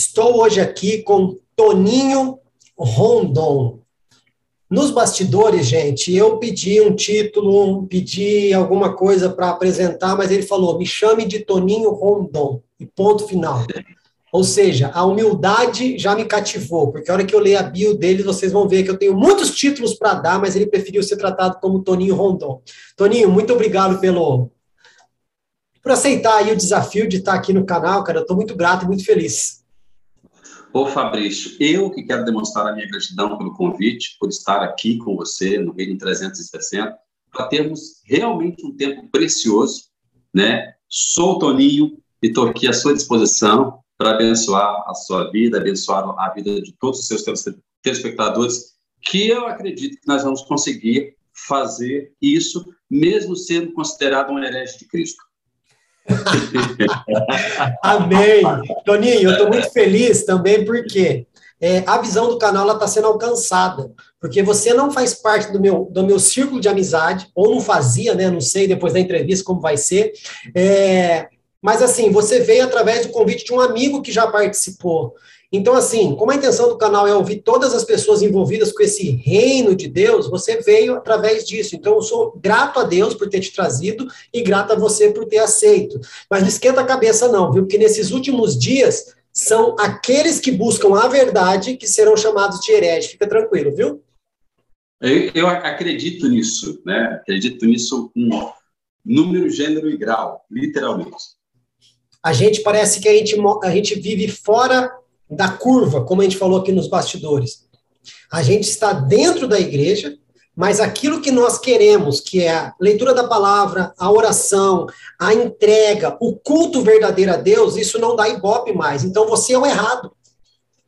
Estou hoje aqui com Toninho Rondon. Nos bastidores, gente, eu pedi um título, pedi alguma coisa para apresentar, mas ele falou: me chame de Toninho Rondon, e ponto final. Ou seja, a humildade já me cativou, porque a hora que eu ler a bio dele, vocês vão ver que eu tenho muitos títulos para dar, mas ele preferiu ser tratado como Toninho Rondon. Toninho, muito obrigado pelo por aceitar aí o desafio de estar aqui no canal, cara. Eu estou muito grato e muito feliz. Ô Fabrício, eu que quero demonstrar a minha gratidão pelo convite, por estar aqui com você no Reino 360, para termos realmente um tempo precioso, né? Sou o Toninho e estou aqui à sua disposição para abençoar a sua vida, abençoar a vida de todos os seus telespectadores, que eu acredito que nós vamos conseguir fazer isso, mesmo sendo considerado um herege de Cristo. Amém. Toninho, eu estou muito feliz também porque é, a visão do canal está sendo alcançada. Porque você não faz parte do meu, do meu círculo de amizade, ou não fazia, né? Não sei depois da entrevista como vai ser. É, mas assim, você veio através do convite de um amigo que já participou. Então, assim, como a intenção do canal é ouvir todas as pessoas envolvidas com esse reino de Deus, você veio através disso. Então, eu sou grato a Deus por ter te trazido e grato a você por ter aceito. Mas não esquenta a cabeça, não, viu? Porque nesses últimos dias são aqueles que buscam a verdade que serão chamados de herege. Fica tranquilo, viu? Eu, eu acredito nisso, né? Acredito nisso com número, gênero e grau, literalmente. A gente parece que a gente, a gente vive fora da curva, como a gente falou aqui nos bastidores. A gente está dentro da igreja, mas aquilo que nós queremos, que é a leitura da palavra, a oração, a entrega, o culto verdadeiro a Deus, isso não dá ibope mais. Então você é o errado.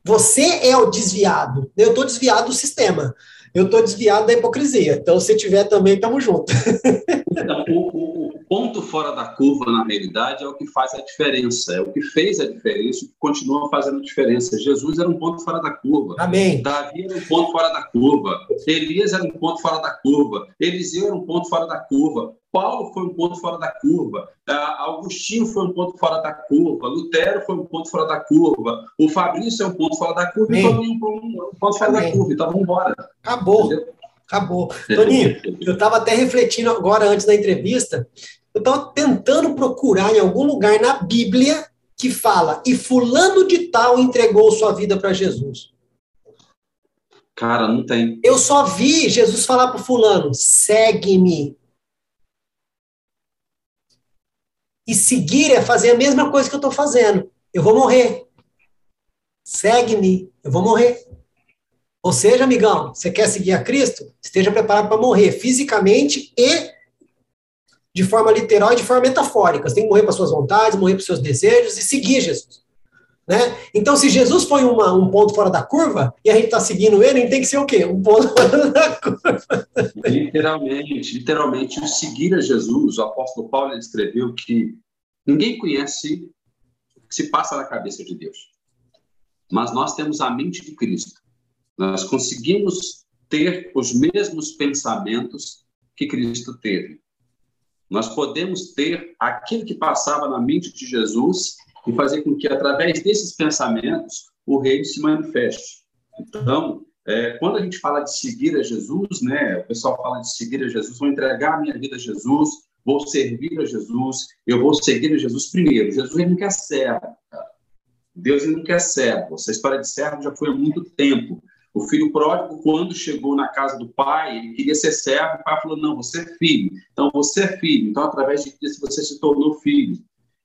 Você é o desviado. Eu estou desviado do sistema. Eu estou desviado da hipocrisia. Então, se tiver também, estamos juntos. Então, o, ponto fora da curva, na realidade, é o que faz a diferença, é o que fez a diferença, o que continua fazendo a diferença. Jesus era um ponto fora da curva. Amém. Davi era um ponto fora da curva. Elias era um ponto fora da curva. Eliseu era um ponto fora da curva. Paulo foi um ponto fora da curva. Augustinho foi um ponto fora da curva. Lutero foi um ponto fora da curva. O Fabrício é um ponto fora da curva. Amém. E todo mundo um ponto fora Amém. da curva. Então vamos embora. Acabou. Entendeu? Acabou. Toninho, eu estava até refletindo agora, antes da entrevista, eu estava tentando procurar em algum lugar na Bíblia que fala, e fulano de tal entregou sua vida para Jesus. Cara, não tem. Eu só vi Jesus falar para fulano, segue-me. E seguir é fazer a mesma coisa que eu estou fazendo. Eu vou morrer. Segue-me, eu vou morrer. Ou seja, amigão, você quer seguir a Cristo? Esteja preparado para morrer fisicamente e de forma literal e de forma metafórica. Você tem que morrer para suas vontades, morrer para seus desejos e seguir Jesus. Né? Então, se Jesus foi uma, um ponto fora da curva e a gente está seguindo ele, gente tem que ser o quê? Um ponto fora da curva. Literalmente, literalmente, o seguir a Jesus, o apóstolo Paulo escreveu que ninguém conhece que se passa na cabeça de Deus. Mas nós temos a mente de Cristo. Nós conseguimos ter os mesmos pensamentos que Cristo teve. Nós podemos ter aquilo que passava na mente de Jesus e fazer com que, através desses pensamentos, o reino se manifeste. Então, é, quando a gente fala de seguir a Jesus, né, o pessoal fala de seguir a Jesus, vou entregar a minha vida a Jesus, vou servir a Jesus, eu vou seguir a Jesus primeiro. Jesus ele não quer servo. Deus ele não quer servo. Essa história de servo já foi há muito tempo. O filho pródigo, quando chegou na casa do pai, ele queria ser servo, o pai falou: Não, você é filho. Então, você é filho. Então, através de Cristo, você se tornou filho.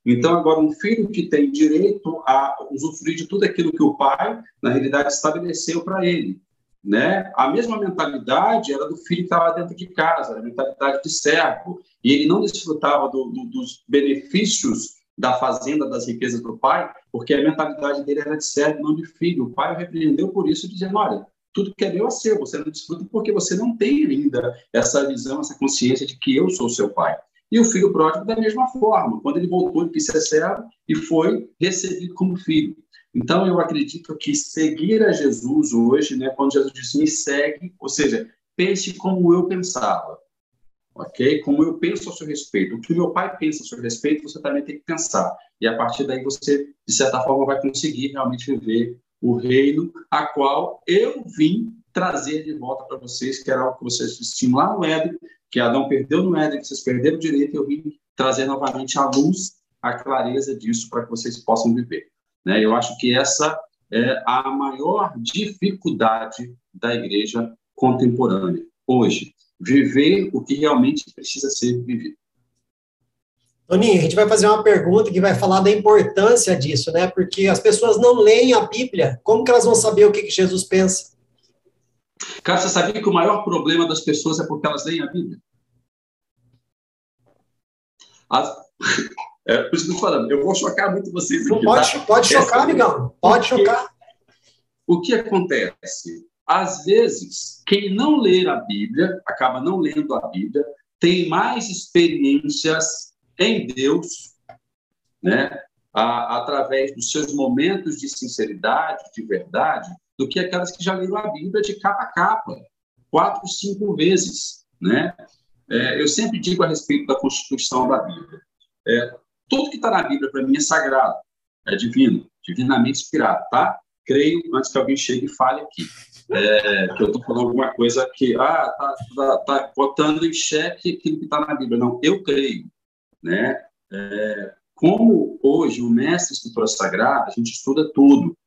Então, agora, um filho que tem direito a usufruir de tudo aquilo que o pai, na realidade, estabeleceu para ele. Né? A mesma mentalidade era do filho que estava dentro de casa, a mentalidade de servo. E ele não desfrutava do, do, dos benefícios da fazenda, das riquezas do pai, porque a mentalidade dele era de servo, não de filho. O pai o repreendeu por isso, dizendo: olha, tudo que é meu é seu, você não desfruta porque você não tem ainda essa visão, essa consciência de que eu sou seu pai. E o filho pródigo, da mesma forma, quando ele voltou, ele quis ser servo e foi recebido como filho. Então, eu acredito que seguir a Jesus hoje, né, quando Jesus disse, me segue, ou seja, pense como eu pensava ok? Como eu penso a seu respeito, o que meu pai pensa a seu respeito, você também tem que pensar. E a partir daí você, de certa forma, vai conseguir realmente viver o reino a qual eu vim trazer de volta para vocês, que era algo que vocês tinham lá no Éden, que Adão perdeu no Éden, que vocês perderam direito, eu vim trazer novamente a luz, a clareza disso para que vocês possam viver. Né? Eu acho que essa é a maior dificuldade da igreja contemporânea hoje viver o que realmente precisa ser vivido. Toninho, a gente vai fazer uma pergunta que vai falar da importância disso, né? Porque as pessoas não leem a Bíblia. Como que elas vão saber o que, que Jesus pensa? Cara, você sabia que o maior problema das pessoas é porque elas leem a Bíblia? As... É, por isso que eu falando, eu vou chocar muito vocês aqui. Não pode, tá? pode chocar, amigão. Pode porque, chocar. O que acontece? Às vezes, quem não lê a Bíblia, acaba não lendo a Bíblia, tem mais experiências em Deus, né, através dos seus momentos de sinceridade, de verdade, do que aquelas que já leram a Bíblia de capa a capa, quatro, cinco vezes, né? É, eu sempre digo a respeito da Constituição da Bíblia. É, tudo que está na Bíblia, para mim, é sagrado, é divino, divinamente inspirado, tá? Creio antes que alguém chegue e fale aqui é, que eu estou falando alguma coisa que ah tá, tá, tá botando em xeque aquilo que está na Bíblia. Não, eu creio, né? É, como hoje o mestre escritura sagrada, a gente estuda tudo.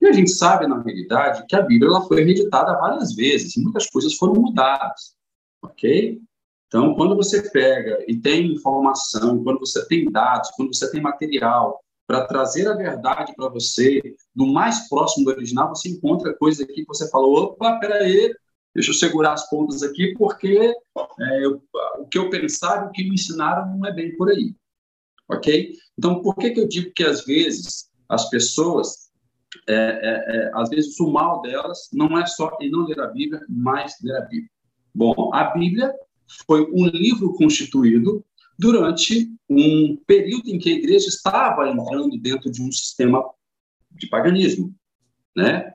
E a gente sabe, na realidade, que a Bíblia ela foi reeditada várias vezes e muitas coisas foram mudadas, ok? Então, quando você pega e tem informação, quando você tem dados, quando você tem material, para trazer a verdade para você, do mais próximo do original, você encontra coisas aqui que você falou, opa, peraí, deixa eu segurar as pontas aqui, porque é, eu, o que eu pensava, o que me ensinaram não é bem por aí, ok? Então, por que, que eu digo que, às vezes, as pessoas, é, é, é às vezes, o mal delas não é só em não ler a Bíblia, mas ler a Bíblia. Bom, a Bíblia foi um livro constituído durante um período em que a igreja estava entrando dentro de um sistema de paganismo, né?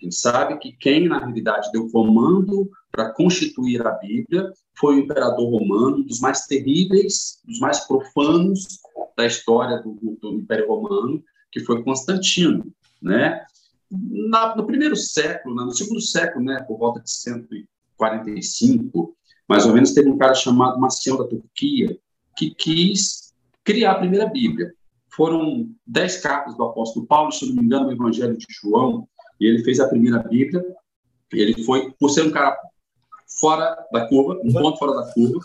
A gente sabe que quem, na realidade, deu comando para constituir a Bíblia foi o imperador romano, um dos mais terríveis, dos mais profanos da história do, do Império Romano, que foi Constantino, né? Na, no primeiro século, no segundo século, né, por volta de 145, mais ou menos, teve um cara chamado Marcião da Turquia, que quis criar a primeira Bíblia. Foram dez capas do apóstolo Paulo, se não me engano, o Evangelho de João, e ele fez a primeira Bíblia. Ele foi, por ser um cara fora da curva, um ponto fora da curva,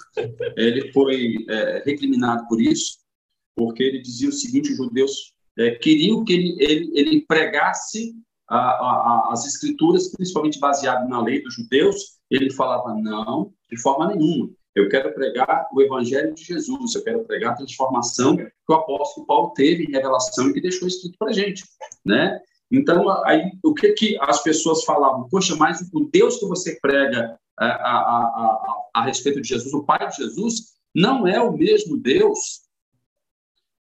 ele foi é, recriminado por isso, porque ele dizia o seguinte: os judeus é, queriam que ele, ele, ele pregasse a, a, as escrituras, principalmente baseado na lei dos judeus. Ele falava: não, de forma nenhuma. Eu quero pregar o Evangelho de Jesus, eu quero pregar a transformação que o apóstolo Paulo teve em revelação e que deixou escrito para a gente, né? Então, aí, o que, que as pessoas falavam? Poxa, mas o Deus que você prega a, a, a, a respeito de Jesus, o Pai de Jesus, não é o mesmo Deus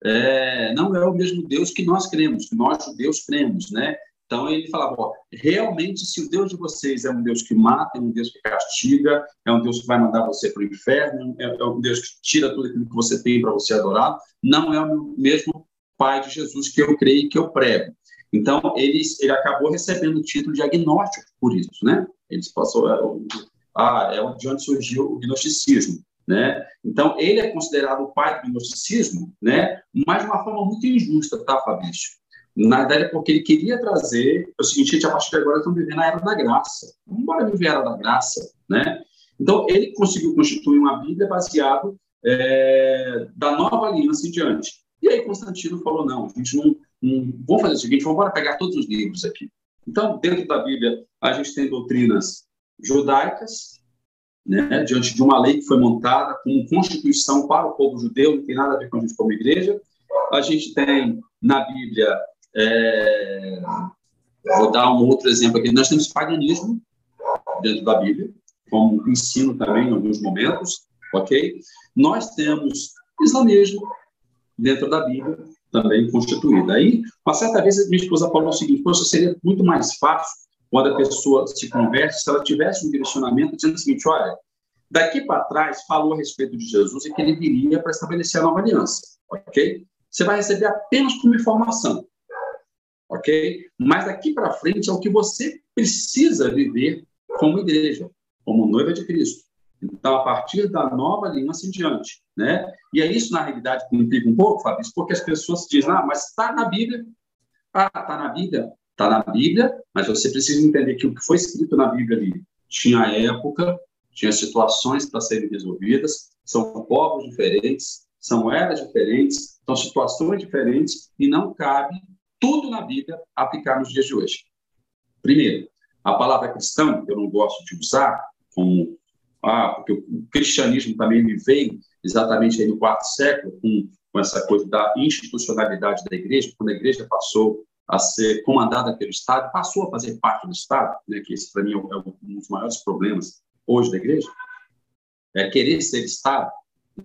é, não é o mesmo Deus que nós cremos, que nós judeus cremos, né? Então ele falava, ó, realmente se o Deus de vocês é um Deus que mata, é um Deus que castiga, é um Deus que vai mandar você para o inferno, é, é, um Deus que tira tudo aquilo que você tem para você adorar, não é o mesmo Pai de Jesus que eu creio e que eu prego. Então ele, ele acabou recebendo o título de agnóstico por isso, né? Ele passou, é, ah, é de onde surgiu o gnosticismo. Né? Então, ele é considerado o pai do gnosticismo, né? mas de uma forma muito injusta, tá, Fabrício? Na verdade, é porque ele queria trazer o seguinte, gente, a partir de agora estamos vivendo a era da graça. Vamos embora viver a era da graça, né? Então, ele conseguiu constituir uma Bíblia baseado é, da nova aliança em diante. E aí Constantino falou, não, a gente não. Vamos fazer o seguinte, vamos pegar todos os livros aqui. Então, dentro da Bíblia, a gente tem doutrinas judaicas, né, diante de uma lei que foi montada como constituição para o povo judeu, não tem nada a ver com a gente como igreja. A gente tem na Bíblia, é, vou dar um outro exemplo aqui, nós temos paganismo dentro da Bíblia, como ensino também em alguns momentos, ok? Nós temos islamismo dentro da Bíblia, também constituído. Aí, uma certa vez, minha esposa falou o seguinte: Poxa, seria muito mais fácil quando a pessoa se converte, se ela tivesse um direcionamento dizendo o seguinte: olha, daqui para trás falou a respeito de Jesus e que ele viria para estabelecer a nova aliança, ok? Você vai receber apenas como informação, ok? Mas daqui para frente é o que você precisa viver como igreja, como noiva de Cristo. Então, a partir da nova aliança em diante, né? E é isso, na realidade, que implica um pouco, Fabrício, porque as pessoas dizem, ah, mas está na Bíblia. Ah, está na Bíblia. Está na Bíblia, mas você precisa entender que o que foi escrito na Bíblia ali tinha época, tinha situações para serem resolvidas, são povos diferentes, são eras diferentes, são situações diferentes e não cabe tudo na Bíblia aplicar nos dias de hoje. Primeiro, a palavra cristão, eu não gosto de usar como ah, porque o cristianismo também me veio exatamente aí no quarto século com, com essa coisa da institucionalidade da igreja, quando a igreja passou a ser comandada pelo Estado, passou a fazer parte do Estado, né, que esse, para mim, é, é um dos maiores problemas hoje da igreja, é querer ser Estado,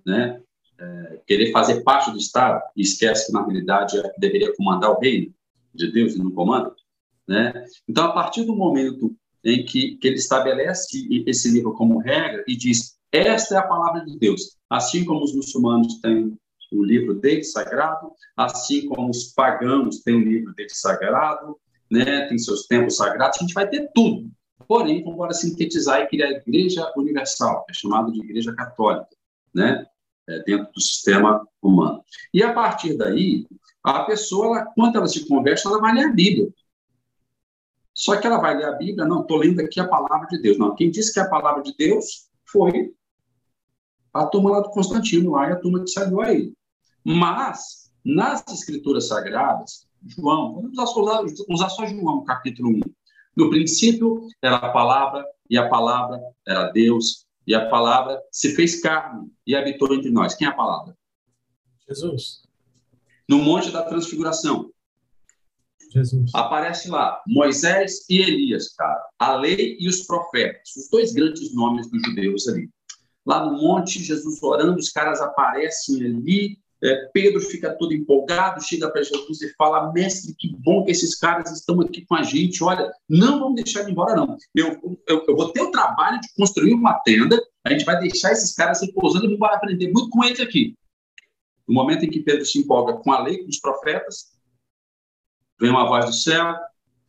né, é, querer fazer parte do Estado, e esquece que, na realidade, é que deveria comandar o reino de Deus e não comanda. Né? Então, a partir do momento em que, que ele estabelece esse livro como regra e diz: esta é a palavra de Deus, assim como os muçulmanos têm o livro dele sagrado, assim como os pagãos têm o livro dele sagrado, né, tem seus templos sagrados, a gente vai ter tudo. Porém, vamos agora sintetizar e criar a Igreja Universal, que é chamada de Igreja Católica, né, é, dentro do sistema humano. E a partir daí, a pessoa, ela, quando ela se converte, ela vai ler a Bíblia. Só que ela vai ler a Bíblia, não, estou lendo aqui a palavra de Deus. Não, quem disse que é a palavra de Deus foi a turma lá do Constantino, lá e a turma que saiu aí. Mas, nas escrituras sagradas, João, vamos usar, usar só João, capítulo 1. No princípio era a palavra, e a palavra era Deus, e a palavra se fez carne e habitou entre nós. Quem é a palavra? Jesus. No Monte da Transfiguração. Jesus. Aparece lá Moisés e Elias, cara. A lei e os profetas. Os dois grandes nomes dos judeus ali. Lá no monte, Jesus orando, os caras aparecem ali é, Pedro fica todo empolgado, chega para Jesus e fala: Mestre, que bom que esses caras estão aqui com a gente. Olha, não vamos deixar de ir embora, não. Eu, eu, eu, vou ter o trabalho de construir uma tenda, a gente vai deixar esses caras repousando e vamos aprender muito com eles aqui. No momento em que Pedro se empolga com a lei, com os profetas, vem uma voz do céu,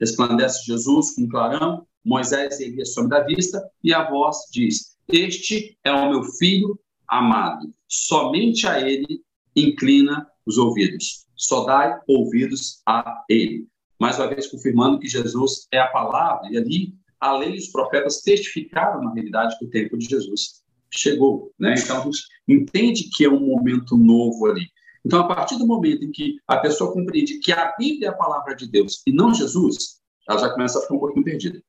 resplandece Jesus com um clarão, Moisés e Elias some da vista, e a voz diz: Este é o meu filho amado, somente a ele inclina os ouvidos. Só dai ouvidos a ele. Mais uma vez confirmando que Jesus é a palavra, e ali a lei e os profetas testificaram na realidade que o tempo de Jesus chegou. Né? Então, a gente entende que é um momento novo ali. Então, a partir do momento em que a pessoa compreende que a Bíblia é a palavra de Deus e não Jesus, ela já começa a ficar um pouquinho perdida.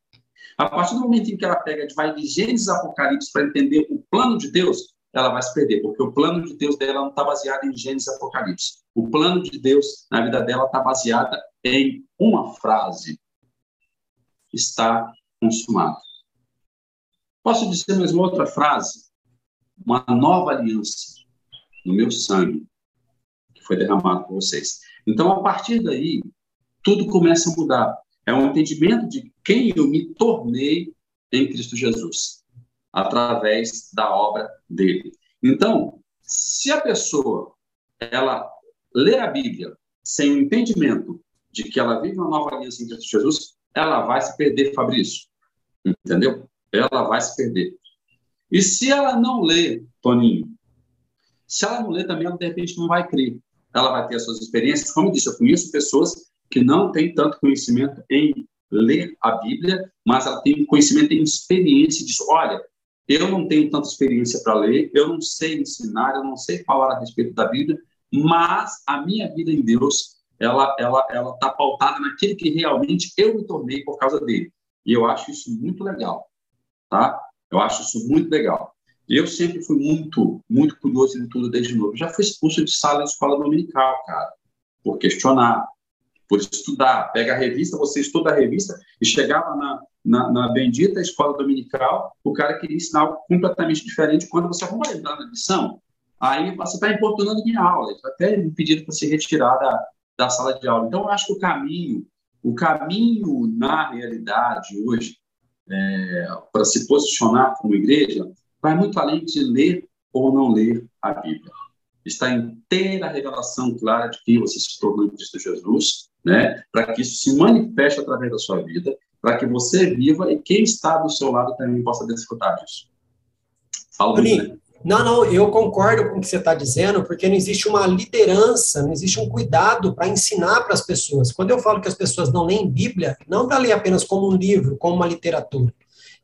A partir do momento em que ela pega, vai de Gênesis Apocalipse para entender o plano de Deus, ela vai se perder, porque o plano de Deus dela não está baseado em Gênesis e Apocalipse. O plano de Deus na vida dela está baseado em uma frase: está consumado. Posso dizer uma outra frase? Uma nova aliança no meu sangue que foi derramado por vocês. Então, a partir daí, tudo começa a mudar. É um entendimento de quem eu me tornei em Cristo Jesus, através da obra dele. Então, se a pessoa ela lê a Bíblia sem o entendimento de que ela vive uma nova aliança em Cristo Jesus, ela vai se perder, Fabrício. Entendeu? Ela vai se perder. E se ela não lê, Toninho, se ela não lê também, ela de repente não vai crer. Ela vai ter as suas experiências. Como eu disse, eu conheço pessoas que não têm tanto conhecimento em ler a Bíblia, mas ela tem conhecimento em experiência. Diz: olha, eu não tenho tanta experiência para ler, eu não sei ensinar, eu não sei falar a respeito da Bíblia, mas a minha vida em Deus, ela ela ela está pautada naquele que realmente eu me tornei por causa dele. E eu acho isso muito legal, tá? Eu acho isso muito legal. Eu sempre fui muito, muito curioso em tudo desde novo. Já fui expulso de sala de escola dominical, cara, por questionar, por estudar. Pega a revista, você estuda a revista e chegava na, na, na bendita escola dominical, o cara queria ensinar algo completamente diferente quando você arruma entrar na lição. Aí você está importunando minha aula, até me pediram para se retirar da, da sala de aula. Então, eu acho que o caminho, o caminho na realidade hoje, é, para se posicionar como igreja, vai muito além de ler ou não ler a Bíblia. Está inteira a revelação clara de que você se tornou em Cristo Jesus, né? para que isso se manifeste através da sua vida, para que você viva e quem está do seu lado também possa desfrutar disso. Fala, né? Não, não, eu concordo com o que você está dizendo, porque não existe uma liderança, não existe um cuidado para ensinar para as pessoas. Quando eu falo que as pessoas não leem Bíblia, não para ler apenas como um livro, como uma literatura.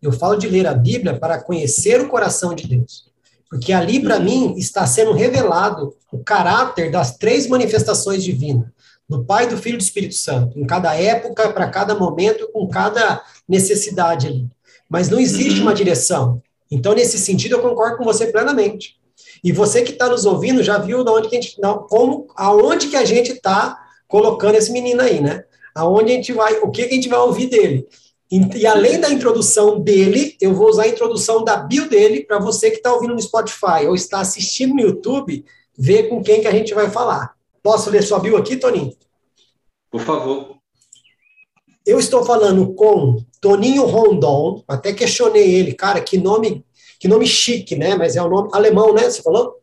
Eu falo de ler a Bíblia para conhecer o coração de Deus. Porque ali, para mim, está sendo revelado o caráter das três manifestações divinas: do Pai, do Filho e do Espírito Santo, em cada época, para cada momento, com cada necessidade ali. Mas não existe uma direção. Então, nesse sentido, eu concordo com você plenamente. E você que está nos ouvindo já viu de onde que a gente, não, como, aonde que a gente está colocando esse menino aí, né? Aonde a gente vai, o que, que a gente vai ouvir dele. E, e além da introdução dele, eu vou usar a introdução da bio dele para você que está ouvindo no Spotify ou está assistindo no YouTube, ver com quem que a gente vai falar. Posso ler sua bio aqui, Toninho? Por favor. Eu estou falando com Toninho Rondon, até questionei ele, cara, que nome, que nome chique, né? Mas é o um nome alemão, né? Você falou?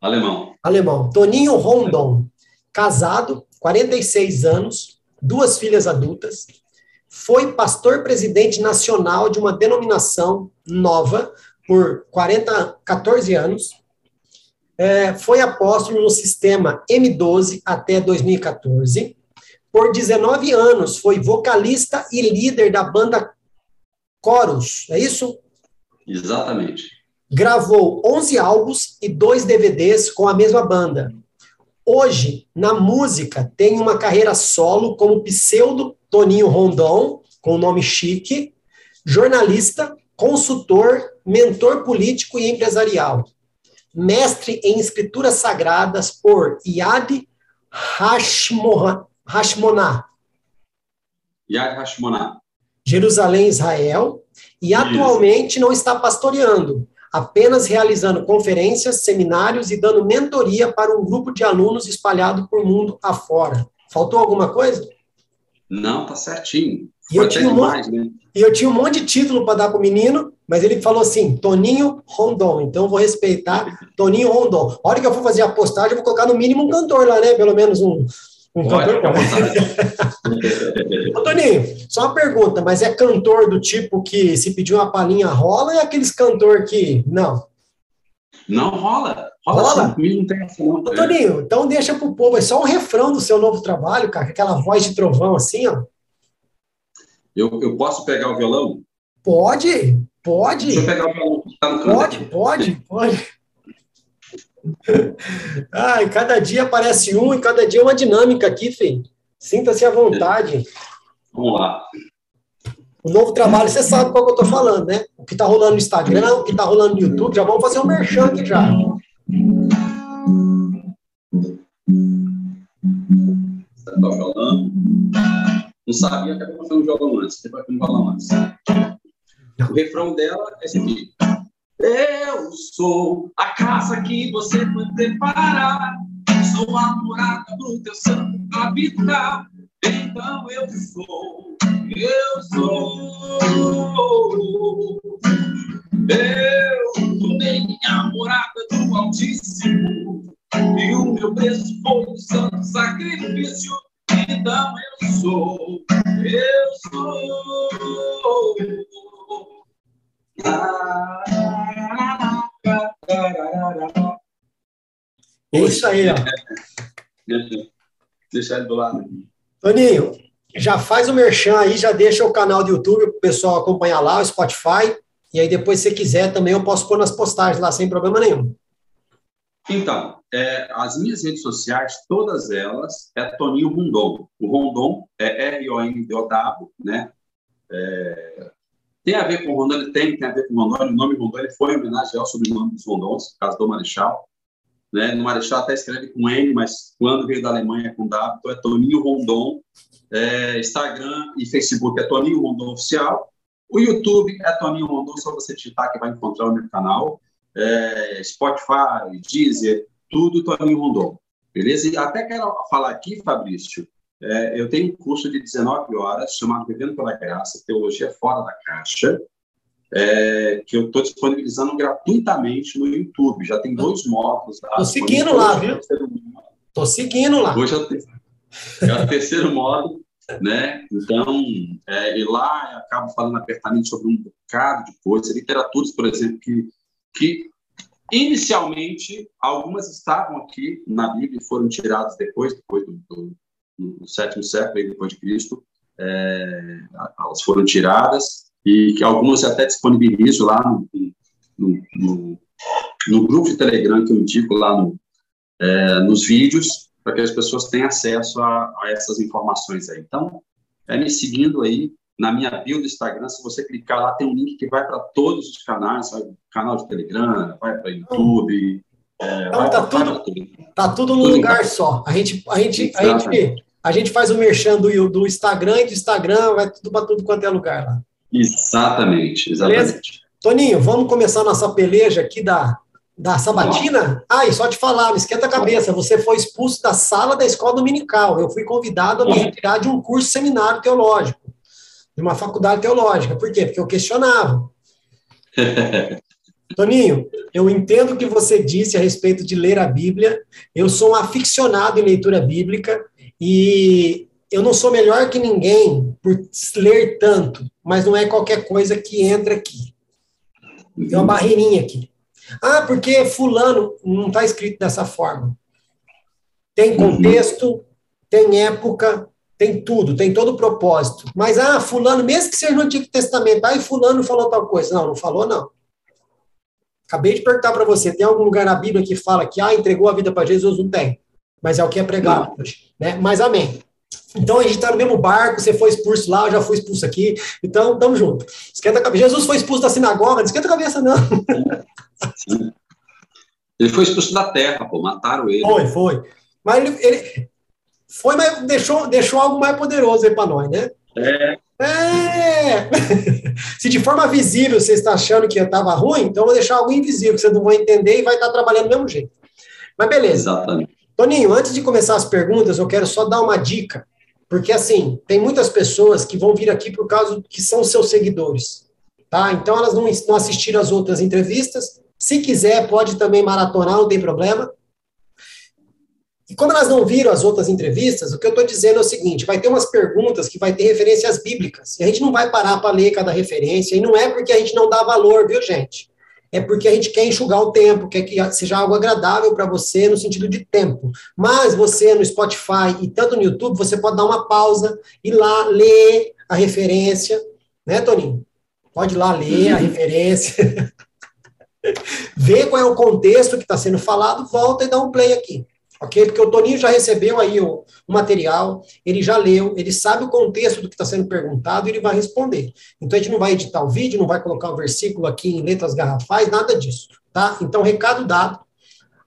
Alemão. Alemão. Toninho Rondon, casado, 46 anos, duas filhas adultas, foi pastor presidente nacional de uma denominação nova por 40, 14 anos, é, foi apóstolo no sistema M12 até 2014, por 19 anos, foi vocalista e líder da banda Chorus, é isso? Exatamente. Gravou 11 álbuns e dois DVDs com a mesma banda. Hoje, na música, tem uma carreira solo como pseudo Toninho Rondon, com nome chique, jornalista, consultor, mentor político e empresarial. Mestre em escrituras sagradas por Yad Hashmoná. Yad Hashmoná. Jerusalém, Israel, e atualmente não está pastoreando, apenas realizando conferências, seminários e dando mentoria para um grupo de alunos espalhado por mundo afora. Faltou alguma coisa? Não, tá certinho. E eu, tinha um monte, né? e eu tinha um monte de título para dar para o menino, mas ele falou assim, Toninho Rondon. Então eu vou respeitar Toninho Rondon. A hora que eu for fazer a postagem, eu vou colocar no mínimo um cantor lá, né? Pelo menos um, um cantor Ô, Toninho, só uma pergunta, mas é cantor do tipo que se pedir uma palhinha rola ou é aqueles cantor que. Não. Não rola. Rola, rola? Comigo não tem essa não. Ô, Toninho, então deixa pro povo, é só um refrão do seu novo trabalho, cara, aquela voz de trovão assim, ó. Eu, eu posso pegar o violão? Pode, pode. Deixa eu pegar o. Tá no pode, pode, pode. Ai, cada dia aparece um e cada dia é uma dinâmica aqui, filho. Sinta-se à vontade. Vamos lá. O novo trabalho, você sabe qual que eu tô falando, né? O que tá rolando no Instagram, o que tá rolando no YouTube, já vamos fazer um merchan aqui já. Você tá violão? Não sabia que era um violão antes, depois foi um violão antes. O refrão dela é esse aqui. Eu sou a casa que você foi preparar. Sou a morada pro teu santo habitar. Então eu sou, eu sou. Eu tomei a morada do Altíssimo. E o meu preço foi o santo sacrifício. Então eu sou, eu sou. É isso aí, ó. Deixa ele do lado. Toninho, já faz o merchan aí, já deixa o canal do YouTube para o pessoal acompanhar lá, o Spotify. E aí, depois, se quiser, também eu posso pôr nas postagens lá, sem problema nenhum. Então, é, as minhas redes sociais, todas elas, é Toninho Rondon. O Rondon é R-O-N-D-O-W, né? É, tem a ver com o Rondon, ele tem, tem a ver com o Rondon. O nome Rondon ele foi em homenagem ao sobrenome dos Rondons, caso do Marechal. Né? No Marechal até escreve com N, mas quando veio da Alemanha é com W, então é Toninho Rondon. É, Instagram e Facebook é Toninho Rondon Oficial. O YouTube é Toninho Rondon, só você digitar que vai encontrar o meu canal é, Spotify, Deezer, tudo Toninho Rondon. Beleza? E até quero falar aqui, Fabrício, é, eu tenho um curso de 19 horas chamado Vivendo pela Graça, Teologia Fora da Caixa, é, que eu estou disponibilizando gratuitamente no YouTube. Já tem dois módulos. Estou seguindo lá, viu? Estou seguindo lá. Hoje é o, terceiro, é o terceiro módulo, né? Então, é, e lá eu acabo falando apertamente sobre um bocado de coisas, literaturas, por exemplo, que que inicialmente algumas estavam aqui na Bíblia e foram tiradas depois, depois do, do, do sétimo século depois de Cristo, é, elas foram tiradas e que algumas até disponibilizo lá no, no, no, no, grupo de Telegram que eu indico lá no, é, nos vídeos para que as pessoas tenham acesso a, a essas informações aí. Então, é me seguindo aí na minha bio do Instagram, se você clicar lá, tem um link que vai para todos os canais, vai canal de Telegram, vai para YouTube. É, então, tá, tudo, tudo. tá tudo num lugar linkado. só. A gente, a, gente, a, gente, a gente faz o merchan do, do Instagram e do Instagram vai tudo para tudo quanto é lugar lá. Exatamente, exatamente. Beleza? Toninho, vamos começar nossa peleja aqui da, da sabatina? Ah, e só te falar, não esquenta a cabeça, você foi expulso da sala da escola dominical. Eu fui convidado a me retirar de um curso seminário teológico de uma faculdade teológica. Por quê? Porque eu questionava. Toninho, eu entendo o que você disse a respeito de ler a Bíblia. Eu sou um aficionado em leitura bíblica e eu não sou melhor que ninguém por ler tanto, mas não é qualquer coisa que entra aqui. Tem uma barreirinha aqui. Ah, porque fulano não está escrito dessa forma. Tem contexto, tem época, tem tudo, tem todo o propósito. Mas, ah, fulano, mesmo que seja no Antigo Testamento, aí fulano falou tal coisa. Não, não falou, não. Acabei de perguntar para você, tem algum lugar na Bíblia que fala que, ah, entregou a vida para Jesus? Não tem. Mas é o que é pregado hoje, né? Mas amém. Então a gente está no mesmo barco, você foi expulso lá, eu já fui expulso aqui, então tamo junto. Esquenta a cabeça. Jesus foi expulso da sinagoga, não esquenta a cabeça, não. Ele foi expulso da terra, pô, mataram ele. Foi, foi. Mas ele, ele, foi, mas deixou, deixou algo mais poderoso aí para nós, né? É. É! Se de forma visível você está achando que estava ruim, então eu vou deixar algo invisível, que você não vai entender e vai estar trabalhando do mesmo jeito. Mas beleza. Exatamente. Toninho, antes de começar as perguntas, eu quero só dar uma dica. Porque, assim, tem muitas pessoas que vão vir aqui por causa que são seus seguidores. Tá? Então, elas não, não assistiram as outras entrevistas. Se quiser, pode também maratonar, não tem problema. E como elas não viram as outras entrevistas, o que eu estou dizendo é o seguinte: vai ter umas perguntas que vai ter referências bíblicas. E a gente não vai parar para ler cada referência, e não é porque a gente não dá valor, viu, gente? É porque a gente quer enxugar o tempo, quer que seja algo agradável para você no sentido de tempo. Mas você no Spotify e tanto no YouTube, você pode dar uma pausa e lá ler a referência, né, Toninho? Pode ir lá ler a referência, ver qual é o contexto que está sendo falado, volta e dá um play aqui ok? Porque o Toninho já recebeu aí o, o material, ele já leu, ele sabe o contexto do que está sendo perguntado e ele vai responder. Então a gente não vai editar o vídeo, não vai colocar o versículo aqui em letras garrafais, nada disso, tá? Então, recado dado.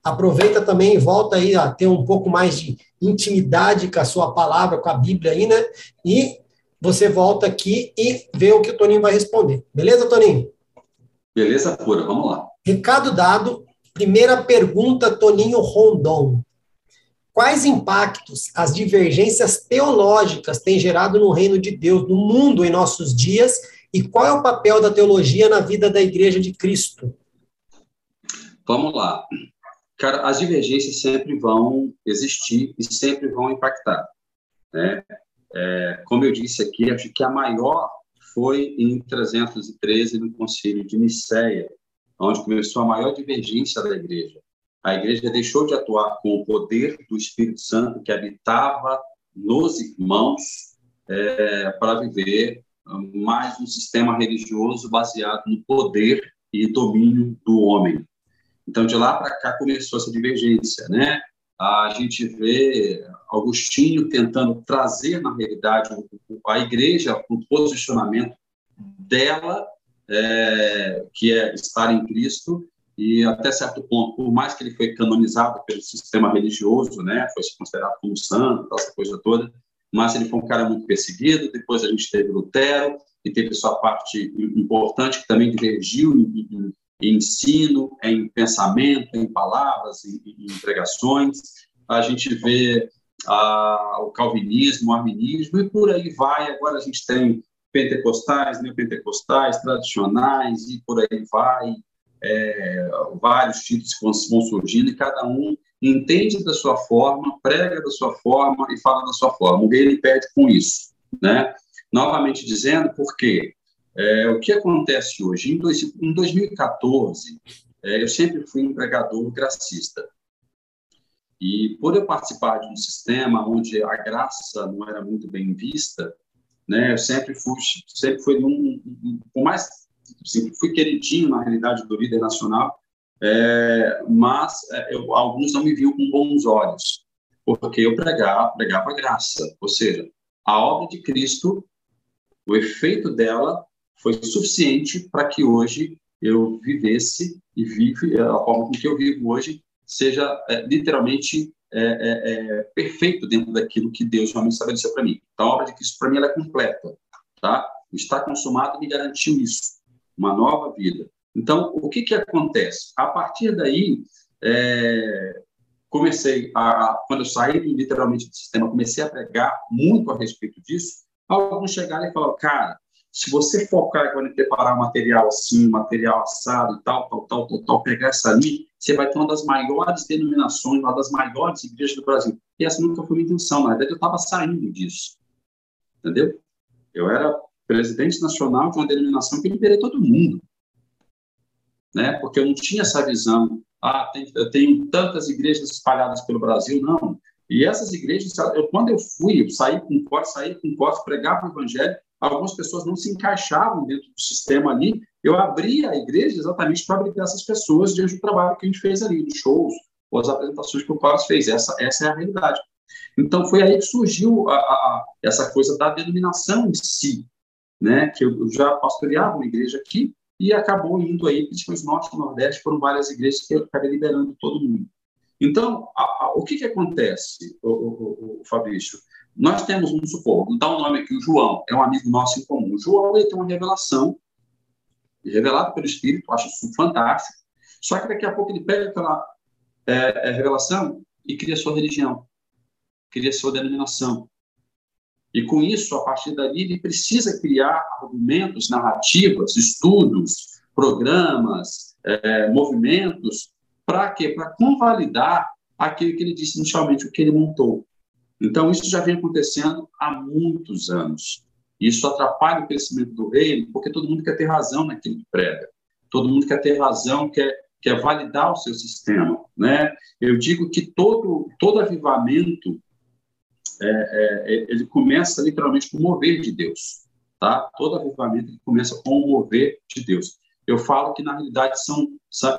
Aproveita também e volta aí a ter um pouco mais de intimidade com a sua palavra, com a Bíblia aí, né? E você volta aqui e vê o que o Toninho vai responder. Beleza, Toninho? Beleza pura, vamos lá. Recado dado. Primeira pergunta, Toninho Rondon. Quais impactos as divergências teológicas têm gerado no reino de Deus, no mundo em nossos dias, e qual é o papel da teologia na vida da Igreja de Cristo? Vamos lá. Cara, as divergências sempre vão existir e sempre vão impactar. Né? É, como eu disse aqui, acho que a maior foi em 313, no Concílio de Nicéia, onde começou a maior divergência da igreja. A igreja deixou de atuar com o poder do Espírito Santo que habitava nos irmãos é, para viver mais um sistema religioso baseado no poder e domínio do homem. Então, de lá para cá começou essa divergência, né? A gente vê Agostinho tentando trazer, na realidade, a igreja o posicionamento dela, é, que é estar em Cristo, e até certo ponto, por mais que ele foi canonizado pelo sistema religioso, né, foi considerado como santo, essa coisa toda, mas ele foi um cara muito perseguido. Depois a gente teve Lutero, que teve sua parte importante, que também divergiu em, em, em ensino, em pensamento, em palavras, em, em pregações. A gente vê ah, o calvinismo, o arminismo, e por aí vai. Agora a gente tem pentecostais, neopentecostais, tradicionais, e por aí vai. É, vários títulos que vão surgindo, e cada um entende da sua forma, prega da sua forma e fala da sua forma. O ele perde com isso. Né? Novamente dizendo, porque é, o que acontece hoje? Em, dois, em 2014, é, eu sempre fui um pregador gracista. E por eu participar de um sistema onde a graça não era muito bem vista, né, eu sempre fui, sempre fui um, um, por mais assim, fui queridinho na realidade do líder nacional, é, mas é, eu, alguns não me viam com bons olhos, porque eu pregava, pregava graça, ou seja, a obra de Cristo, o efeito dela foi suficiente para que hoje eu vivesse e vive a forma com que eu vivo hoje seja é, literalmente é, é, é perfeito dentro daquilo que Deus realmente estabeleceu para mim. Então, a obra de Cristo para mim ela é completa, tá? Está consumado me garantiu isso, uma nova vida. Então, o que que acontece? A partir daí, é, comecei a, quando eu saí literalmente do sistema, comecei a pregar muito a respeito disso. Alguns chegaram e falaram, cara, se você focar em preparar material assim, material assado e tal, tal, tal, tal, tal, pegar essa linha, você vai ter uma das maiores denominações, uma das maiores igrejas do Brasil. E essa nunca foi minha intenção, na verdade eu estava saindo disso, entendeu? Eu era presidente nacional de uma denominação que liberei todo mundo, né? Porque eu não tinha essa visão, ah, tem, eu tenho tantas igrejas espalhadas pelo Brasil, não. E essas igrejas, eu, quando eu fui, eu saí com corte, saí com corte, pregava o evangelho, algumas pessoas não se encaixavam dentro do sistema ali. Eu abri a igreja exatamente para abrigar essas pessoas diante do trabalho que a gente fez ali, nos shows, ou as apresentações que o Carlos fez. Essa, essa é a realidade. Então, foi aí que surgiu a, a, essa coisa da denominação em si, né? que eu já pastoreava uma igreja aqui e acabou indo aí, principalmente norte e nordeste, foram várias igrejas que eu acabei liberando todo mundo. Então, a, o que, que acontece, o, o, o Fabrício? Nós temos, vamos supor, vou dar um nome aqui, o João, é um amigo nosso em comum. O João ele tem uma revelação, revelada pelo Espírito, acho isso fantástico, só que daqui a pouco ele pega aquela é, é, revelação e cria sua religião, cria sua denominação. E com isso, a partir dali, ele precisa criar argumentos, narrativas, estudos, programas, é, movimentos, para quê? Para convalidar aquilo que ele disse inicialmente, o que ele montou. Então, isso já vem acontecendo há muitos anos. Isso atrapalha o crescimento do reino, porque todo mundo quer ter razão naquilo que prega. Todo mundo quer ter razão, quer, quer validar o seu sistema. Né? Eu digo que todo, todo avivamento é, é, é ele começa literalmente com o mover de Deus. Tá? Todo avivamento começa com o mover de Deus. Eu falo que, na realidade, são,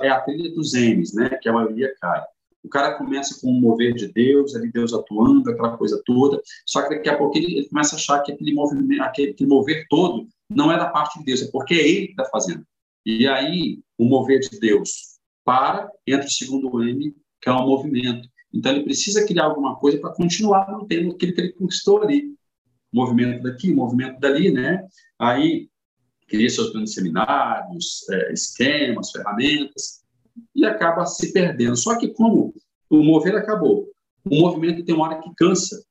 é a trilha dos M's, né? que a maioria cai. O cara começa com o mover de Deus, ali Deus atuando, aquela coisa toda, só que daqui a pouco ele, ele começa a achar que aquele, movimento, aquele mover todo não é da parte de Deus, é porque é ele que está fazendo. E aí, o mover de Deus para, entra o segundo M, que é o movimento. Então, ele precisa criar alguma coisa para continuar mantendo aquilo que ele conquistou ali. Movimento daqui, movimento dali, né? Aí, cria seus planos seminários, é, esquemas, ferramentas, e acaba se perdendo. Só que como o mover acabou, o movimento tem uma hora que cansa.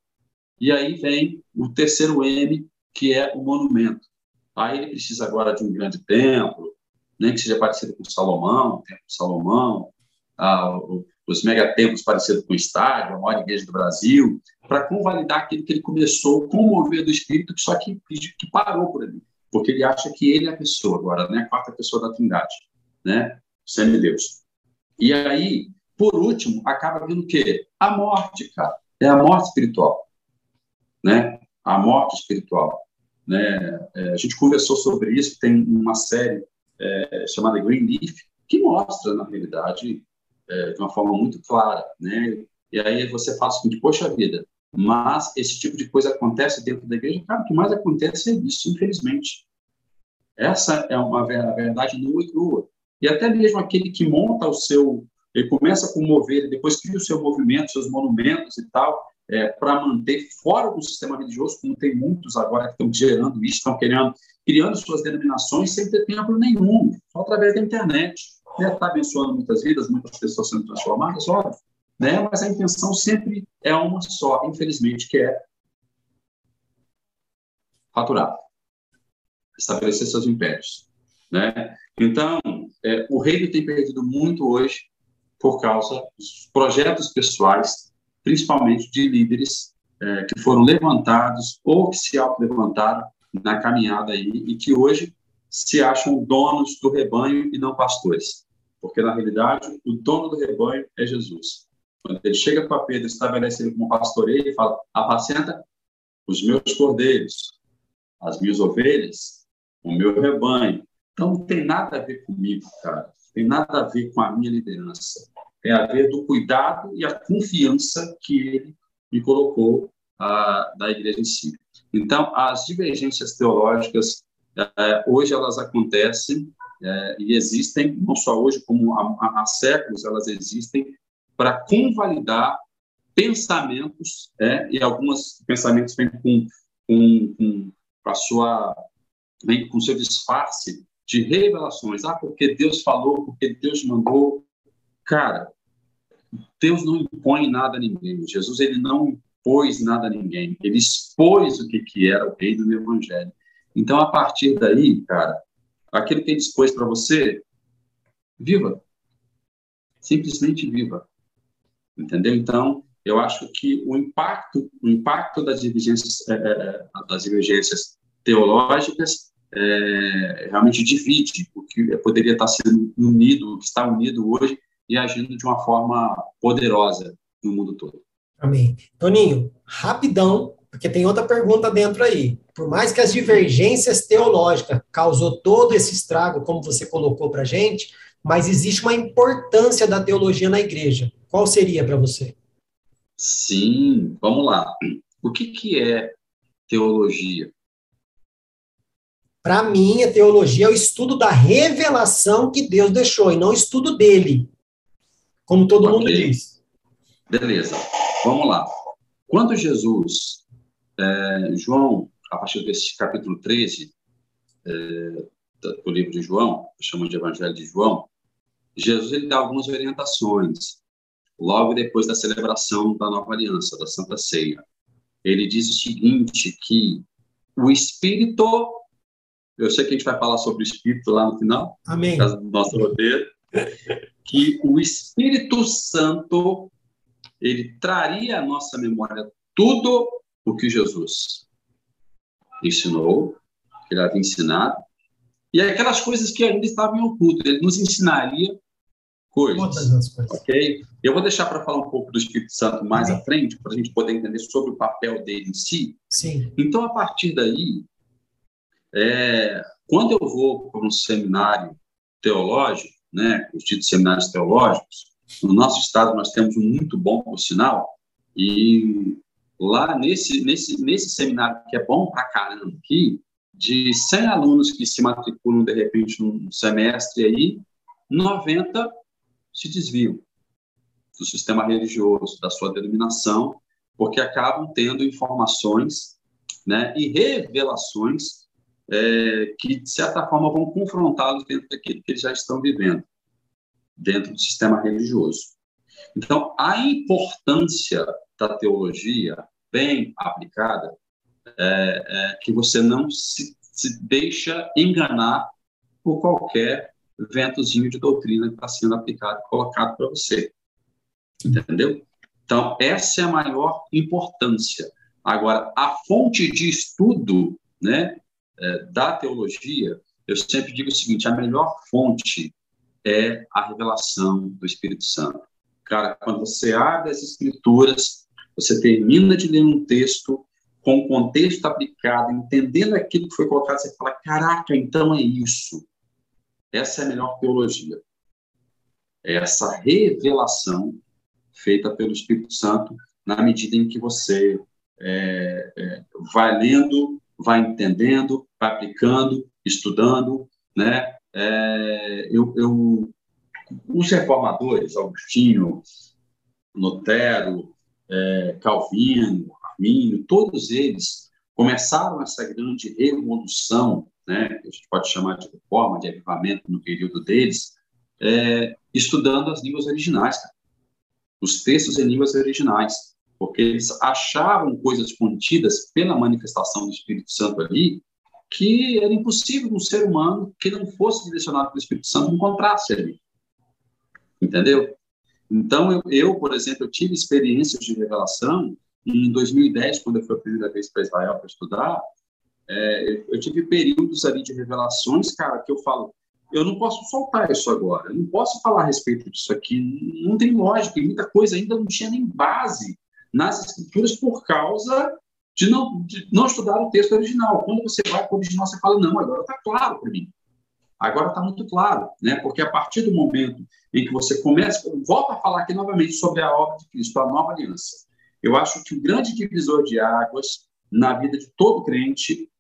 E aí vem o terceiro M, que é o monumento. Aí ele precisa agora de um grande templo, nem que seja parecido com Salomão, o templo Salomão, ah, os megatemplos parecidos com o estádio, a maior igreja do Brasil, para convalidar aquilo que ele começou com o do Espírito, só que, que parou por ali, porque ele acha que ele é a pessoa agora, né? a quarta pessoa da Trindade, né? semideus. E aí, por último, acaba vindo o quê? A morte, cara. É a morte espiritual, né? A morte espiritual. Né? É, a gente conversou sobre isso, tem uma série é, chamada Green Leaf, que mostra, na realidade, é, de uma forma muito clara, né? E aí você fala o seguinte, poxa vida, mas esse tipo de coisa acontece dentro da igreja? Cara, o que mais acontece é isso, infelizmente. Essa é uma verdade nua e crua. E até mesmo aquele que monta o seu, ele começa com mover, depois cria o seu movimento, seus monumentos e tal, é, para manter fora do sistema religioso, como tem muitos agora que estão gerando isso, estão querendo, criando suas denominações sem ter tempo nenhum, só através da internet né, está abençoando muitas vidas, muitas pessoas sendo transformadas, óbvio, né, mas a intenção sempre é uma só, infelizmente, que é faturar, estabelecer seus impérios. Né? Então, é, o reino tem perdido muito hoje por causa dos projetos pessoais, principalmente de líderes é, que foram levantados ou que se auto-levantaram na caminhada aí e que hoje se acham donos do rebanho e não pastores porque na realidade o dono do rebanho é Jesus. Quando ele chega para Pedro, estabelece ele como pastoreio e fala: apacenta os meus cordeiros, as minhas ovelhas, o meu rebanho. Então não tem nada a ver comigo, cara. Tem nada a ver com a minha liderança. Tem a ver do cuidado e a confiança que ele me colocou ah, da igreja em si. Então, as divergências teológicas, eh, hoje elas acontecem é, e existem, não só hoje, como há, há séculos, elas existem para convalidar pensamentos, é, e alguns pensamentos vêm com, com, com a sua vem com seu disfarce de revelações. Ah, porque Deus falou, porque Deus mandou. Cara, Deus não impõe nada a ninguém. Jesus ele não impôs nada a ninguém. Ele expôs o que, que era o reino do Evangelho. Então, a partir daí, cara, aquilo que ele dispôs para você, viva. Simplesmente viva. Entendeu? Então, eu acho que o impacto, o impacto das divergências, é, é, é das divergências teológicas é, realmente divide o que poderia estar sendo unido, o que está unido hoje e agindo de uma forma poderosa no mundo todo. Amém. Toninho, rapidão, porque tem outra pergunta dentro aí. Por mais que as divergências teológicas causou todo esse estrago, como você colocou para gente, mas existe uma importância da teologia na igreja. Qual seria para você? Sim, vamos lá. O que, que é teologia? Para mim, a teologia é o estudo da revelação que Deus deixou, e não o estudo dele, como todo okay. mundo diz. Beleza, vamos lá. Quando Jesus é, João, a partir desse capítulo 13 é, do livro de João, chamamos de Evangelho de João, Jesus ele dá algumas orientações logo depois da celebração da nova aliança, da Santa Ceia. Ele diz o seguinte, que o Espírito, eu sei que a gente vai falar sobre o Espírito lá no final, Amém. do nosso roteiro, que o Espírito Santo, ele traria à nossa memória tudo o que Jesus ensinou, que ele havia ensinado, e aquelas coisas que ainda estavam em oculto. Ele nos ensinaria coisas. coisas. Ok? Eu vou deixar para falar um pouco do Espírito Santo mais à frente, para a gente poder entender sobre o papel dele em si. Sim. Então, a partir daí, é, quando eu vou para um seminário teológico, né, os títulos seminários teológicos, no nosso estado nós temos um muito bom, por sinal, e lá nesse, nesse, nesse seminário, que é bom pra caramba aqui, de 100 alunos que se matriculam, de repente, num semestre aí, 90 se desviam do sistema religioso, da sua denominação, porque acabam tendo informações né, e revelações é, que, de certa forma, vão confrontá-los dentro daquilo que eles já estão vivendo, dentro do sistema religioso. Então, a importância da teologia bem aplicada é, é que você não se, se deixa enganar por qualquer ventozinho de doutrina que está sendo aplicado e colocado para você. Entendeu? Então, essa é a maior importância. Agora, a fonte de estudo né, é, da teologia, eu sempre digo o seguinte: a melhor fonte é a revelação do Espírito Santo. Cara, quando você abre as Escrituras, você termina de ler um texto com o contexto aplicado, entendendo aquilo que foi colocado, você fala: caraca, então é isso. Essa é a melhor teologia. É essa revelação feita pelo Espírito Santo na medida em que você é, é, vai lendo, vai entendendo, vai aplicando, estudando, né? É, eu, eu, os reformadores, Agostinho, Lutero, é, Calvino, Arminio, todos eles começaram essa grande revolução, né, que a gente pode chamar de reforma, de avivamento no período deles, é, estudando as línguas originais, cara. os textos em línguas originais, porque eles achavam coisas contidas pela manifestação do Espírito Santo ali, que era impossível um ser humano que não fosse direcionado pelo Espírito Santo encontrasse ali. Entendeu? Então, eu, eu, por exemplo, eu tive experiências de revelação em 2010, quando eu fui a primeira vez para Israel para estudar, é, eu tive períodos ali de revelações, cara, que eu falo, eu não posso soltar isso agora, eu não posso falar a respeito disso aqui, não tem lógica, e muita coisa ainda não tinha nem base nas escrituras por causa de não, de não estudar o texto original. Quando você vai para o original, você fala, não, agora está claro para mim. Agora está muito claro, né? Porque a partir do momento em que você começa, volta a falar aqui novamente sobre a obra de Cristo, a nova aliança. Eu acho que o grande divisor de águas na vida de todo crente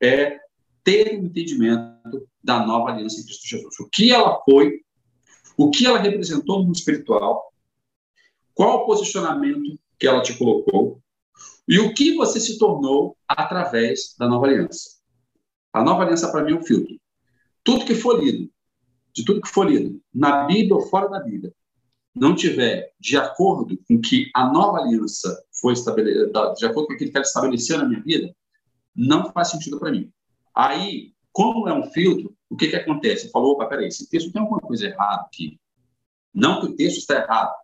é ter o um entendimento da nova aliança em Cristo Jesus. O que ela foi, o que ela representou no mundo espiritual, qual o posicionamento que ela te colocou e o que você se tornou através da nova aliança. A nova aliança, para mim, é um filtro. Tudo que for lido, de tudo que for lido, na Bíblia ou fora da Bíblia, não tiver de acordo com que a nova aliança foi estabelecida, de acordo com aquilo que ela estabeleceu na minha vida, não faz sentido para mim. Aí, como é um filtro, o que, que acontece? Falou, opa, peraí, esse texto tem alguma coisa errada aqui. Não que o texto está errado,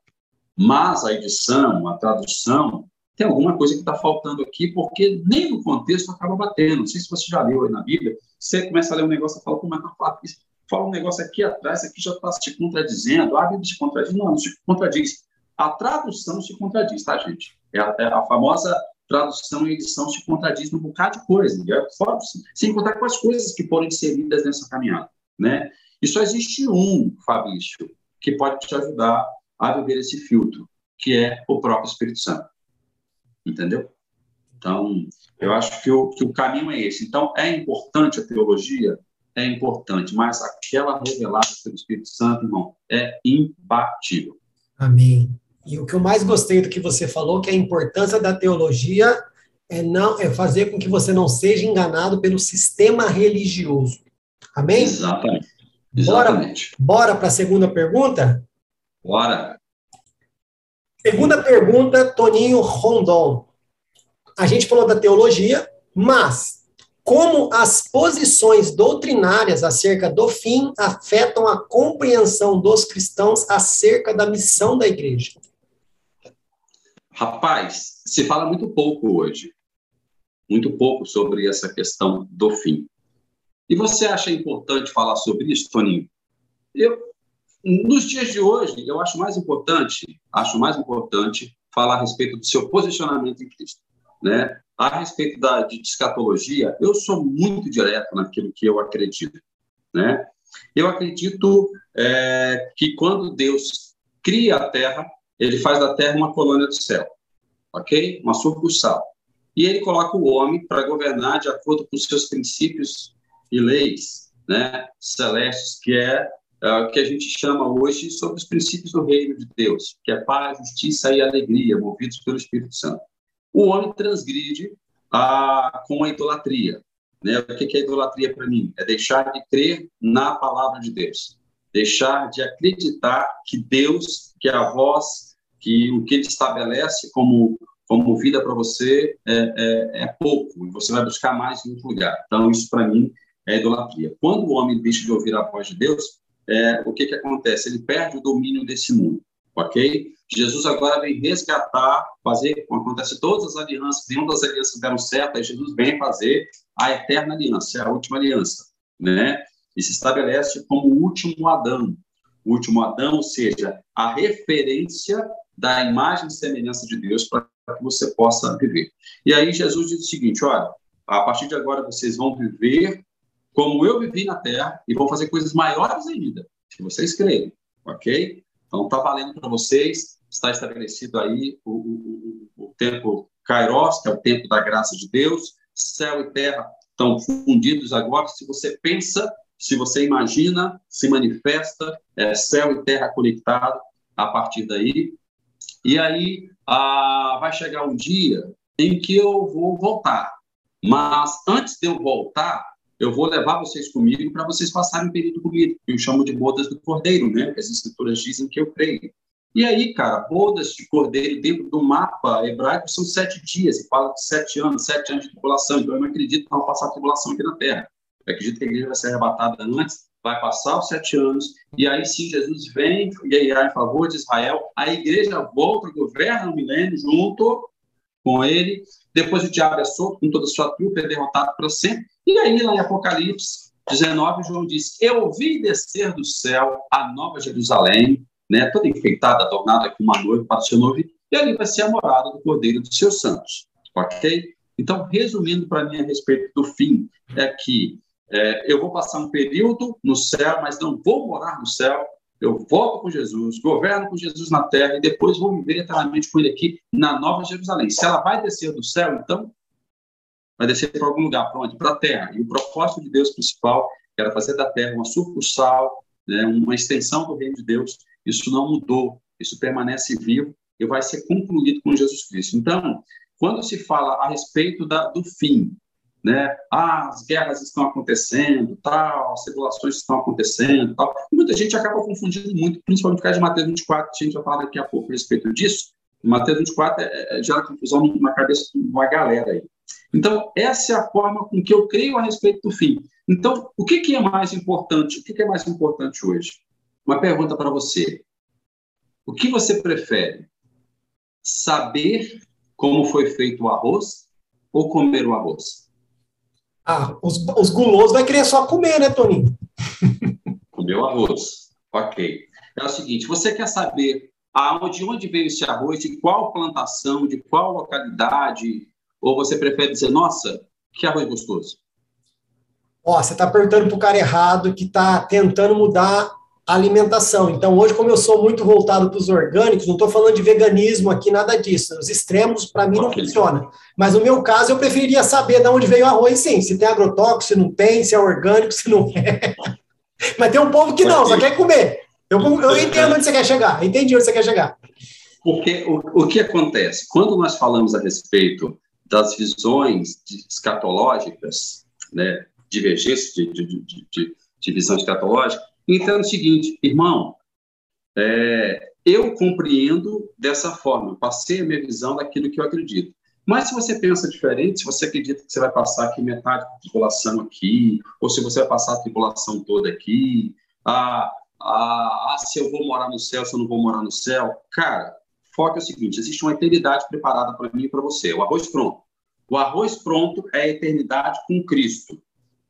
mas a edição, a tradução, tem alguma coisa que está faltando aqui, porque nem no contexto acaba batendo. Não sei se você já leu aí na Bíblia, você começa a ler um negócio e fala, como é que eu isso? Fala um negócio aqui atrás, aqui já está se contradizendo, a Bíblia se contradiz. Não, não se contradiz. A tradução se contradiz, tá, gente? É a, é a famosa tradução e edição se contradiz num bocado de coisa, fora, sem contar com as coisas que foram inseridas nessa caminhada, né? E só existe um, Fabrício, que pode te ajudar a viver esse filtro, que é o próprio Espírito Santo entendeu? Então, eu acho que o, que o caminho é esse. Então, é importante a teologia? É importante, mas aquela revelada pelo Espírito Santo, irmão, é imbatível. Amém. E o que eu mais gostei do que você falou, que a importância da teologia é não é fazer com que você não seja enganado pelo sistema religioso. Amém? Exatamente. Exatamente. Bora, bora para a segunda pergunta? Bora. Segunda pergunta, Toninho Rondon. A gente falou da teologia, mas como as posições doutrinárias acerca do fim afetam a compreensão dos cristãos acerca da missão da igreja? Rapaz, se fala muito pouco hoje, muito pouco sobre essa questão do fim. E você acha importante falar sobre isso, Toninho? Eu, nos dias de hoje, eu acho mais importante, acho mais importante falar a respeito do seu posicionamento em Cristo, né? A respeito da de escatologia, eu sou muito direto naquilo que eu acredito, né? Eu acredito é, que quando Deus cria a Terra, Ele faz da Terra uma colônia do céu, ok? Uma sucursal. E Ele coloca o homem para governar de acordo com seus princípios e leis, né? Celestes, que é uh, que a gente chama hoje sobre os princípios do reino de Deus, que é paz, justiça e alegria, movidos pelo Espírito Santo. O homem transgride a, com a idolatria. Né? O que é idolatria para mim? É deixar de crer na palavra de Deus, deixar de acreditar que Deus, que a voz, que o que ele estabelece como como vida para você é, é, é, pouco, e você vai buscar mais em outro lugar. Então, isso para mim é idolatria. Quando o homem deixa de ouvir a voz de Deus, é, o que, que acontece? Ele perde o domínio desse mundo, ok? Jesus agora vem resgatar, fazer, acontece todas as alianças, nenhuma das alianças deram certo, aí Jesus vem fazer a eterna aliança, é a última aliança, né? E se estabelece como o último Adão, o último Adão, ou seja, a referência da imagem e semelhança de Deus para que você possa viver. E aí Jesus diz o seguinte: olha, a partir de agora vocês vão viver como eu vivi na Terra e vão fazer coisas maiores ainda, se vocês crerem, ok? Então está valendo para vocês, está estabelecido aí o, o, o, tempo Kairos, que é o tempo da graça de Deus, céu e terra estão fundidos agora. Se você pensa, se você imagina, se manifesta, é céu e terra conectado a partir daí. E aí ah, vai chegar um dia em que eu vou voltar. Mas antes de eu voltar, eu vou levar vocês comigo para vocês passarem um período comigo, eu chamo de bodas do cordeiro, né? As escrituras dizem que eu creio. E aí, cara, bodas de cordeiro dentro do mapa hebraico são sete dias, e fala de sete anos, sete anos de tribulação. Então, eu não acredito que vai passar a tribulação aqui na Terra. Eu acredito que a igreja vai ser arrebatada antes, vai passar os sete anos, e aí sim Jesus vem guerrear em favor de Israel, a igreja volta, governa o milênio junto com ele, depois o diabo é solto com toda a sua trupe, é derrotado para sempre, e aí lá em Apocalipse 19, João diz, eu vi descer do céu a nova Jerusalém, né, toda enfeitada, adornada com uma noiva para o seu noivo, e ali vai ser a morada do Cordeiro dos seus santos, ok? Então, resumindo para mim a respeito do fim, é que é, eu vou passar um período no céu, mas não vou morar no céu. Eu volto com Jesus, governo com Jesus na terra e depois vou viver eternamente com ele aqui na Nova Jerusalém. Se ela vai descer do céu, então vai descer para algum lugar, para onde? Para a terra. E o propósito de Deus principal era fazer da terra uma sucursal, né, uma extensão do reino de Deus. Isso não mudou, isso permanece vivo e vai ser concluído com Jesus Cristo. Então, quando se fala a respeito da, do fim, né? Ah, as guerras estão acontecendo, tal, as tribulações estão acontecendo, tal. E muita gente acaba confundindo muito, principalmente por causa de Mateus 24, que a gente vai falar daqui a pouco a respeito disso. Mateus 24 é, é, gera confusão na cabeça de uma galera aí. Então, essa é a forma com que eu creio a respeito do fim. Então, o que, que é mais importante? O que, que é mais importante hoje? Uma pergunta para você. O que você prefere? Saber como foi feito o arroz ou comer o arroz? Ah, os, os gulosos vai querer só comer, né, Toninho? Comer o arroz. Ok. É o seguinte, você quer saber aonde, de onde veio esse arroz, de qual plantação, de qual localidade, ou você prefere dizer, nossa, que arroz gostoso? Ó, você está perguntando para o cara errado que está tentando mudar alimentação. Então, hoje, como eu sou muito voltado para os orgânicos, não estou falando de veganismo aqui, nada disso. Os extremos, para mim, não okay. funciona. Mas no meu caso, eu preferiria saber de onde veio o arroz, sim. Se tem agrotóxico, se não tem, se é orgânico, se não é. Mas tem um povo que não, só quer comer. Eu, eu entendo onde você quer chegar, entendi onde você quer chegar. Porque o, o que acontece? Quando nós falamos a respeito das visões escatológicas, né, divergências de, de, de, de, de visão escatológica, então é o seguinte, irmão, é, eu compreendo dessa forma, passei a minha visão daquilo que eu acredito. Mas se você pensa diferente, se você acredita que você vai passar aqui metade da tripulação aqui, ou se você vai passar a tripulação toda aqui, ah, ah, ah, se eu vou morar no céu, se eu não vou morar no céu, cara, foco é o seguinte: existe uma eternidade preparada para mim e para você. O arroz pronto. O arroz pronto é a eternidade com Cristo.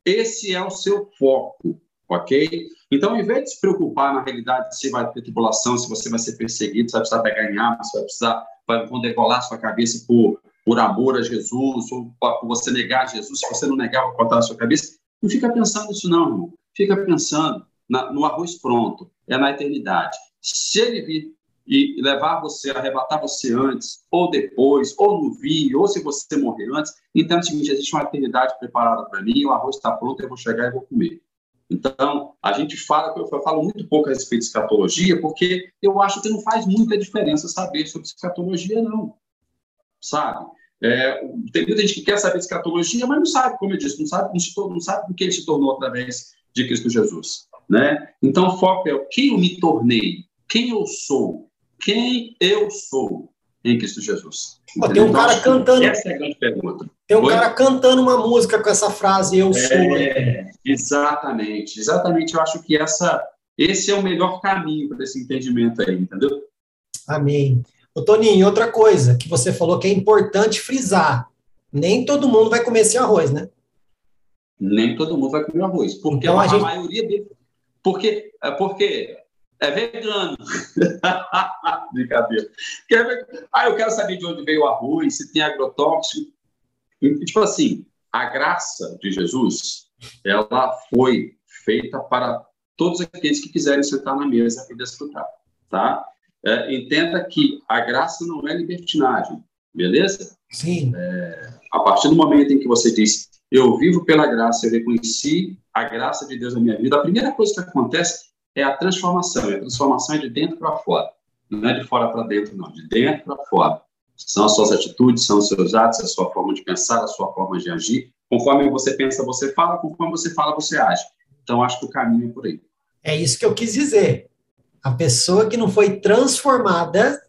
Esse é o seu foco ok? Então, ao invés de se preocupar na realidade se vai ter tribulação, se você vai ser perseguido, se vai precisar pegar em armas, se vai precisar, vai, vão degolar sua cabeça por, por amor a Jesus, ou por você negar Jesus, se você não negar, vai cortar a sua cabeça, não fica pensando nisso não, irmão. Fica pensando na, no arroz pronto, é na eternidade. Se ele vir e levar você, arrebatar você antes, ou depois, ou no vir, ou se você morrer antes, então é seguinte, existe uma eternidade preparada para mim, o arroz está pronto, eu vou chegar e vou comer. Então, a gente fala, eu falo muito pouco a respeito de escatologia, porque eu acho que não faz muita diferença saber sobre escatologia, não. Sabe? É, tem muita gente que quer saber escatologia, mas não sabe, como eu disse, não sabe, não, se, não sabe o que ele se tornou através de Cristo Jesus. né? Então, o foco é quem eu me tornei, quem eu sou, quem eu sou em Cristo Jesus. Pô, tem um cara então, cantando. Essa é a grande pergunta. Tem um Oi? cara cantando uma música com essa frase, eu sou. É, exatamente, exatamente. Eu acho que essa, esse é o melhor caminho para esse entendimento aí, entendeu? Amém. Ô, Toninho, outra coisa que você falou que é importante frisar: nem todo mundo vai comer esse arroz, né? Nem todo mundo vai comer arroz. Porque então, a, a gente... maioria dele. Porque, é porque é vegano. Brincadeira. Ah, eu quero saber de onde veio o arroz, se tem agrotóxico. Tipo assim, a graça de Jesus, ela foi feita para todos aqueles que quiserem sentar na mesa e desfrutar, tá? É, entenda que a graça não é libertinagem, beleza? Sim. É, a partir do momento em que você diz, eu vivo pela graça, eu reconheci a graça de Deus na minha vida, a primeira coisa que acontece é a transformação. E a transformação é de dentro para fora. Não é de fora para dentro, não. De dentro para fora. São as suas atitudes, são os seus atos, a sua forma de pensar, a sua forma de agir. Conforme você pensa, você fala. Conforme você fala, você age. Então, acho que o caminho é por aí. É isso que eu quis dizer. A pessoa que não foi transformada,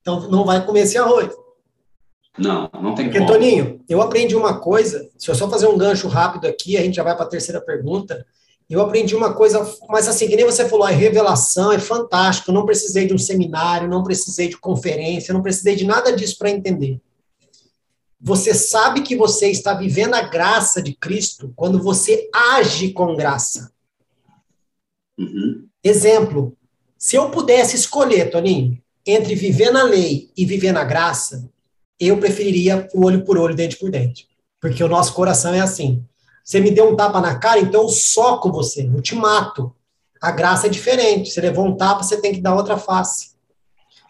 então não vai comer esse arroz. Não, não tem Porque, como. Toninho, eu aprendi uma coisa, se eu só fazer um gancho rápido aqui, a gente já vai para a terceira pergunta. Eu aprendi uma coisa, mas assim, que nem você falou, a revelação é fantástico. Não precisei de um seminário, não precisei de conferência, não precisei de nada disso para entender. Você sabe que você está vivendo a graça de Cristo quando você age com graça. Uhum. Exemplo: se eu pudesse escolher, Toninho, entre viver na lei e viver na graça, eu preferiria o olho por olho, dente por dente. Porque o nosso coração é assim. Você me deu um tapa na cara, então eu soco você, eu te mato. A graça é diferente. Você levou um tapa, você tem que dar outra face.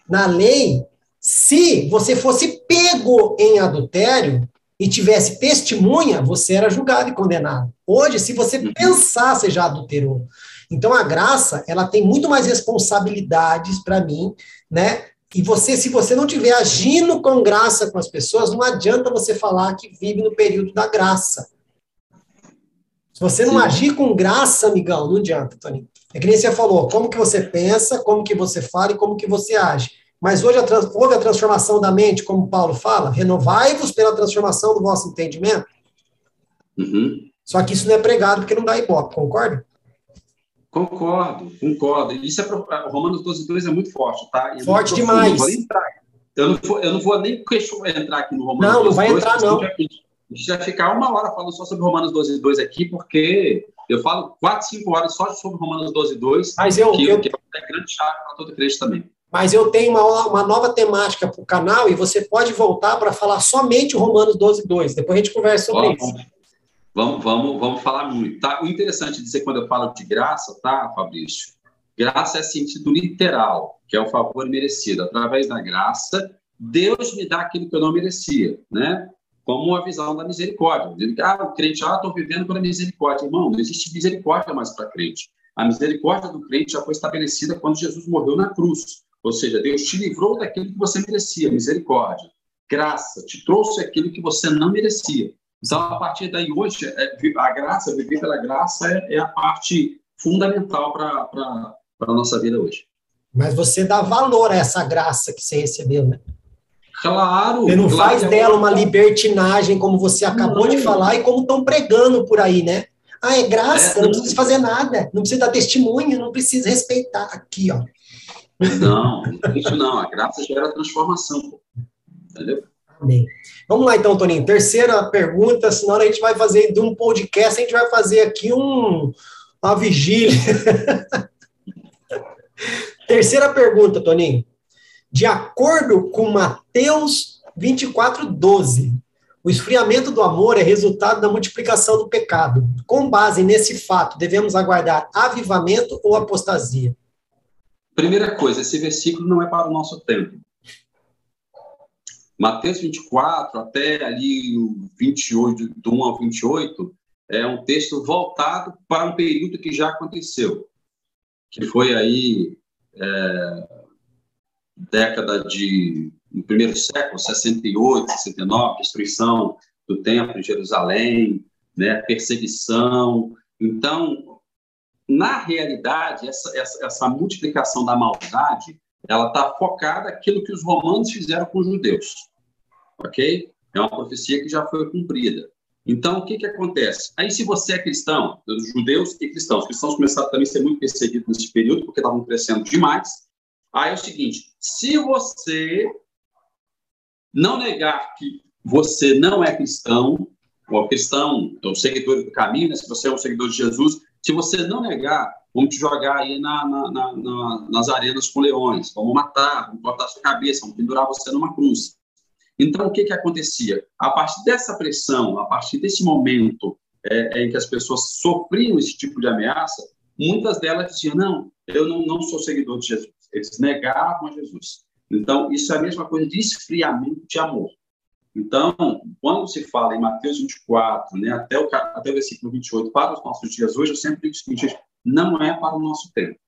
Na lei, se você fosse pego em adultério e tivesse testemunha, você era julgado e condenado. Hoje, se você uhum. pensar, você já adulterou. Então a graça, ela tem muito mais responsabilidades para mim, né? E você, se você não estiver agindo com graça com as pessoas, não adianta você falar que vive no período da graça. Se você não Sim. agir com graça, amigão, não adianta, Tony. É que nem você falou, como que você pensa, como que você fala e como que você age. Mas hoje a houve a transformação da mente, como Paulo fala, renovai-vos pela transformação do vosso entendimento. Uhum. Só que isso não é pregado porque não dá ibope, concorda? Concordo, concordo. Isso é Romanos 12, 2 é muito forte, tá? É forte demais. Eu não, vou, eu não vou nem entrar aqui no Romanos Não, 12, não vai 2, entrar, não. A gente vai ficar uma hora falando só sobre Romanos 12, 2 aqui, porque eu falo quatro, cinco horas só sobre Romanos 12, 2, Mas eu, que, eu... que é grande chave para todo crente também. Mas eu tenho uma, uma nova temática para o canal e você pode voltar para falar somente Romanos 12, 2. Depois a gente conversa sobre isso. Vamos, vamos, vamos falar muito. Tá? O interessante de dizer quando eu falo de graça, tá, Fabrício? Graça é sentido literal, que é o favor merecido. Através da graça, Deus me dá aquilo que eu não merecia, né? Como a visão da misericórdia. Ah, o crente, ah, estou vivendo pela misericórdia. Irmão, não existe misericórdia mais para crente. A misericórdia do crente já foi estabelecida quando Jesus morreu na cruz. Ou seja, Deus te livrou daquilo que você merecia, misericórdia. Graça, te trouxe aquilo que você não merecia. Então, a partir daí, hoje, é, a graça, viver pela graça, é, é a parte fundamental para a nossa vida hoje. Mas você dá valor a essa graça que você recebeu, né? Claro. Você não claro faz dela uma libertinagem, como você acabou não. de falar, e como estão pregando por aí, né? Ah, é graça, é, não, não precisa fazer nada, não precisa dar testemunho, não precisa respeitar. Aqui, ó. Não, isso não. A graça gera transformação. Entendeu? Amém. Vamos lá, então, Toninho. Terceira pergunta, senão a gente vai fazer de um podcast, a gente vai fazer aqui um, uma vigília. Terceira pergunta, Toninho. De acordo com Mateus 24, 12, o esfriamento do amor é resultado da multiplicação do pecado. Com base nesse fato, devemos aguardar avivamento ou apostasia? Primeira coisa, esse versículo não é para o nosso tempo. Mateus 24, até ali o 28, do 1 ao 28, é um texto voltado para um período que já aconteceu, que foi aí é, década de, no primeiro século, 68, 69, destruição do templo em Jerusalém, né, perseguição. Então, na realidade, essa, essa, essa multiplicação da maldade, ela está focada naquilo que os romanos fizeram com os judeus, ok? É uma profecia que já foi cumprida. Então, o que, que acontece? Aí, se você é cristão, judeus e cristãos, os cristãos começaram também a ser muito perseguidos nesse período, porque estavam crescendo demais. Aí é o seguinte: se você não negar que você não é cristão, ou cristão, ou seguidor do caminho, né? se você é um seguidor de Jesus, se você não negar, vamos te jogar aí na, na, na, nas arenas com leões, vamos matar, vamos cortar sua cabeça, vamos pendurar você numa cruz. Então, o que, que acontecia? A partir dessa pressão, a partir desse momento é, é, em que as pessoas sofriam esse tipo de ameaça, muitas delas diziam: não, eu não, não sou seguidor de Jesus. Eles negavam a Jesus. Então, isso é a mesma coisa de esfriamento de amor. Então, quando se fala em Mateus 24, né, até, o, até o versículo 28, para os nossos dias hoje, eu sempre digo o seguinte: não é para o nosso tempo.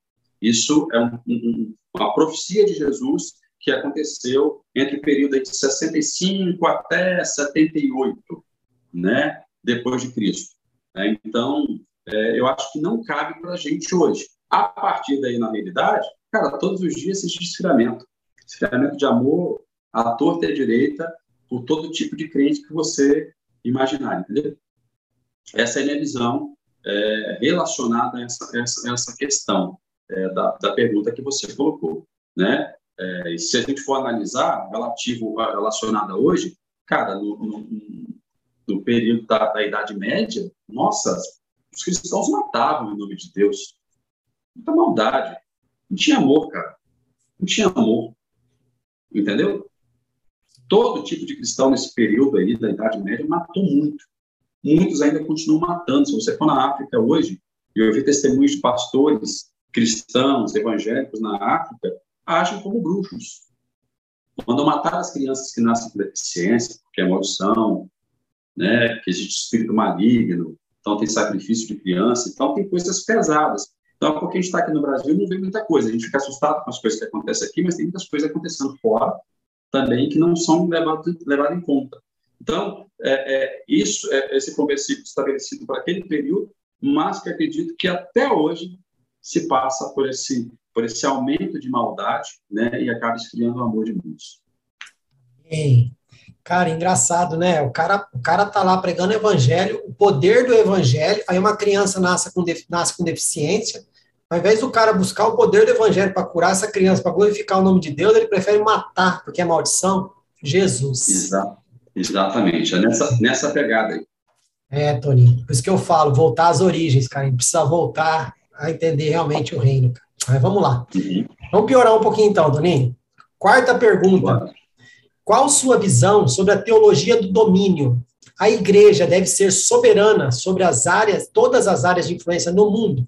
Isso é um, um, uma profecia de Jesus que aconteceu entre o período de 65 até 78, né, depois de Cristo. É, então, é, eu acho que não cabe para a gente hoje. A partir daí, na realidade, cara, todos os dias existe esfriamento. Esfriamento de amor, à torta e à direita, por todo tipo de crente que você imaginar, entendeu? Essa é a minha visão é, relacionada a essa, essa, essa questão é, da, da pergunta que você colocou, né? É, e se a gente for analisar relativo relacionada hoje, cara, no, no, no período da, da, Idade Média, nossa, os cristãos matavam em nome de Deus. Muita maldade. Não tinha amor, cara. Não tinha amor. Entendeu? todo tipo de cristão nesse período aí da Idade Média matou muito. Muitos ainda continuam matando. Se você for na África hoje, e eu vi testemunhos de pastores cristãos, evangélicos na África, agem como bruxos. Mandam matar as crianças que nascem com deficiência, que é maldição, né, que existe espírito maligno, então tem sacrifício de criança, então tem coisas pesadas. Então, porque a gente está aqui no Brasil, não vê muita coisa. A gente fica assustado com as coisas que acontecem aqui, mas tem muitas coisas acontecendo fora também que não são levados levado em conta. Então, é, é, isso, é, esse versículo estabelecido para aquele período, mas que acredito que até hoje se passa por esse, por esse aumento de maldade né, e acaba esfriando o amor de muitos. Cara, engraçado, né? O cara, o cara tá lá pregando evangelho, o poder do evangelho, aí uma criança nasce com, nasce com deficiência, ao invés do cara buscar o poder do evangelho para curar essa criança, para glorificar o nome de Deus, ele prefere matar, porque é maldição. Jesus. Exa exatamente, é nessa, nessa pegada aí. É, Toninho, por isso que eu falo, voltar às origens, cara. A gente precisa voltar a entender realmente o reino, cara. Mas vamos lá. Uhum. Vamos piorar um pouquinho então, Toninho. Quarta pergunta. Qual sua visão sobre a teologia do domínio? A igreja deve ser soberana sobre as áreas, todas as áreas de influência no mundo?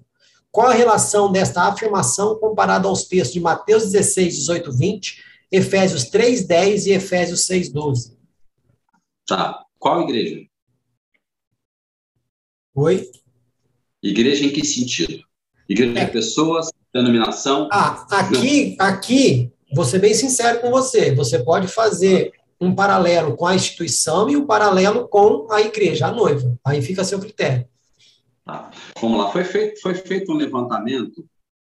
Qual a relação desta afirmação comparada aos textos de Mateus 16, 18, 20, Efésios 3, 10 e Efésios 6, 12? Tá. Qual igreja? Oi? Igreja em que sentido? Igreja é. de pessoas, denominação? Ah, aqui, aqui, vou ser bem sincero com você, você pode fazer um paralelo com a instituição e um paralelo com a igreja, a noiva. Aí fica a seu critério. Tá? Vamos lá, foi feito, foi feito um levantamento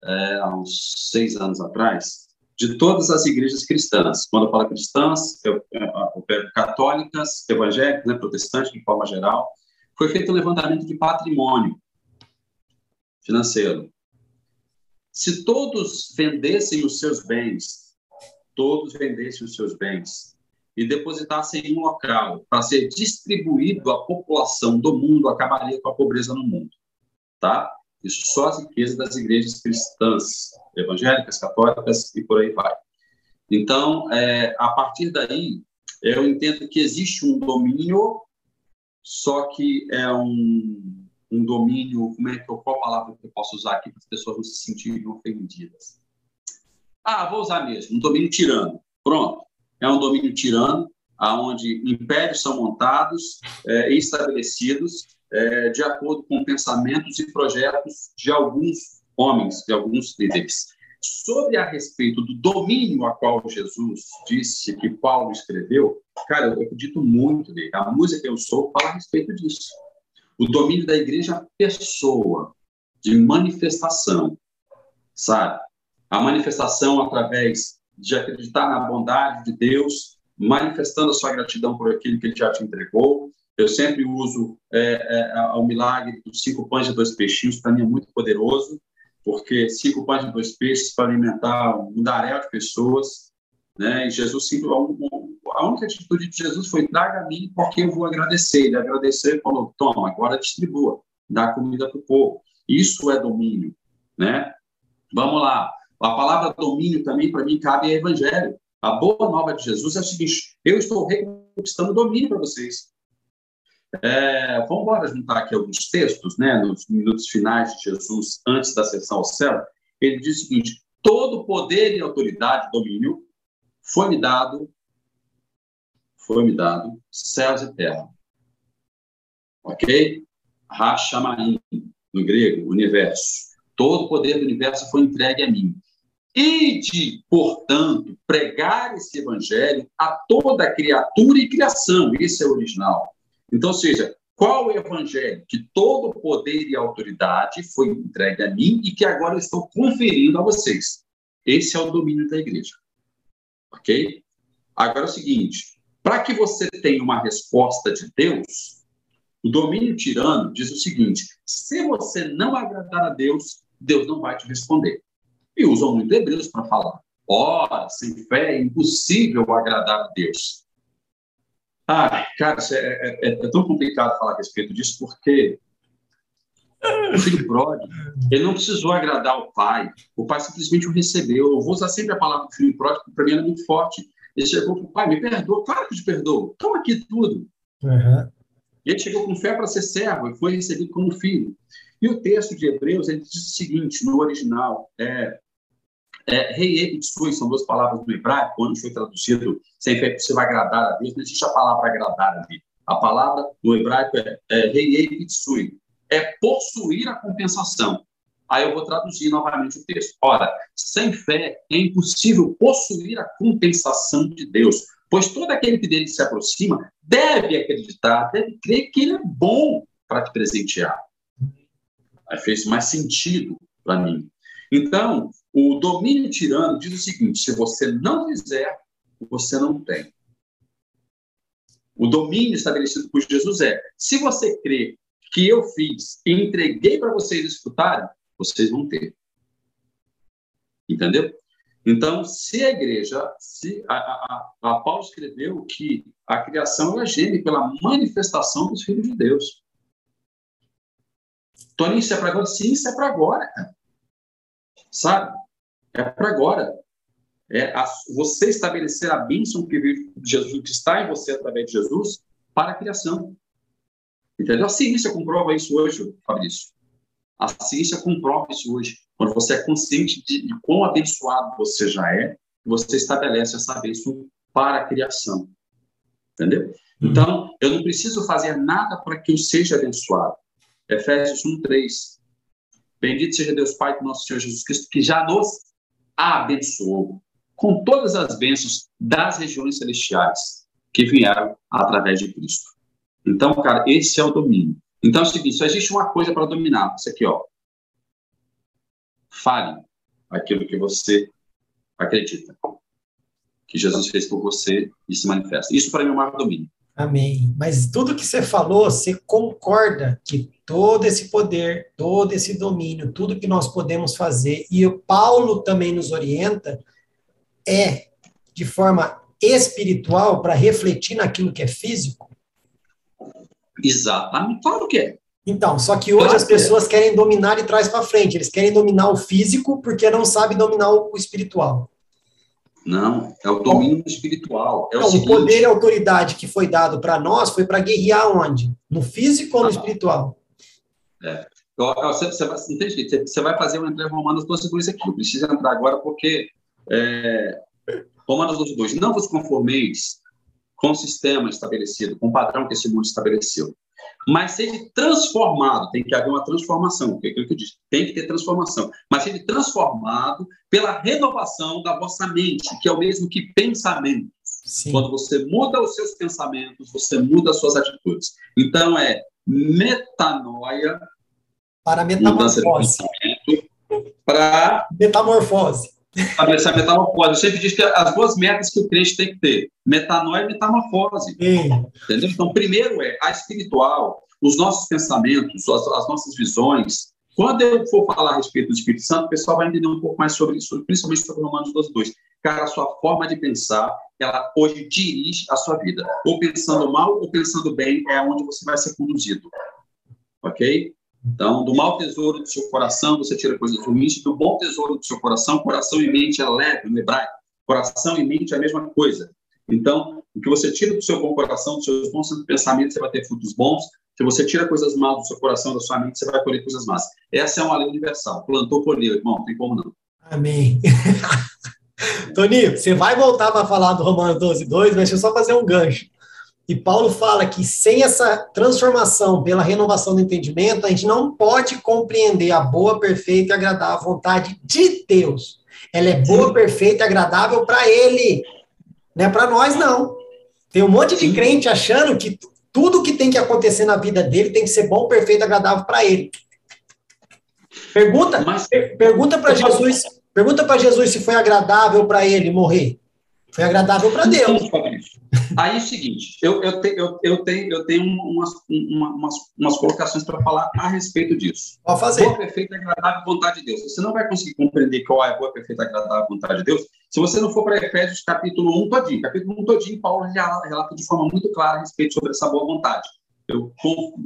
é, há uns seis anos atrás de todas as igrejas cristãs. Quando eu falo cristãs, eu, eu católicas, evangélicas, né, protestantes de forma geral. Foi feito um levantamento de patrimônio financeiro. Se todos vendessem os seus bens, todos vendessem os seus bens e depositassem em um local para ser distribuído à população do mundo, acabaria com a pobreza no mundo. Tá? Isso só as riquezas das igrejas cristãs, evangélicas, católicas e por aí vai. Então, é, a partir daí, eu entendo que existe um domínio, só que é um, um domínio, como é que eu, qual palavra que eu posso usar aqui para as pessoas não se sentirem ofendidas? Ah, vou usar mesmo, um domínio tirano. Pronto é um domínio tirano, aonde impérios são montados é, e estabelecidos é, de acordo com pensamentos e projetos de alguns homens, de alguns líderes. Sobre a respeito do domínio a qual Jesus disse que Paulo escreveu, cara, eu acredito muito nele. A música que eu sou fala a respeito disso. O domínio da igreja pessoa, de manifestação, sabe? A manifestação através de acreditar na bondade de Deus, manifestando a sua gratidão por aquilo que Ele já te entregou. Eu sempre uso é, é, o milagre dos cinco pães e dois peixinhos, para mim é muito poderoso, porque cinco pães e dois peixes para alimentar um daréu de pessoas, né? E Jesus sempre a única atitude de Jesus foi traga a mim porque eu vou agradecer. Ele agradeceu e falou: toma, agora distribua, dá comida para o povo. Isso é domínio, né? Vamos lá. A palavra domínio também para mim cabe ao evangelho. A boa nova de Jesus é o seguinte: eu estou reconquistando domínio para vocês. É, vamos embora juntar aqui alguns textos, né? Nos minutos finais de Jesus, antes da ascensão ao céu, ele diz o seguinte: todo poder e autoridade, domínio, foi-me dado, foi-me dado céus e terra. Ok? Rachamaim, no grego, universo. Todo o poder do universo foi entregue a mim. E de, portanto, pregar esse evangelho a toda criatura e criação. Esse é o original. Então, ou seja, qual o evangelho? Que todo poder e autoridade foi entregue a mim e que agora eu estou conferindo a vocês. Esse é o domínio da igreja. Ok? Agora é o seguinte: para que você tenha uma resposta de Deus, o domínio tirano diz o seguinte: se você não agradar a Deus, Deus não vai te responder. E usam muito Hebreus para falar. Ora, sem fé é impossível agradar a Deus. Ah, cara, é, é, é, é tão complicado falar a respeito disso, porque o filho pródigo, ele não precisou agradar o pai, o pai simplesmente o recebeu. Eu vou usar sempre a palavra filho pródigo, porque para mim é muito forte. Ele chegou para o pai, me perdoa, claro que te perdoa, toma aqui tudo. Uhum. E ele chegou com fé para ser servo e foi recebido como filho. E o texto de Hebreus, ele diz o seguinte, no original, é, é, rei e Pitsui são duas palavras do hebraico, quando foi traduzido, sem fé você vai agradar a Deus, não existe a palavra agradar ali. A palavra no hebraico é, é rei e Pitsui, é possuir a compensação. Aí eu vou traduzir novamente o texto. Ora, sem fé é impossível possuir a compensação de Deus, pois todo aquele que dele se aproxima deve acreditar, deve crer que ele é bom para te presentear. Aí fez mais sentido para mim. Então, o domínio tirano diz o seguinte: se você não fizer, você não tem. O domínio estabelecido por Jesus é: se você crê que eu fiz e entreguei para vocês escutarem, vocês vão ter. Entendeu? Então, se a igreja, se a, a, a Paulo escreveu que a criação é geme pela manifestação dos filhos de Deus. Toninho, isso é para agora? Sim, isso é para agora. Sabe? É para agora. É a, você estabelecer a bênção que Jesus que está em você através de Jesus para a criação. Entendeu? A ciência comprova isso hoje, Fabrício. A ciência comprova isso hoje. Quando você é consciente de, de quão abençoado você já é, você estabelece essa bênção para a criação. Entendeu? Uhum. Então, eu não preciso fazer nada para que eu seja abençoado. Efésios 1, 3. Bendito seja Deus Pai do nosso Senhor Jesus Cristo, que já nos abençoou com todas as bênçãos das regiões celestiais que vieram através de Cristo. Então, cara, esse é o domínio. Então é o seguinte, só existe uma coisa para dominar. Isso aqui, ó. Fale aquilo que você acredita. Que Jesus fez por você e se manifesta. Isso para mim é o maior domínio. Amém. Mas tudo que você falou, você concorda que todo esse poder, todo esse domínio, tudo que nós podemos fazer, e o Paulo também nos orienta, é de forma espiritual para refletir naquilo que é físico? Exatamente, claro que é. Então, só que hoje claro as pessoas que é. querem dominar e traz para frente. Eles querem dominar o físico porque não sabem dominar o espiritual. Não, é o domínio espiritual. É o, o poder e a autoridade que foi dado para nós foi para guerrear onde? No físico ou no ah, espiritual? É. Você, você, vai, entende? você vai fazer um entrega Romanos 12, 2 aqui. Eu preciso entrar agora porque é, Romanos 12, 2. Não vos conformeis com o sistema estabelecido, com o padrão que esse mundo estabeleceu. Mas seja transformado, tem que haver uma transformação, que é aquilo que eu disse, tem que ter transformação. Mas seja transformado pela renovação da vossa mente, que é o mesmo que pensamento. Sim. Quando você muda os seus pensamentos, você muda as suas atitudes. Então é metanoia Para metamorfose. Para metamorfose. Essa metamorfose. Eu sempre digo que as duas metas que o crente tem que ter: metanoia e metamorfose. Entendeu? Então, primeiro é a espiritual, os nossos pensamentos, as, as nossas visões, quando eu for falar a respeito do Espírito Santo, o pessoal vai entender um pouco mais sobre isso, principalmente sobre Romanos 12, 2. Cara, a sua forma de pensar, ela hoje dirige a sua vida. Ou pensando mal ou pensando bem, é onde você vai ser conduzido. Ok? Então, do mau tesouro do seu coração, você tira coisas ruins, do bom tesouro do seu coração, coração e mente é leve, no hebraico. Coração e mente é a mesma coisa. Então, o que você tira do seu bom coração, dos seus bons pensamentos, você vai ter frutos bons. Se você tira coisas más do seu coração, da sua mente, você vai colher coisas más. Essa é uma lei universal. Plantou, colheu, irmão, não tem como não. Amém. Toninho, você vai voltar para falar do Romanos 12, 2, mas deixa eu só fazer um gancho. E Paulo fala que sem essa transformação pela renovação do entendimento, a gente não pode compreender a boa, perfeita e agradável vontade de Deus. Ela é boa, perfeita e agradável para Ele, não é para nós, não. Tem um monte de crente achando que tudo que tem que acontecer na vida dele tem que ser bom, perfeito e agradável para Ele. Pergunta, Mas, pergunta para Jesus, pergunta para Jesus se foi agradável para ele morrer. Foi agradável para Deus. Aí é o seguinte, eu, eu, te, eu, eu tenho, eu tenho umas, uma, umas, umas colocações para falar a respeito disso. Pode fazer. Boa, perfeita, agradável vontade de Deus. Você não vai conseguir compreender qual é a boa, perfeita, agradável vontade de Deus se você não for para Efésios capítulo 1 todinho. Capítulo 1 todinho, Paulo já relata de forma muito clara a respeito sobre essa boa vontade. Eu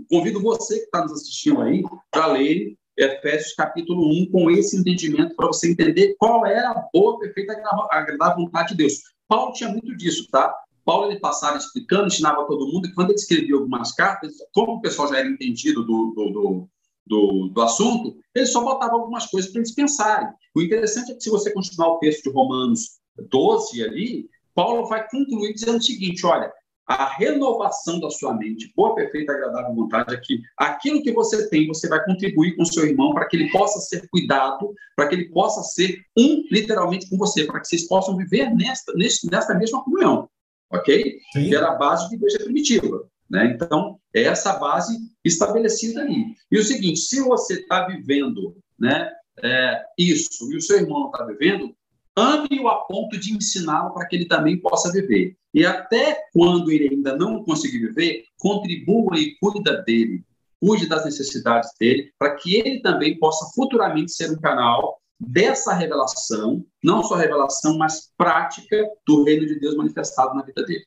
convido você que está nos assistindo aí para ler Efésios capítulo 1 com esse entendimento para você entender qual era a boa, perfeita, agradável vontade de Deus. Paulo tinha muito disso, tá? Paulo ele passava explicando, ensinava todo mundo, e quando ele escrevia algumas cartas, como o pessoal já era entendido do, do, do, do, do assunto, ele só botava algumas coisas para eles pensarem. O interessante é que se você continuar o texto de Romanos 12 ali, Paulo vai concluir dizendo o seguinte, olha, a renovação da sua mente, boa, perfeita, agradável vontade, é que aquilo que você tem, você vai contribuir com seu irmão para que ele possa ser cuidado, para que ele possa ser um, literalmente, com você, para que vocês possam viver nesta, nesta mesma comunhão, ok? Sim. Que era a base de igreja primitiva, né? Então, é essa base estabelecida ali. E o seguinte, se você está vivendo né, é, isso e o seu irmão está vivendo, ame-o a ponto de ensiná-lo para que ele também possa viver. E até quando ele ainda não conseguir viver, contribua e cuida dele, cuide das necessidades dele, para que ele também possa futuramente ser um canal dessa revelação, não só revelação, mas prática do reino de Deus manifestado na vida dele.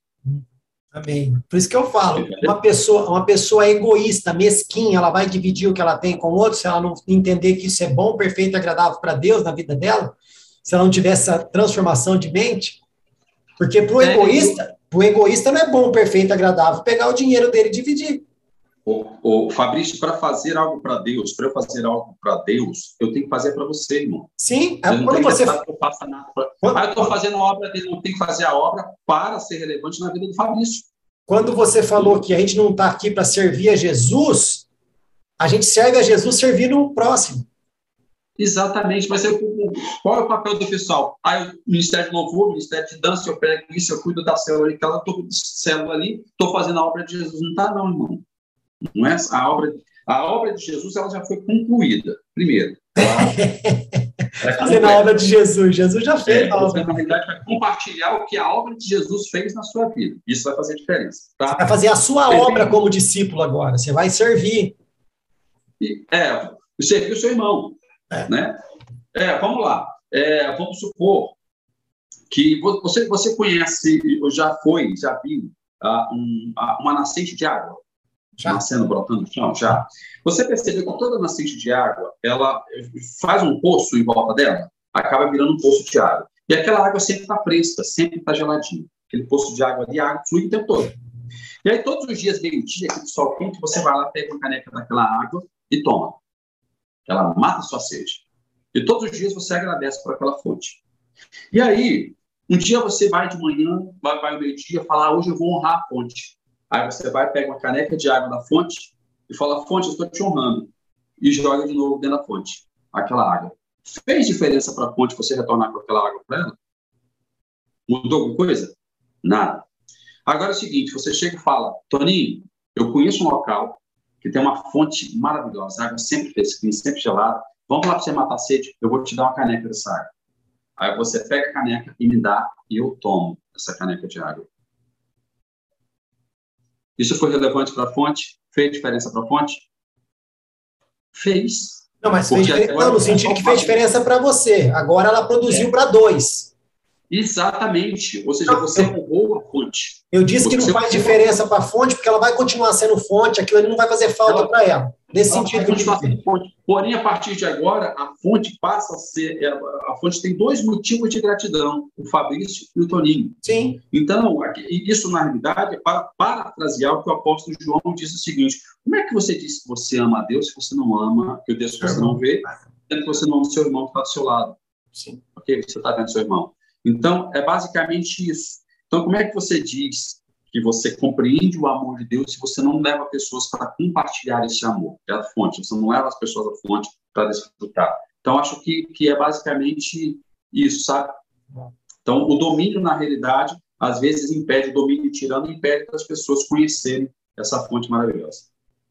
Amém. Por isso que eu falo, uma pessoa, uma pessoa egoísta, mesquinha, ela vai dividir o que ela tem com outro, se ela não entender que isso é bom, perfeito agradável para Deus na vida dela, se ela não tiver essa transformação de mente, porque para o é, egoísta, o egoísta não é bom, perfeito, agradável pegar o dinheiro dele e dividir. O, o Fabrício, para fazer algo para Deus, para eu fazer algo para Deus, eu tenho que fazer para você, irmão. Sim, é quando você. Que eu faça nada pra... quando... Ah, eu estou fazendo a obra dele, não tenho que fazer a obra para ser relevante na vida do Fabrício. Quando você falou que a gente não está aqui para servir a Jesus, a gente serve a Jesus servindo o próximo. Exatamente, mas eu, qual é o papel do pessoal? Ah, o Ministério de Louvor, o Ministério de Dança, eu pego isso, eu cuido da célula ali, aquela célula ali, estou fazendo a obra de Jesus. Não está, não, irmão. Não é a obra, a obra de Jesus ela já foi concluída, primeiro. Fazendo a obra de Jesus, Jesus já fez é, a obra. Você, na verdade, vai compartilhar o que a obra de Jesus fez na sua vida. Isso vai fazer diferença. Tá? Você vai fazer a sua obra como discípulo agora, você vai servir. É, servir o seu irmão. É. Né? É, vamos lá. É, vamos supor que você, você conhece, ou já foi, já viu, uh, um, uh, uma nascente de água já. nascendo, brotando no chão, já. Você percebeu que toda nascente de água, ela faz um poço em volta dela, acaba virando um poço de água. E aquela água sempre está fresca, sempre está geladinha. Aquele poço de água ali, a água flui o tempo todo. E aí, todos os dias, meio-dia, aquele sol quente, você vai lá, pega uma caneca daquela água e toma. Ela mata a sua sede. E todos os dias você agradece por aquela fonte. E aí, um dia você vai de manhã, vai, vai ao meio-dia, falar, ah, hoje eu vou honrar a fonte. Aí você vai, pega uma caneca de água da fonte e fala, fonte, eu estou te honrando. E joga de novo dentro da fonte, aquela água. Fez diferença para a fonte você retornar com aquela água para ela? Mudou alguma coisa? Nada. Agora é o seguinte, você chega e fala, Toninho, eu conheço um local que tem uma fonte maravilhosa, água sempre fresquinha, sempre gelada. Vamos lá para você matar sede, eu vou te dar uma caneca dessa água. Aí você pega a caneca e me dá, e eu tomo essa caneca de água. Isso foi relevante para a fonte? Fez diferença para a fonte? Fez. Não, mas fez não, no sentido que fez diferença para você. Agora ela produziu é. para dois. Exatamente. Ou seja, não, você roubou a fonte. Eu disse que não faz diferença para a fonte, porque ela vai continuar sendo fonte, aquilo ali não vai fazer falta para ela. Nesse ela sentido. Porém, a partir de agora, a fonte passa a ser. É, a fonte tem dois motivos de gratidão: o Fabrício e o Toninho. Sim. Então, isso, na realidade, é para parafrasear o que o apóstolo João disse o seguinte: como é que você diz que você ama a Deus se você não ama, que o Deus que você não vê, sendo que você não ama o seu irmão que está do seu lado? Sim. Ok? Você está vendo seu irmão. Então, é basicamente isso. Então, como é que você diz que você compreende o amor de Deus se você não leva pessoas para compartilhar esse amor? É a fonte, você não leva as pessoas à fonte para desfrutar. Então, acho que, que é basicamente isso, sabe? Então, o domínio, na realidade, às vezes impede, o domínio tirando impede as pessoas conhecerem essa fonte maravilhosa.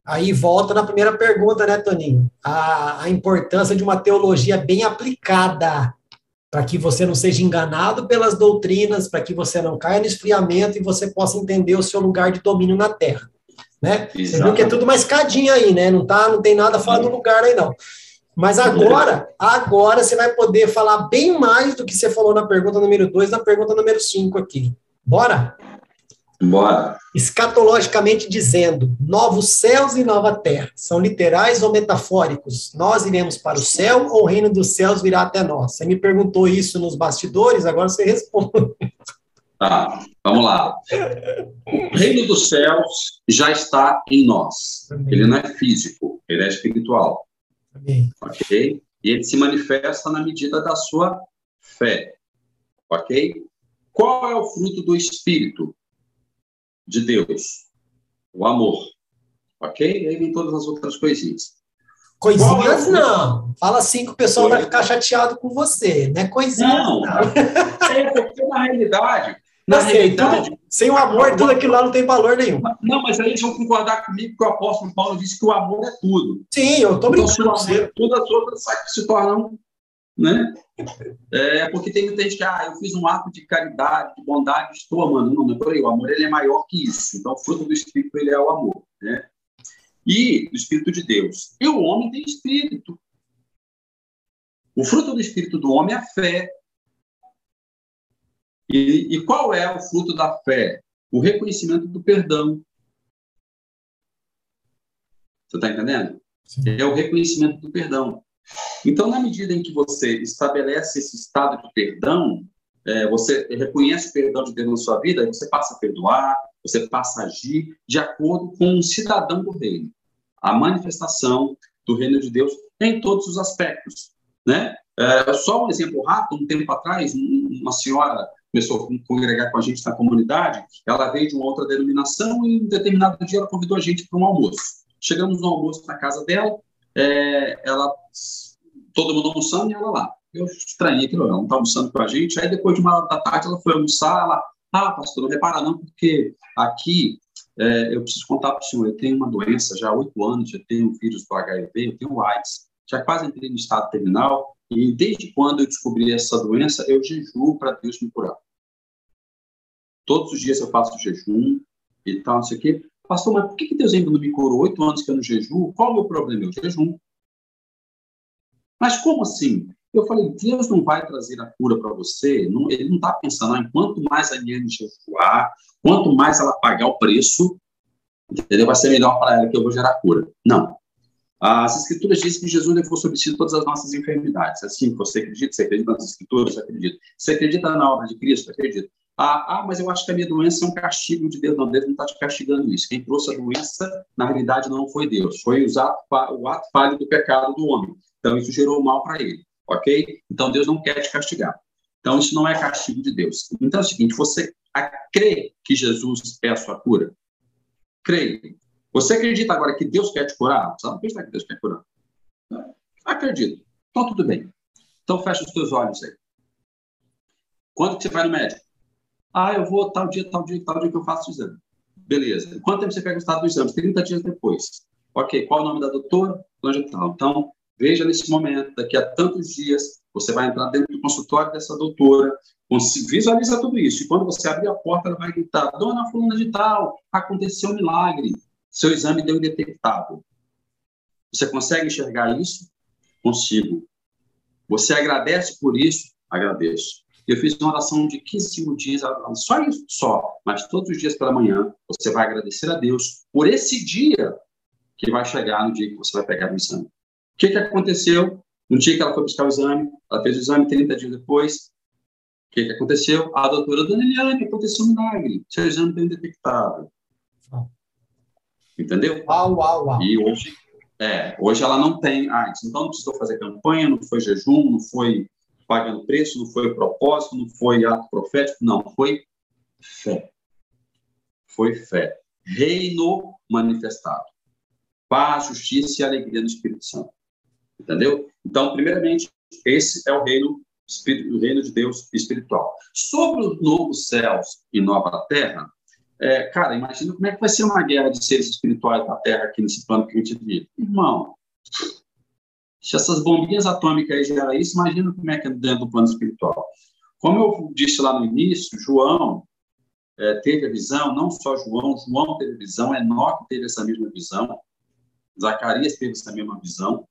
Aí volta na primeira pergunta, né, Toninho? A, a importância de uma teologia bem aplicada para que você não seja enganado pelas doutrinas, para que você não caia no esfriamento e você possa entender o seu lugar de domínio na Terra. Né? Você viu que é tudo uma escadinha aí, né? Não, tá, não tem nada fora do lugar aí, não. Mas agora, agora você vai poder falar bem mais do que você falou na pergunta número 2, na pergunta número 5 aqui. Bora? Bora. Escatologicamente dizendo, novos céus e nova terra. São literais ou metafóricos? Nós iremos para o céu ou o reino dos céus virá até nós? Você me perguntou isso nos bastidores, agora você responde. Tá, vamos lá. O reino dos céus já está em nós. Amém. Ele não é físico, ele é espiritual. Amém. Ok? E ele se manifesta na medida da sua fé. Ok? Qual é o fruto do Espírito? De Deus, o amor. Ok? E aí vem todas as outras coisinhas. Coisinhas é não. Fala assim que o pessoal vai ficar chateado com você, né? Coisinhas não. não. É porque na realidade, na sei, realidade, tudo, sem o amor, tudo aquilo lá não tem valor nenhum. Não, mas aí eles vão concordar comigo que o apóstolo Paulo disse que o amor é tudo. Sim, eu estou brincando. Então, se o amor é tudo, as outras se tornam né? É porque tem muita gente que, ah, eu fiz um ato de caridade, de bondade, estou amando. Não, não é por aí. O amor ele é maior que isso. Então, o fruto do Espírito ele é o amor, né? E o Espírito de Deus. E o homem tem Espírito. O fruto do Espírito do homem é a fé. E, e qual é o fruto da fé? O reconhecimento do perdão. Você está entendendo? Sim. É o reconhecimento do perdão. Então, na medida em que você estabelece esse estado de perdão, é, você reconhece o perdão de Deus na sua vida, você passa a perdoar, você passa a agir de acordo com um cidadão do reino. A manifestação do reino de Deus em todos os aspectos. Né? É, só um exemplo rápido, um tempo atrás, uma senhora começou a congregar com a gente na comunidade, ela veio de uma outra denominação e em um determinado dia ela convidou a gente para um almoço. Chegamos no almoço na casa dela, é, ela, todo mundo almoçando e ela lá. Eu estranhei aquilo, ela não está almoçando com a gente. Aí depois de uma hora da tarde ela foi almoçar, ela, ah, pastor, não repara não, porque aqui é, eu preciso contar para o senhor, eu tenho uma doença já há oito anos, eu tenho o vírus do HIV, eu tenho AIDS, já quase entrei no estado terminal, e desde quando eu descobri essa doença, eu jejuo para Deus me curar. Todos os dias eu faço jejum e tal, não sei o quê. Pastor, mas por que Deus ainda não me curou oito anos que eu não jejuo? Qual é o meu problema? Eu jejum. Mas como assim? Eu falei, Deus não vai trazer a cura para você. Não, ele não está pensando, ah, quanto mais a Eliane jejuar, quanto mais ela pagar o preço, entendeu? vai ser melhor para ela que eu vou gerar cura. Não. As escrituras dizem que Jesus levou sobre si todas as nossas enfermidades. Assim, você acredita? Você acredita nas escrituras? Acredita? Você acredita na obra de Cristo? Acredita? Ah, ah, mas eu acho que a minha doença é um castigo de Deus. Não, Deus não está te castigando isso. Quem trouxe a doença, na realidade, não foi Deus. Foi usar o ato falho do pecado do homem. Então, isso gerou mal para ele. Ok? Então, Deus não quer te castigar. Então, isso não é castigo de Deus. Então, é o seguinte: você crê que Jesus é a sua cura? Crê. Você acredita agora que Deus quer te curar? Você não acredita que Deus quer curar? Acredito. Então, tudo bem. Então, fecha os teus olhos aí. Quando que você vai no médico? Ah, eu vou tal dia, tal dia, tal dia que eu faço o exame. Beleza. Quanto tempo você pega o estado do exame? 30 dias depois. Ok, qual o nome da doutora? Então, veja nesse momento, daqui a tantos dias, você vai entrar dentro do consultório dessa doutora, visualiza tudo isso. E quando você abrir a porta, ela vai gritar: Dona Fulana de Tal, aconteceu um milagre. Seu exame deu indetectável. Você consegue enxergar isso? Consigo. Você agradece por isso? Agradeço. Eu fiz uma oração de 15 dias, só isso, só. Mas todos os dias pela manhã, você vai agradecer a Deus por esse dia que vai chegar no dia que você vai pegar o exame. O que, que aconteceu? No dia que ela foi buscar o exame, ela fez o exame 30 dias depois. O que, que aconteceu? A doutora Dona Eliane, aconteceu um milagre. Seu exame tem detectado. Entendeu? Uau, uau, uau. E hoje, é, hoje ela não tem AIDS. Então não precisou fazer campanha, não foi jejum, não foi pagando preço, não foi propósito, não foi ato profético, não. Foi fé. Foi fé. Reino manifestado. Paz, justiça e alegria no Espírito Santo. Entendeu? Então, primeiramente, esse é o reino, o reino de Deus espiritual. Sobre os novos céus e nova terra, é, cara, imagina como é que vai ser uma guerra de seres espirituais na Terra aqui nesse plano que a gente vive. Irmão, se essas bombinhas atômicas geram isso, imagina como é que é dentro do plano espiritual. Como eu disse lá no início, João é, teve a visão, não só João, João teve a visão, Enoque teve essa mesma visão, Zacarias teve essa mesma visão,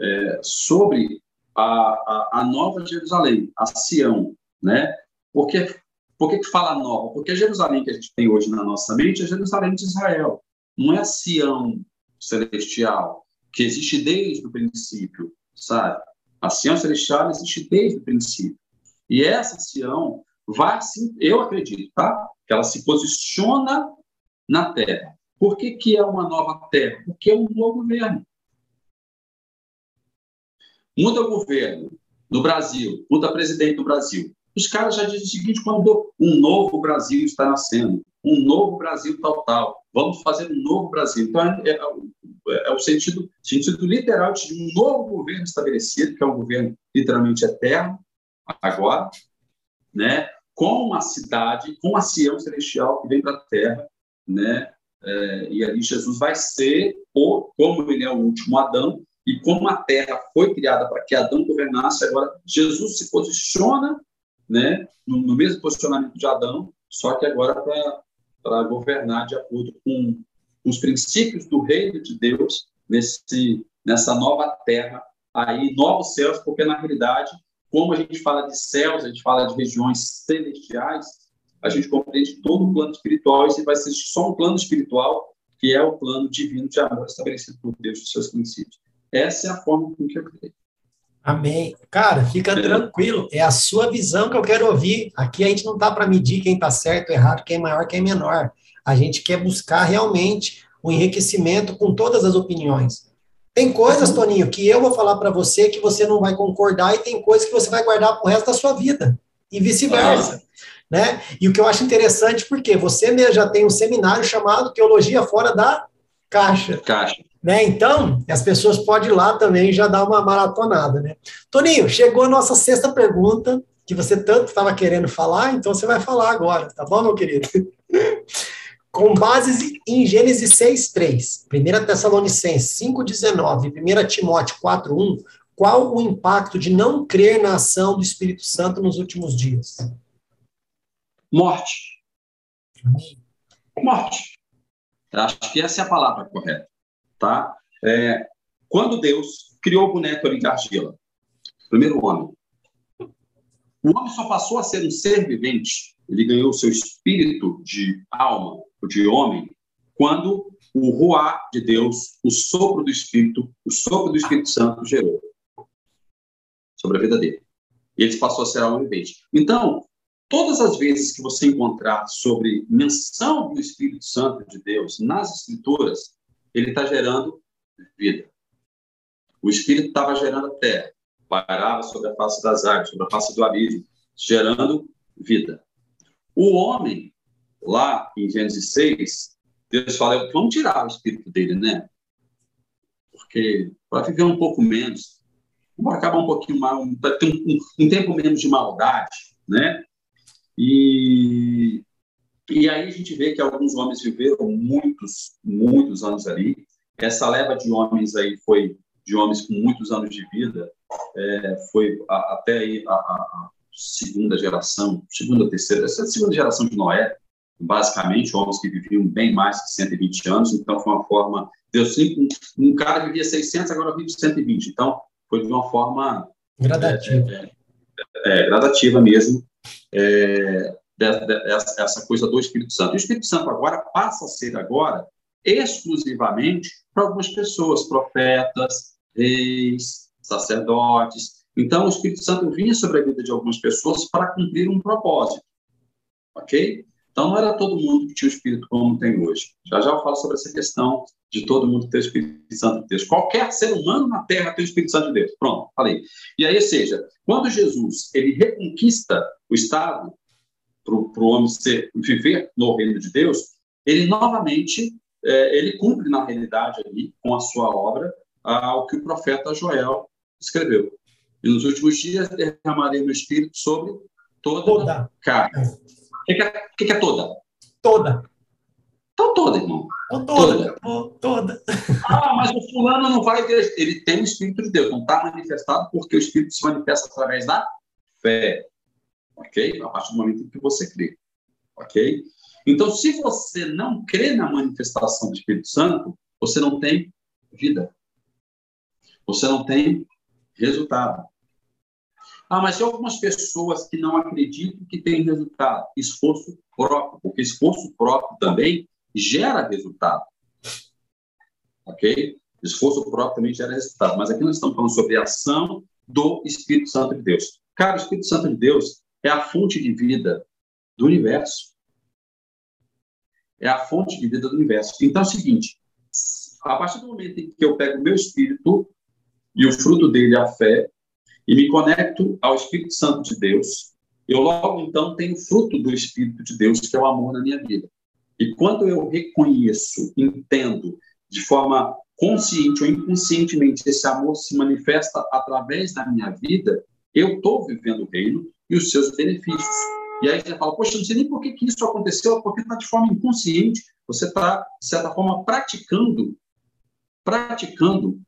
é, sobre a, a, a, Nova Jerusalém, a Sião, né? Porque por que fala nova? Porque a Jerusalém que a gente tem hoje na nossa mente é Jerusalém de Israel, não é a Sião celestial que existe desde o princípio, sabe? A Sião celestial existe desde o princípio. E essa Sião vai, eu acredito, tá? Que ela se posiciona na Terra. Por que, que é uma nova Terra? Porque é um novo governo. Muda o governo no Brasil, muda presidente do Brasil. Os caras já dizem o seguinte: quando um novo Brasil está nascendo, um novo Brasil tal, tal, vamos fazer um novo Brasil. Então, é, é, é o sentido, sentido literal de um novo governo estabelecido, que é um governo literalmente eterno, agora, né, com uma cidade, com uma Sião celestial que vem para a terra, né, é, e ali Jesus vai ser, ou, como ele é o último Adão, e como a terra foi criada para que Adão governasse, agora Jesus se posiciona né, no, no mesmo posicionamento de Adão, só que agora para governar de acordo com os princípios do reino de Deus nesse, nessa nova terra, aí novos céus, porque na realidade, como a gente fala de céus, a gente fala de regiões celestiais, a gente compreende todo o plano espiritual e vai ser só um plano espiritual que é o plano divino de amor estabelecido por Deus e seus princípios. Essa é a forma com que eu creio. Amém. Cara, fica tranquilo. É a sua visão que eu quero ouvir. Aqui a gente não está para medir quem está certo, errado, quem é maior, quem é menor. A gente quer buscar realmente o enriquecimento com todas as opiniões. Tem coisas, Toninho, que eu vou falar para você que você não vai concordar e tem coisas que você vai guardar para o resto da sua vida. E vice-versa. Né? E o que eu acho interessante, porque você mesmo já tem um seminário chamado Teologia Fora da Caixa. Caixa. Né? Então, as pessoas podem ir lá também já dar uma maratonada. Né? Toninho, chegou a nossa sexta pergunta, que você tanto estava querendo falar, então você vai falar agora, tá bom, meu querido? Com base em Gênesis 6,3, 1 Tessalonicenses 5,19 1 Timóteo 4,1, qual o impacto de não crer na ação do Espírito Santo nos últimos dias? Morte. Morte. Acho que essa é a palavra correta tá? É, quando Deus criou o boneco ali de argila, primeiro homem, o homem só passou a ser um ser vivente, ele ganhou o seu espírito de alma, de homem, quando o ruá de Deus, o sopro do Espírito, o sopro do Espírito Santo gerou sobre a vida dele. E ele passou a ser alma vivente. Então, todas as vezes que você encontrar sobre menção do Espírito Santo de Deus nas Escrituras, ele está gerando vida. O Espírito estava gerando terra, parava sobre a face das águas, sobre a face do abismo, gerando vida. O homem, lá em Gênesis 6, Deus fala, vamos tirar o espírito dele, né? Porque para viver um pouco menos, vamos acabar um pouquinho mais, para ter um, um, um tempo menos de maldade, né? E e aí a gente vê que alguns homens viveram muitos, muitos anos ali, essa leva de homens aí foi de homens com muitos anos de vida, é, foi a, até aí a, a, segunda geração, segunda, terceira, essa segunda geração de Noé, basicamente, homens que viviam bem mais que 120 anos, então foi uma forma, Deus um, um cara vivia 600, agora vive 120, então foi de uma forma... Gradativa. É, é, é, gradativa mesmo, é, essa, essa coisa do Espírito Santo. O Espírito Santo agora passa a ser agora exclusivamente para algumas pessoas, profetas, reis, sacerdotes. Então, o Espírito Santo vinha sobre a vida de algumas pessoas para cumprir um propósito. Ok? Então, não era todo mundo que tinha o Espírito como tem hoje. Já já eu falo sobre essa questão de todo mundo ter o Espírito Santo de Deus. Qualquer ser humano na Terra tem o Espírito Santo de Deus. Pronto, falei. E aí, ou seja, quando Jesus ele reconquista o Estado para o homem ser, viver no reino de Deus, ele novamente é, ele cumpre na realidade ali com a sua obra ao que o profeta Joel escreveu. E nos últimos dias derramarei meu espírito sobre toda, toda. carne. O que, que, é, que, que é toda? Toda. Então toda, irmão. Então, toda. Toda. toda. Ah, mas o fulano não vai. Ele tem o Espírito de Deus, não está manifestado porque o Espírito se manifesta através da fé. Ok? A partir do momento em que você crê. Ok? Então, se você não crê na manifestação do Espírito Santo, você não tem vida. Você não tem resultado. Ah, mas tem algumas pessoas que não acreditam que tem resultado. Esforço próprio, porque esforço próprio também gera resultado. Ok? Esforço próprio também gera resultado. Mas aqui nós estamos falando sobre a ação do Espírito Santo de Deus. Cara, o Espírito Santo de Deus é a fonte de vida do universo é a fonte de vida do universo. Então é o seguinte: a partir do momento em que eu pego o meu espírito e o fruto dele a fé e me conecto ao Espírito Santo de Deus, eu logo então tenho fruto do Espírito de Deus, que é o amor na minha vida. E quando eu reconheço, entendo de forma consciente ou inconscientemente esse amor se manifesta através da minha vida, eu estou vivendo o reino e os seus benefícios. E aí você fala, poxa, não sei nem por que, que isso aconteceu, porque está de forma inconsciente. Você está, de certa forma, praticando, praticando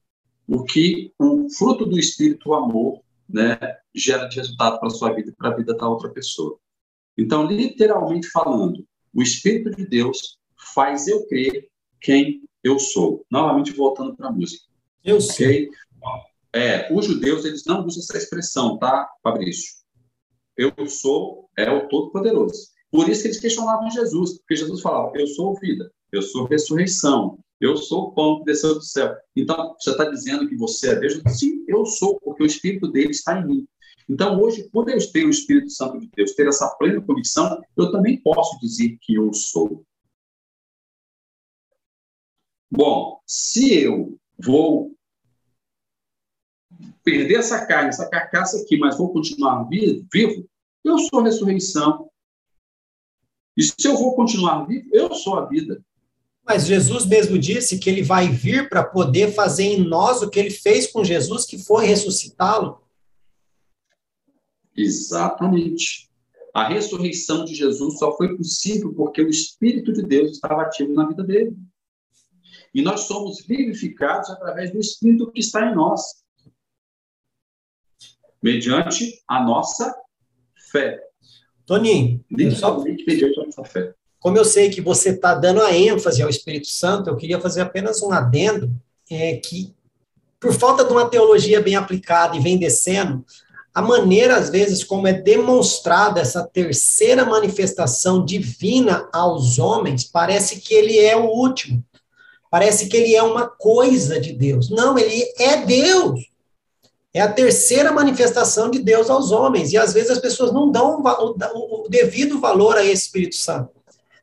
o que o fruto do Espírito, o amor, né, gera de resultado para a sua vida e para a vida da outra pessoa. Então, literalmente falando, o Espírito de Deus faz eu crer quem eu sou. Novamente, voltando para a música. Eu sei. É, os judeus, eles não usam essa expressão, tá, Fabrício? Eu sou é o Todo-Poderoso. Por isso que eles questionavam Jesus, porque Jesus falava: Eu sou vida, eu sou ressurreição, eu sou o pão que desceu do céu. Então, você está dizendo que você é Deus? Sim, eu sou, porque o Espírito dele está em mim. Então, hoje, por eu ter o Espírito Santo de Deus, ter essa plena convicção, eu também posso dizer que eu sou. Bom, se eu vou perder essa carne, essa carcaça aqui, mas vou continuar vivo, eu sou a ressurreição. E se eu vou continuar vivo, eu sou a vida. Mas Jesus mesmo disse que ele vai vir para poder fazer em nós o que ele fez com Jesus, que foi ressuscitá-lo. Exatamente. A ressurreição de Jesus só foi possível porque o Espírito de Deus estava ativo na vida dele. E nós somos vivificados através do Espírito que está em nós mediante a nossa fé. Toninho, só... mediante a nossa fé. Como eu sei que você está dando a ênfase ao Espírito Santo, eu queria fazer apenas um adendo, é que, por falta de uma teologia bem aplicada e vem descendo, a maneira, às vezes, como é demonstrada essa terceira manifestação divina aos homens, parece que ele é o último. Parece que ele é uma coisa de Deus. Não, ele é Deus. É a terceira manifestação de Deus aos homens. E às vezes as pessoas não dão o, o devido valor a esse Espírito Santo.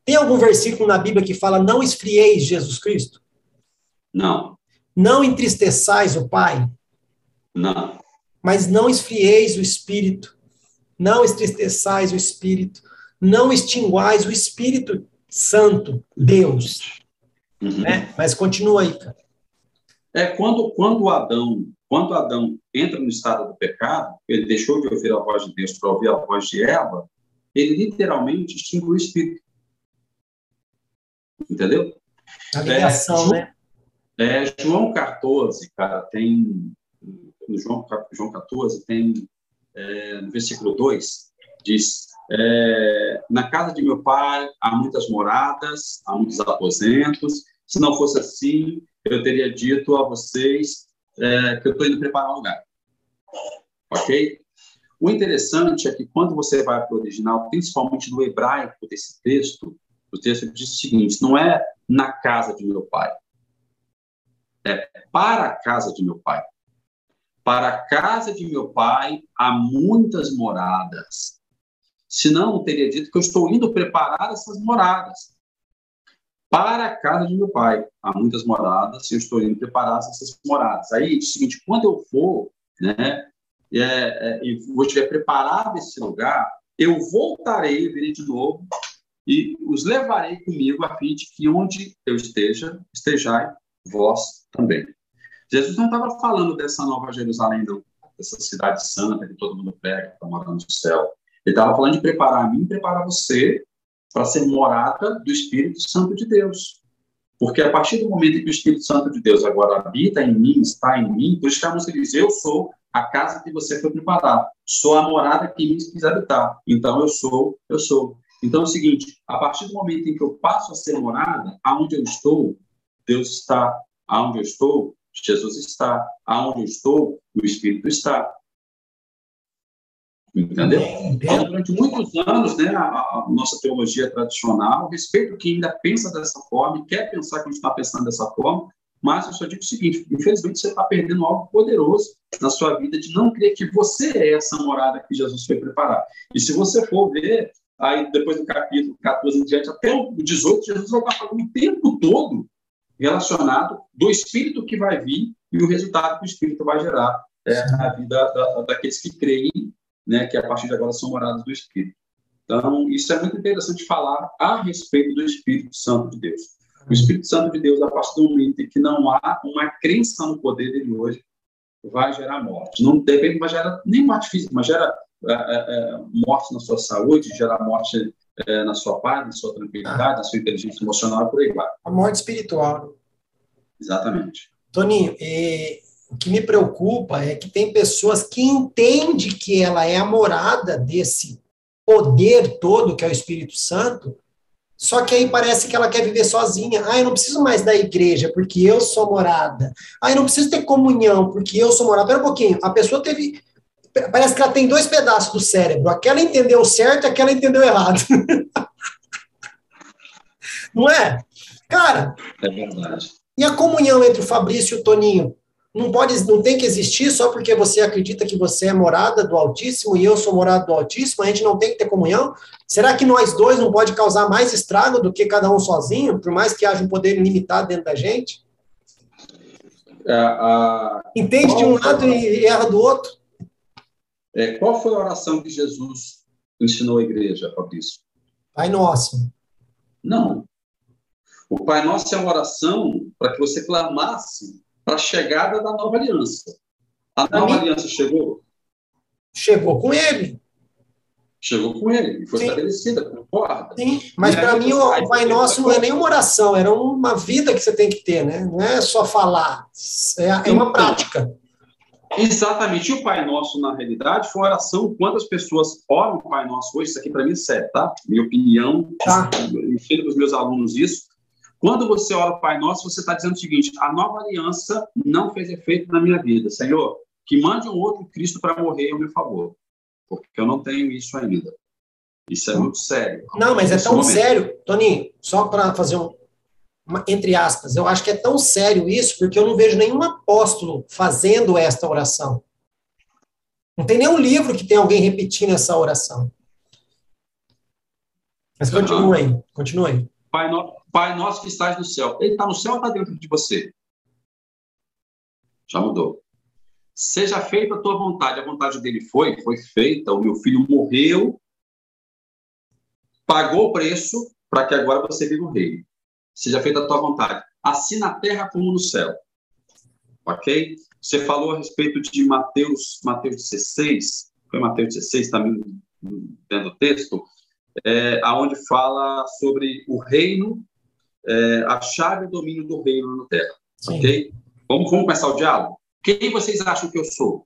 Tem algum versículo na Bíblia que fala: não esfrieis Jesus Cristo? Não. Não entristeçais o Pai? Não. Mas não esfrieis o Espírito. Não entristeçais o Espírito. Não extinguais o Espírito Santo, Deus. Uhum. É, mas continua aí, cara. É, quando, quando Adão quando Adão entra no estado do pecado, ele deixou de ouvir a voz de Deus para ouvir a voz de Eva, ele literalmente extinguiu o espírito. Entendeu? A ligação, é, né? É, João 14, cara, tem. No João, João 14, tem. É, no versículo 2, diz: é, Na casa de meu pai há muitas moradas, há muitos aposentos. Se não fosse assim, eu teria dito a vocês é, que eu estou indo preparar um lugar. Ok? O interessante é que quando você vai para o original, principalmente no hebraico desse texto, o texto diz o seguinte: não é na casa de meu pai, é para a casa de meu pai. Para a casa de meu pai há muitas moradas. Senão, teria dito que eu estou indo preparar essas moradas. Para a casa de meu pai há muitas moradas, eu estou indo preparar essas moradas. Aí, é o seguinte: quando eu for, né, é, é, e vou estiver preparado esse lugar, eu voltarei, virei de novo e os levarei comigo a fim de que onde eu esteja, estejai vós também. Jesus não estava falando dessa nova Jerusalém, não, dessa cidade santa que todo mundo pega, que está morando no céu. Ele estava falando de preparar a mim preparar você para ser morada do Espírito Santo de Deus. Porque a partir do momento que o Espírito Santo de Deus agora habita em mim, está em mim, por isso que a música diz: Eu sou a casa que você foi preparar, sou a morada que me quis habitar. Então eu sou, eu sou. Então é o seguinte: a partir do momento em que eu passo a ser morada, aonde eu estou, Deus está. Aonde eu estou, Jesus está. Aonde eu estou, o Espírito está. Entendeu? Então, durante muitos anos, né, a, a, nossa teologia tradicional, respeito quem ainda pensa dessa forma e quer pensar que a gente está pensando dessa forma, mas eu só digo o seguinte: infelizmente você está perdendo algo poderoso na sua vida de não crer que você é essa morada que Jesus foi preparar. E se você for ver, aí depois do capítulo 14 em diante, até o 18, Jesus vai estar falando o tempo todo relacionado do Espírito que vai vir e o resultado que o Espírito vai gerar é, na vida da, daqueles que creem né, que a partir de agora são moradas do Espírito. Então, isso é muito interessante falar a respeito do Espírito Santo de Deus. O Espírito Santo de Deus, a partir do momento em que não há uma crença no poder dele hoje, vai gerar morte. Não depende, mas gera nem morte física, mas gera é, é, morte na sua saúde, gera morte é, na sua paz, na sua tranquilidade, na sua inteligência emocional, por aí vai. A morte espiritual. Exatamente. Toninho, o que me preocupa é que tem pessoas que entendem que ela é a morada desse poder todo que é o Espírito Santo, só que aí parece que ela quer viver sozinha. Ah, eu não preciso mais da igreja, porque eu sou morada. Ah, eu não preciso ter comunhão, porque eu sou morada. Espera um pouquinho, a pessoa teve. Parece que ela tem dois pedaços do cérebro. Aquela entendeu certo e aquela entendeu errado. não é? Cara. É verdade. E a comunhão entre o Fabrício e o Toninho? Não pode, não tem que existir só porque você acredita que você é morada do Altíssimo e eu sou morada do Altíssimo, a gente não tem que ter comunhão? Será que nós dois não pode causar mais estrago do que cada um sozinho, por mais que haja um poder ilimitado dentro da gente? É, Entende de um lado e erra do outro? É, qual foi a oração que Jesus ensinou à igreja, Fabrício? Pai Nosso. Não. O Pai Nosso é uma oração para que você clamasse para a chegada da nova aliança. A nova aliança chegou? Chegou com ele. Chegou com ele, foi Sim. estabelecida, concorda? Sim, mas para mim o Pai Nosso não é nem uma oração, era uma vida que você tem que ter, né? Não é só falar, é, é uma prática. Exatamente. E o Pai Nosso, na realidade, foi uma oração. Quantas pessoas oram o Pai Nosso hoje? Isso aqui para mim é sério, tá? Minha opinião, tá. eu ensino para os meus alunos isso. Quando você ora o Pai Nosso, você está dizendo o seguinte: a nova aliança não fez efeito na minha vida. Senhor, que mande um outro Cristo para morrer em meu favor, porque eu não tenho isso ainda. Isso é muito sério. Não, mas é tão momento. sério, Toninho, só para fazer um. Uma, entre aspas, eu acho que é tão sério isso, porque eu não vejo nenhum apóstolo fazendo esta oração. Não tem nenhum livro que tenha alguém repetindo essa oração. Mas continue aí, continue aí. Pai, no... Pai nosso que estás no céu. Ele está no céu ou está dentro de você? Já mudou. Seja feita a tua vontade. A vontade dele foi, foi feita. O meu filho morreu, pagou o preço para que agora você viva o reino. Seja feita a tua vontade. Assim na terra como no céu. Ok? Você falou a respeito de Mateus, Mateus 16. Foi Mateus 16 também, dentro do texto é, aonde fala sobre o reino, é, a chave do domínio do reino na terra. Sim. Ok? Vamos, vamos começar o diálogo? Quem vocês acham que eu sou?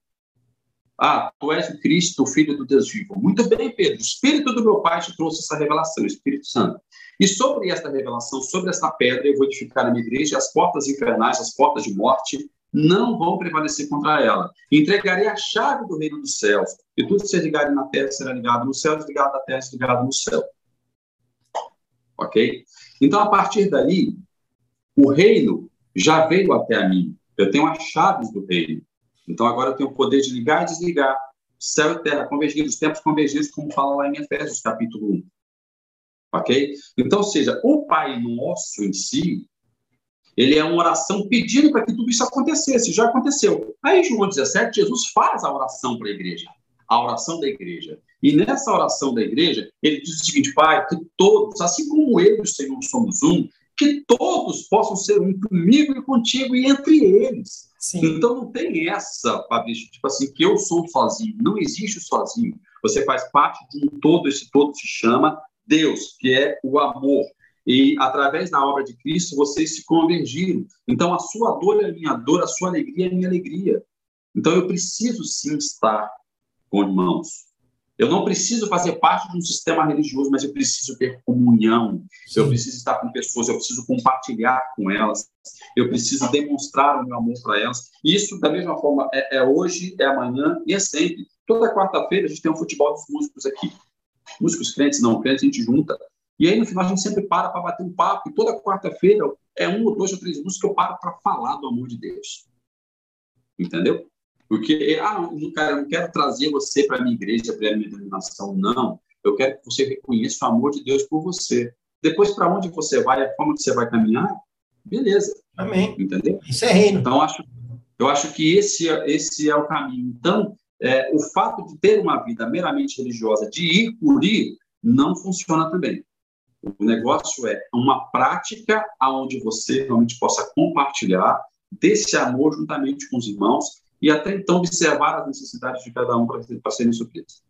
Ah, tu és o Cristo, o Filho do Deus vivo. Muito bem, Pedro. O Espírito do meu Pai te trouxe essa revelação, o Espírito Santo. E sobre esta revelação, sobre esta pedra, eu vou edificar a minha igreja, as portas infernais, as portas de morte, não vão prevalecer contra ela. Entregarei a chave do reino dos céus, e tudo que ser ligado na terra será ligado no céu, desligado na terra, desligado no céu. Ok? Então, a partir daí, o reino já veio até a mim. Eu tenho as chaves do reino. Então, agora eu tenho o poder de ligar e desligar. Céu e terra convergidos, tempos convergidos, como fala lá em Efésios, capítulo 1. Ok? Então, seja, o Pai Nosso em si, ele é uma oração pedindo para que tudo isso acontecesse. Já aconteceu. Aí, João 17, Jesus faz a oração para a igreja. A oração da igreja. E nessa oração da igreja, ele diz o seguinte: Pai, que todos, assim como eu e o Senhor somos um, que todos possam ser um comigo e contigo e entre eles. Sim. Então não tem essa, Fabrício, tipo assim, que eu sou sozinho. Não existe sozinho. Você faz parte de um todo, esse todo se chama Deus, que é o amor. E através da obra de Cristo, vocês se convergiram. Então a sua dor é a minha dor, a sua alegria é a minha alegria. Então eu preciso sim estar com irmãos. Eu não preciso fazer parte de um sistema religioso, mas eu preciso ter comunhão. Eu preciso estar com pessoas, eu preciso compartilhar com elas, eu preciso demonstrar o meu amor para elas. Isso, da mesma forma, é, é, hoje, é amanhã e é sempre. Toda quarta-feira a gente tem um futebol dos músicos aqui. Músicos crentes, não crentes, a gente junta. E aí, no final, a gente sempre para para bater um papo. E toda quarta-feira é um ou dois ou três músicos que eu paro para falar do amor de Deus. Entendeu? Porque, ah, cara, eu não quero trazer você para a minha igreja, para a minha denominação, não. Eu quero que você reconheça o amor de Deus por você. Depois, para onde você vai, a forma que você vai caminhar, beleza. Amém. Entendeu? Isso é reino. Então, acho, eu acho que esse, esse é o caminho. Então, é, o fato de ter uma vida meramente religiosa, de ir por ir, não funciona também. O negócio é uma prática onde você realmente possa compartilhar desse amor juntamente com os irmãos e até então observar as necessidades de cada um para serem supridas.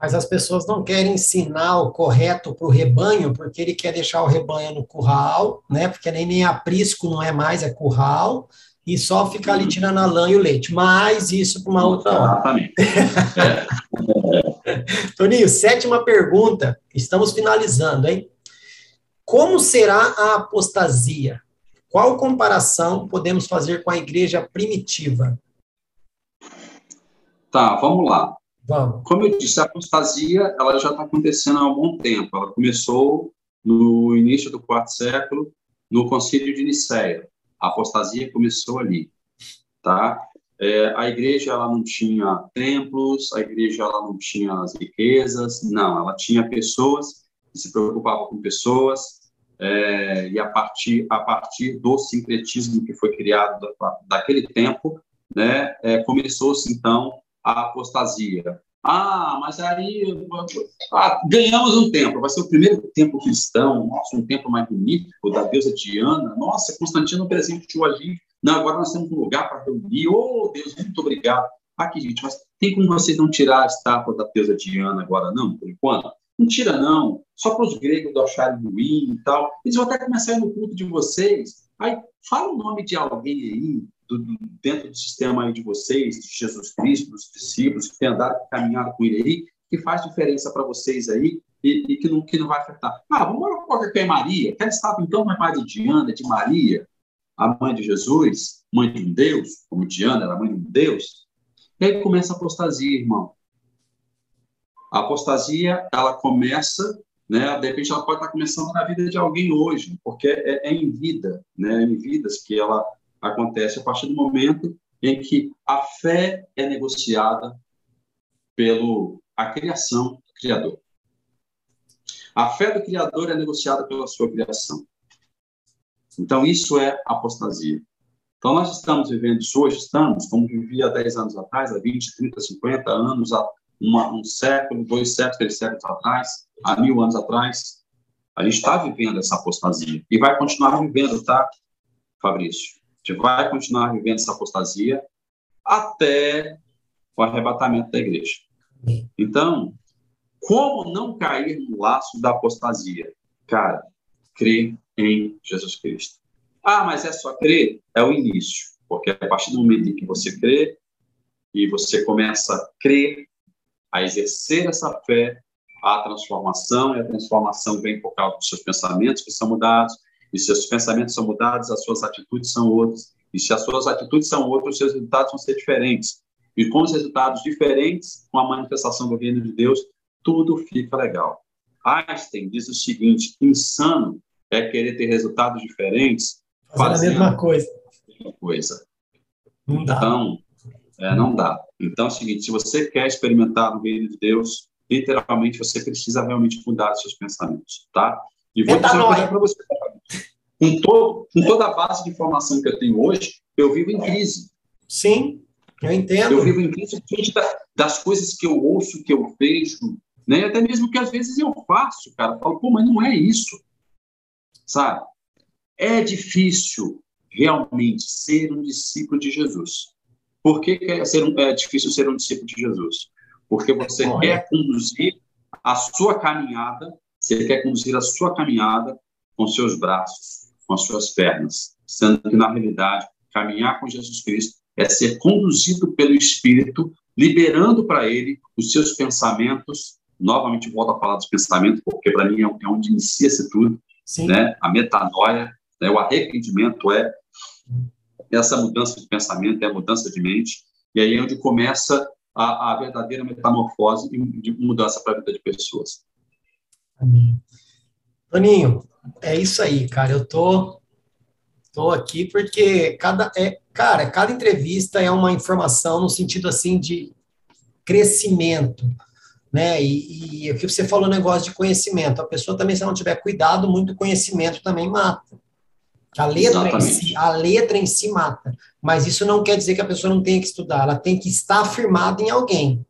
Mas as pessoas não querem ensinar o correto para o rebanho, porque ele quer deixar o rebanho no curral, né? Porque nem, nem aprisco não é mais, é curral, e só ficar ali tirando a lã e o leite. Mas isso para uma outra hora. Exatamente. Toninho, sétima pergunta. Estamos finalizando, hein? Como será a apostasia? Qual comparação podemos fazer com a igreja primitiva? Tá, vamos lá. Vamos. Como eu disse, a apostasia ela já está acontecendo há algum tempo. Ela começou no início do quarto século, no Concílio de Nicéia. A apostasia começou ali, tá? É, a igreja ela não tinha templos, a igreja ela não tinha as riquezas, não, ela tinha pessoas que se preocupavam com pessoas, é, e a partir a partir do sincretismo que foi criado da, daquele tempo, né, é, começou-se então a apostasia. Ah, mas aí ah, ganhamos um templo, vai ser o primeiro templo cristão, nossa, um templo magnífico da deusa Diana, nossa, Constantino presenteou a gente, não, agora nós temos um lugar para reunir, oh Deus, muito obrigado. Aqui, gente, mas tem como vocês não tirar a estátua da deusa Diana agora, não, por enquanto? Não tira, não, só para os gregos acharem ruim e tal, eles vão até começar a ir no culto de vocês, aí fala o nome de alguém aí, do, dentro do sistema aí de vocês, de Jesus Cristo, dos discípulos que têm andado, caminhado com ele aí, que faz diferença para vocês aí e, e, que, não, que não vai afetar. Ah, vamos orar qualquer que é Maria. Quer estátua, então, não é mais de Diana, de Maria, a mãe de Jesus, mãe de um Deus, como Diana era mãe de um Deus. E aí começa a apostasia, irmão. A apostasia, ela começa, né? De repente, ela pode estar começando na vida de alguém hoje, porque é, é em vida, né? É em vidas que ela acontece a partir do momento em que a fé é negociada pelo a criação do Criador. A fé do Criador é negociada pela sua criação. Então, isso é apostasia. Então, nós estamos vivendo isso hoje, estamos, como vivia há 10 anos atrás, há 20, 30, 50 anos, uma, um século, dois séculos, três séculos atrás, há mil anos atrás. A gente está vivendo essa apostasia e vai continuar vivendo, tá, Fabrício? gente vai continuar vivendo essa apostasia até o arrebatamento da igreja. Então, como não cair no laço da apostasia? Cara, crer em Jesus Cristo. Ah, mas é só crer? É o início, porque a partir do momento em que você crê e você começa a crer, a exercer essa fé, a transformação, e a transformação vem por causa dos seus pensamentos que são mudados, e se os pensamentos são mudados, as suas atitudes são outras, e se as suas atitudes são outras, os seus resultados vão ser diferentes. E com os resultados diferentes, com a manifestação do reino de Deus, tudo fica legal. Einstein diz o seguinte: insano é querer ter resultados diferentes fazendo, a mesma coisa. coisa. Não dá. Então, é, não dá. Então é o seguinte: se você quer experimentar o reino de Deus, literalmente você precisa realmente mudar os seus pensamentos, tá? E vou dizer para você. Com, todo, com toda a base de informação que eu tenho hoje, eu vivo em crise. Sim, eu entendo. Eu vivo em crise das coisas que eu ouço, que eu vejo, né? Até mesmo que às vezes eu faço, cara. Eu falo, pô, mas não é isso. Sabe? É difícil realmente ser um discípulo de Jesus. Por que é, ser um, é difícil ser um discípulo de Jesus? Porque você quer conduzir a sua caminhada, você quer conduzir a sua caminhada com seus braços, com as suas pernas, sendo que, na realidade, caminhar com Jesus Cristo é ser conduzido pelo Espírito, liberando para ele os seus pensamentos. Novamente, volto a falar dos pensamentos, porque para mim é, é onde inicia-se tudo. Né? A metanoia, né? o arrependimento é essa mudança de pensamento, é a mudança de mente, e aí é onde começa a, a verdadeira metamorfose de mudança para a vida de pessoas. Amém. Toninho, é isso aí, cara. Eu tô, tô aqui porque cada, é, cara, cada entrevista é uma informação no sentido assim de crescimento, né? E, e o que você falou, negócio de conhecimento. A pessoa também, se não tiver cuidado, muito conhecimento também mata. A letra, em si, a letra em si mata. Mas isso não quer dizer que a pessoa não tenha que estudar, ela tem que estar firmada em alguém.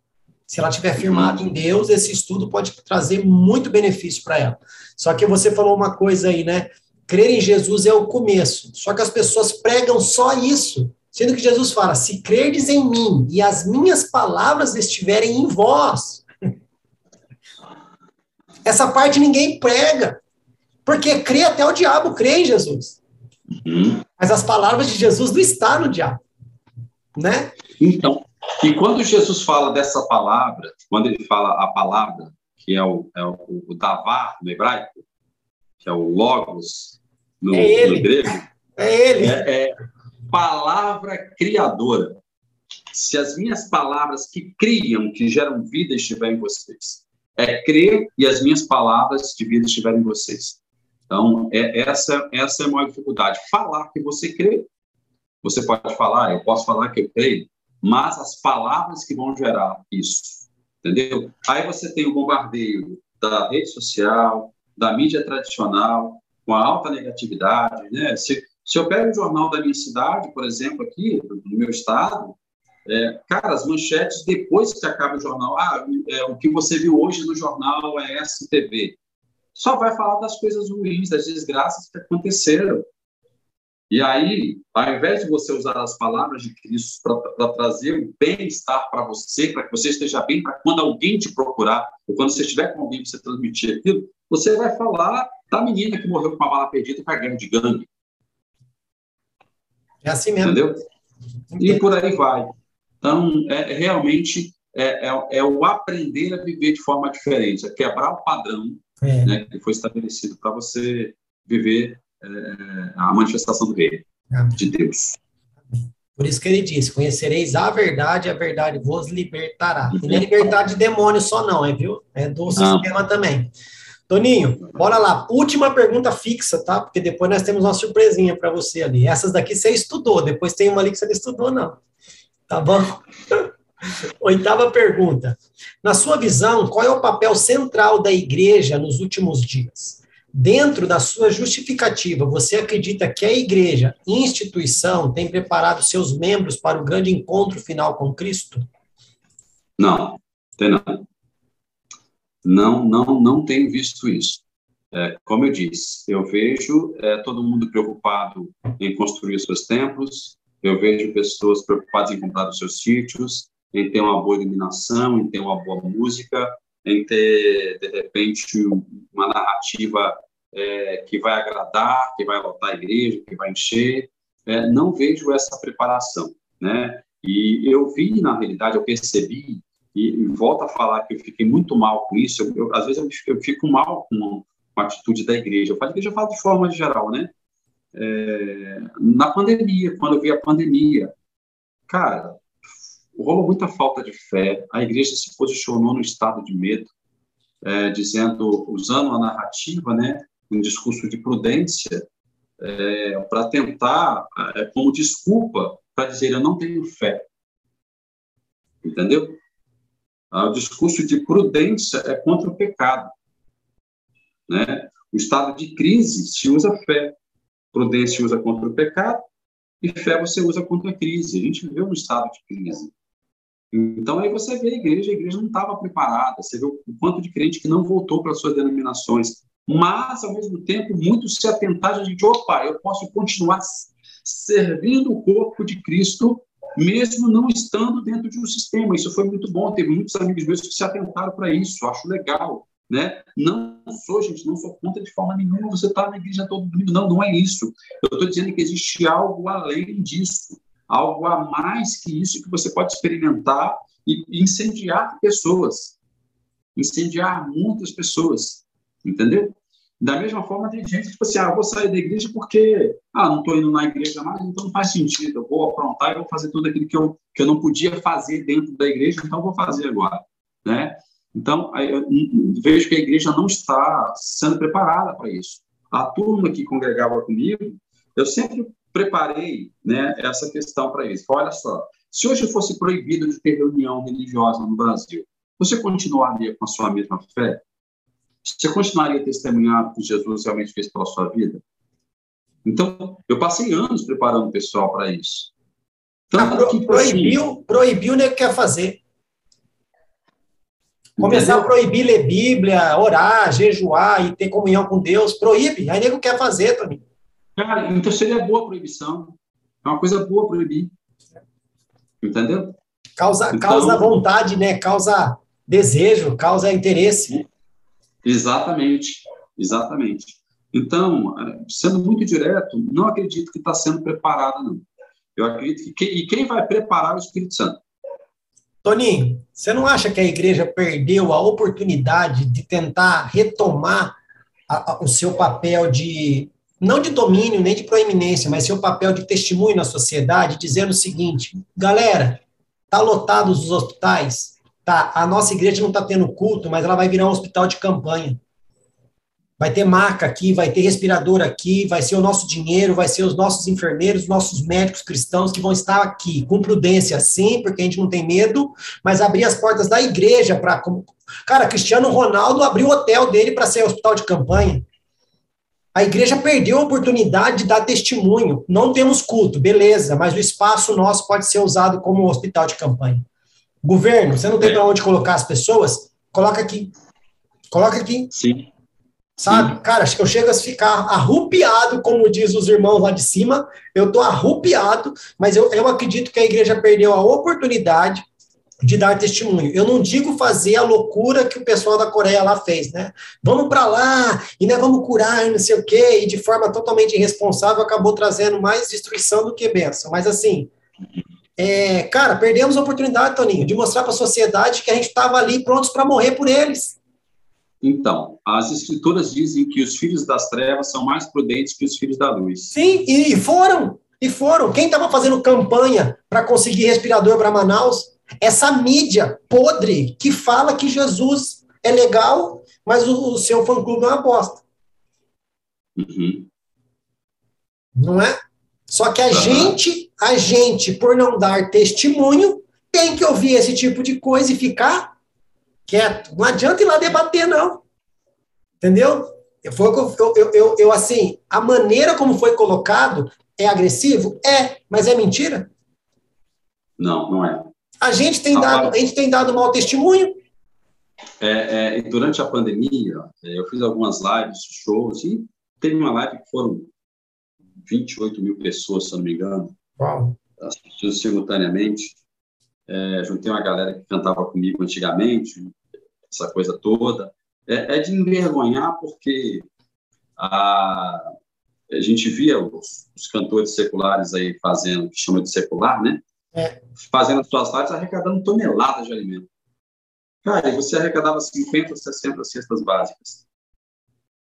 Se ela estiver firmada em Deus, esse estudo pode trazer muito benefício para ela. Só que você falou uma coisa aí, né? Crer em Jesus é o começo. Só que as pessoas pregam só isso. Sendo que Jesus fala: se crerdes em mim e as minhas palavras estiverem em vós. Essa parte ninguém prega. Porque crê até o diabo crê em Jesus. Uhum. Mas as palavras de Jesus não estão no diabo. Né? Então, e quando Jesus fala dessa palavra, quando ele fala a palavra, que é o, é o, o davar no hebraico, que é o logos no, é no grego, é ele. É, é palavra criadora. Se as minhas palavras que criam, que geram vida estiverem em vocês, é crer e as minhas palavras de vida estiverem em vocês. Então, é, essa, essa é a maior dificuldade. Falar que você crê. Você pode falar, eu posso falar que eu creio, mas as palavras que vão gerar isso, entendeu? Aí você tem o bombardeio da rede social, da mídia tradicional, com a alta negatividade, né? Se, se eu pego o jornal da minha cidade, por exemplo, aqui, do, do meu estado, é, cara, as manchetes, depois que acaba o jornal, ah, é, o que você viu hoje no jornal é STV só vai falar das coisas ruins, das desgraças que aconteceram. E aí, ao invés de você usar as palavras de Cristo para trazer o bem-estar para você, para que você esteja bem, para quando alguém te procurar, ou quando você estiver com alguém, você transmitir aquilo, você vai falar da menina que morreu com uma bala perdida com a guerra de gangue. É assim mesmo. Entendeu? E por aí vai. Então, é, realmente é, é, é o aprender a viver de forma diferente, é quebrar o padrão é. né, que foi estabelecido para você viver é, a manifestação do reino de Deus. Por isso que ele disse: Conhecereis a verdade, a verdade vos libertará. E não é libertar de demônio só, não, é, viu? É do sistema também. Toninho, bora lá. Última pergunta fixa, tá? Porque depois nós temos uma surpresinha para você ali. Essas daqui você estudou, depois tem uma ali que você não estudou, não. Tá bom? Oitava pergunta. Na sua visão, qual é o papel central da igreja nos últimos dias? Dentro da sua justificativa, você acredita que a igreja, instituição, tem preparado seus membros para o grande encontro final com Cristo? Não, tem não. Não, não, não tenho visto isso. É, como eu disse, eu vejo é, todo mundo preocupado em construir seus templos, eu vejo pessoas preocupadas em comprar os seus sítios, em ter uma boa iluminação, em ter uma boa música, em ter, de repente, uma narrativa é, que vai agradar, que vai lotar a igreja, que vai encher. É, não vejo essa preparação, né? E eu vi, na realidade, eu percebi, e, e volto a falar que eu fiquei muito mal com isso, eu, eu, às vezes eu, eu fico mal com, com, a atitude da igreja. Eu falo que eu falo de forma geral, né? É, na pandemia, quando eu vi a pandemia, cara, rolou muita falta de fé, a igreja se posicionou no estado de medo, é, dizendo, usando a narrativa, né, um discurso de prudência, é, para tentar, é, como desculpa, para dizer eu não tenho fé. Entendeu? Ah, o discurso de prudência é contra o pecado. Né? O estado de crise se usa fé, prudência usa contra o pecado e fé você usa contra a crise. A gente viveu um estado de crise. Então, aí você vê a igreja, a igreja não estava preparada, você vê o quanto de crente que não voltou para suas denominações, mas, ao mesmo tempo, muitos se atentaram de, opa, eu posso continuar servindo o corpo de Cristo, mesmo não estando dentro de um sistema. Isso foi muito bom, teve muitos amigos meus que se atentaram para isso, acho legal. Né? Não sou, gente, não sou contra de forma nenhuma você estar tá na igreja todo domingo. Não, não é isso. Eu estou dizendo que existe algo além disso algo a mais que isso que você pode experimentar e incendiar pessoas, incendiar muitas pessoas, entendeu? Da mesma forma, tem gente que, tipo assim, ah, vou sair da igreja porque, ah, não estou indo na igreja mais, então não faz sentido, eu vou aprontar e vou fazer tudo aquilo que eu, que eu não podia fazer dentro da igreja, então vou fazer agora, né? Então, eu vejo que a igreja não está sendo preparada para isso. A turma que congregava comigo, eu sempre preparei né, essa questão para eles. Olha só, se hoje fosse proibido de ter reunião religiosa no Brasil, você continuaria com a sua mesma fé? Você continuaria testemunhando o que Jesus realmente fez pela sua vida? Então, eu passei anos preparando o pessoal para isso. Tanto ah, que, proibiu, assim, proibiu, né, quer fazer. Começar entendeu? a proibir ler Bíblia, orar, jejuar e ter comunhão com Deus, proíbe. Aí nego quer fazer, Toninho. Cara, então seria boa proibição. É uma coisa boa proibir. Entendeu? Causa, então, causa vontade, né? Causa desejo, causa interesse. Exatamente, exatamente. Então, sendo muito direto, não acredito que está sendo preparada, não. Eu acredito que e quem vai preparar é o Espírito Santo. Toninho, você não acha que a igreja perdeu a oportunidade de tentar retomar a, a, o seu papel de não de domínio nem de proeminência, mas seu papel de testemunho na sociedade, dizendo o seguinte: galera, tá lotado os hospitais, tá? A nossa igreja não está tendo culto, mas ela vai virar um hospital de campanha. Vai ter maca aqui, vai ter respirador aqui, vai ser o nosso dinheiro, vai ser os nossos enfermeiros, os nossos médicos cristãos que vão estar aqui, com prudência, sim, porque a gente não tem medo, mas abrir as portas da igreja para. Cara, Cristiano Ronaldo abriu o hotel dele para ser hospital de campanha. A igreja perdeu a oportunidade de dar testemunho. Não temos culto, beleza, mas o espaço nosso pode ser usado como hospital de campanha. Governo, você não tem para onde colocar as pessoas? Coloca aqui. Coloca aqui. Sim. Sabe? Sim. Cara, eu chego a ficar arrupiado, como diz os irmãos lá de cima. Eu tô arrupiado, mas eu, eu acredito que a igreja perdeu a oportunidade de dar testemunho. Eu não digo fazer a loucura que o pessoal da Coreia lá fez, né? Vamos para lá e né, vamos curar, não sei o quê, e de forma totalmente irresponsável acabou trazendo mais destruição do que bênção. Mas assim, é, cara, perdemos a oportunidade, Toninho, de mostrar para a sociedade que a gente estava ali prontos para morrer por eles. Então, as escrituras dizem que os filhos das trevas são mais prudentes que os filhos da luz. Sim, e foram, e foram. Quem estava fazendo campanha para conseguir respirador para Manaus essa mídia podre que fala que Jesus é legal, mas o, o seu fã-clube é uma bosta. Uhum. Não é? Só que a uhum. gente, a gente, por não dar testemunho, tem que ouvir esse tipo de coisa e ficar quieto. Não adianta ir lá debater, não. Entendeu? Foi, eu, eu, eu, eu, assim, a maneira como foi colocado é agressivo? É, mas é mentira? Não, não é. A gente tem, dado, a gente tem dado mau testemunho. É, é, durante a pandemia, é, eu fiz algumas lives, shows, e teve uma live que foram 28 mil pessoas, se eu não me engano, Uau. assistindo simultaneamente. É, juntei uma galera que cantava comigo antigamente, essa coisa toda. É, é de envergonhar, porque a, a gente via os, os, cantores seculares aí fazendo, que chama de secular, né? É. Fazendo as suas lives, arrecadando toneladas de alimento. Cara, e você arrecadava 50, 60 cestas básicas.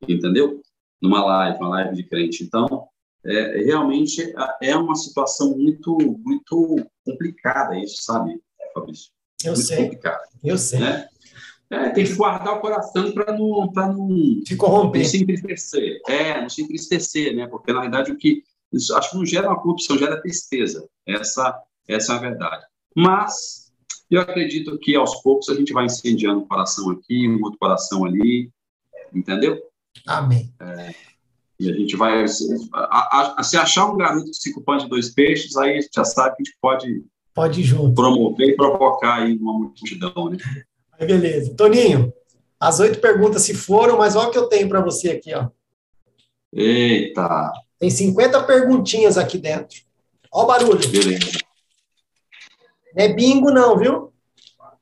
Entendeu? Numa live, uma live de crente. Então, é, realmente é uma situação muito, muito complicada isso, sabe, Fabrício? Eu muito sei. Complicado, eu sei. Né? É, tem que guardar o coração para não, não se corromper. Não se entristecer. É, não se entristecer, né? Porque, na verdade, o que. Isso, acho que não gera uma corrupção, gera tristeza. Essa, essa é a verdade. Mas eu acredito que aos poucos a gente vai incendiando o coração aqui, um outro coração ali, entendeu? Amém. É, e a gente vai. Se, a, a, se achar um garoto de cinco pães de dois peixes, aí a gente já sabe que a gente pode. Pode junto. Promover e provocar aí uma multidão, né? Aí, beleza. Toninho, as oito perguntas se foram, mas olha o que eu tenho para você aqui, ó. Eita! Tem 50 perguntinhas aqui dentro. Ó o barulho. Beleza. Não é bingo, não, viu?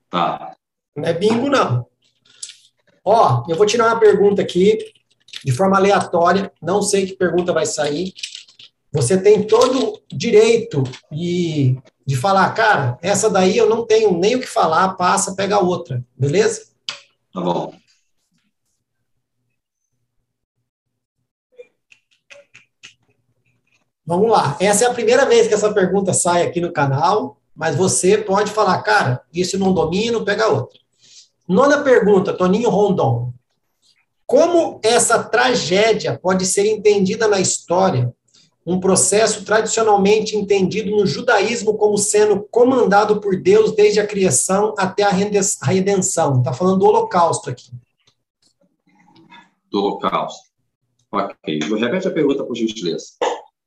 Tá. Não é bingo, não. Ó, eu vou tirar uma pergunta aqui, de forma aleatória, não sei que pergunta vai sair. Você tem todo direito de, de falar, cara, essa daí eu não tenho nem o que falar, passa, pega outra, beleza? Tá bom. Vamos lá. Essa é a primeira vez que essa pergunta sai aqui no canal, mas você pode falar, cara, isso não domino, pega outra. Nona pergunta, Toninho Rondon. Como essa tragédia pode ser entendida na história um processo tradicionalmente entendido no judaísmo como sendo comandado por Deus desde a criação até a redenção. Está falando do Holocausto aqui. Do Holocausto. Ok. Repete a pergunta, por gentileza.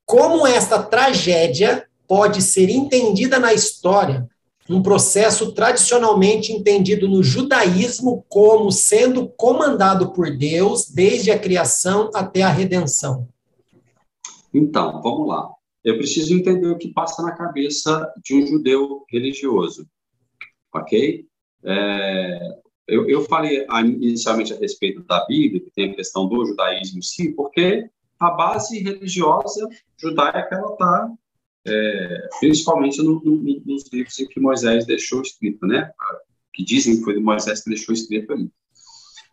Como esta tragédia pode ser entendida na história um processo tradicionalmente entendido no judaísmo como sendo comandado por Deus desde a criação até a redenção? Então, vamos lá. Eu preciso entender o que passa na cabeça de um judeu religioso, ok? É, eu, eu, falei inicialmente a respeito da Bíblia, que tem a questão do judaísmo, sim, porque a base religiosa judaica ela está é, principalmente no, no, nos livros em que Moisés deixou escrito, né? Que dizem que foi Moisés que deixou escrito ali.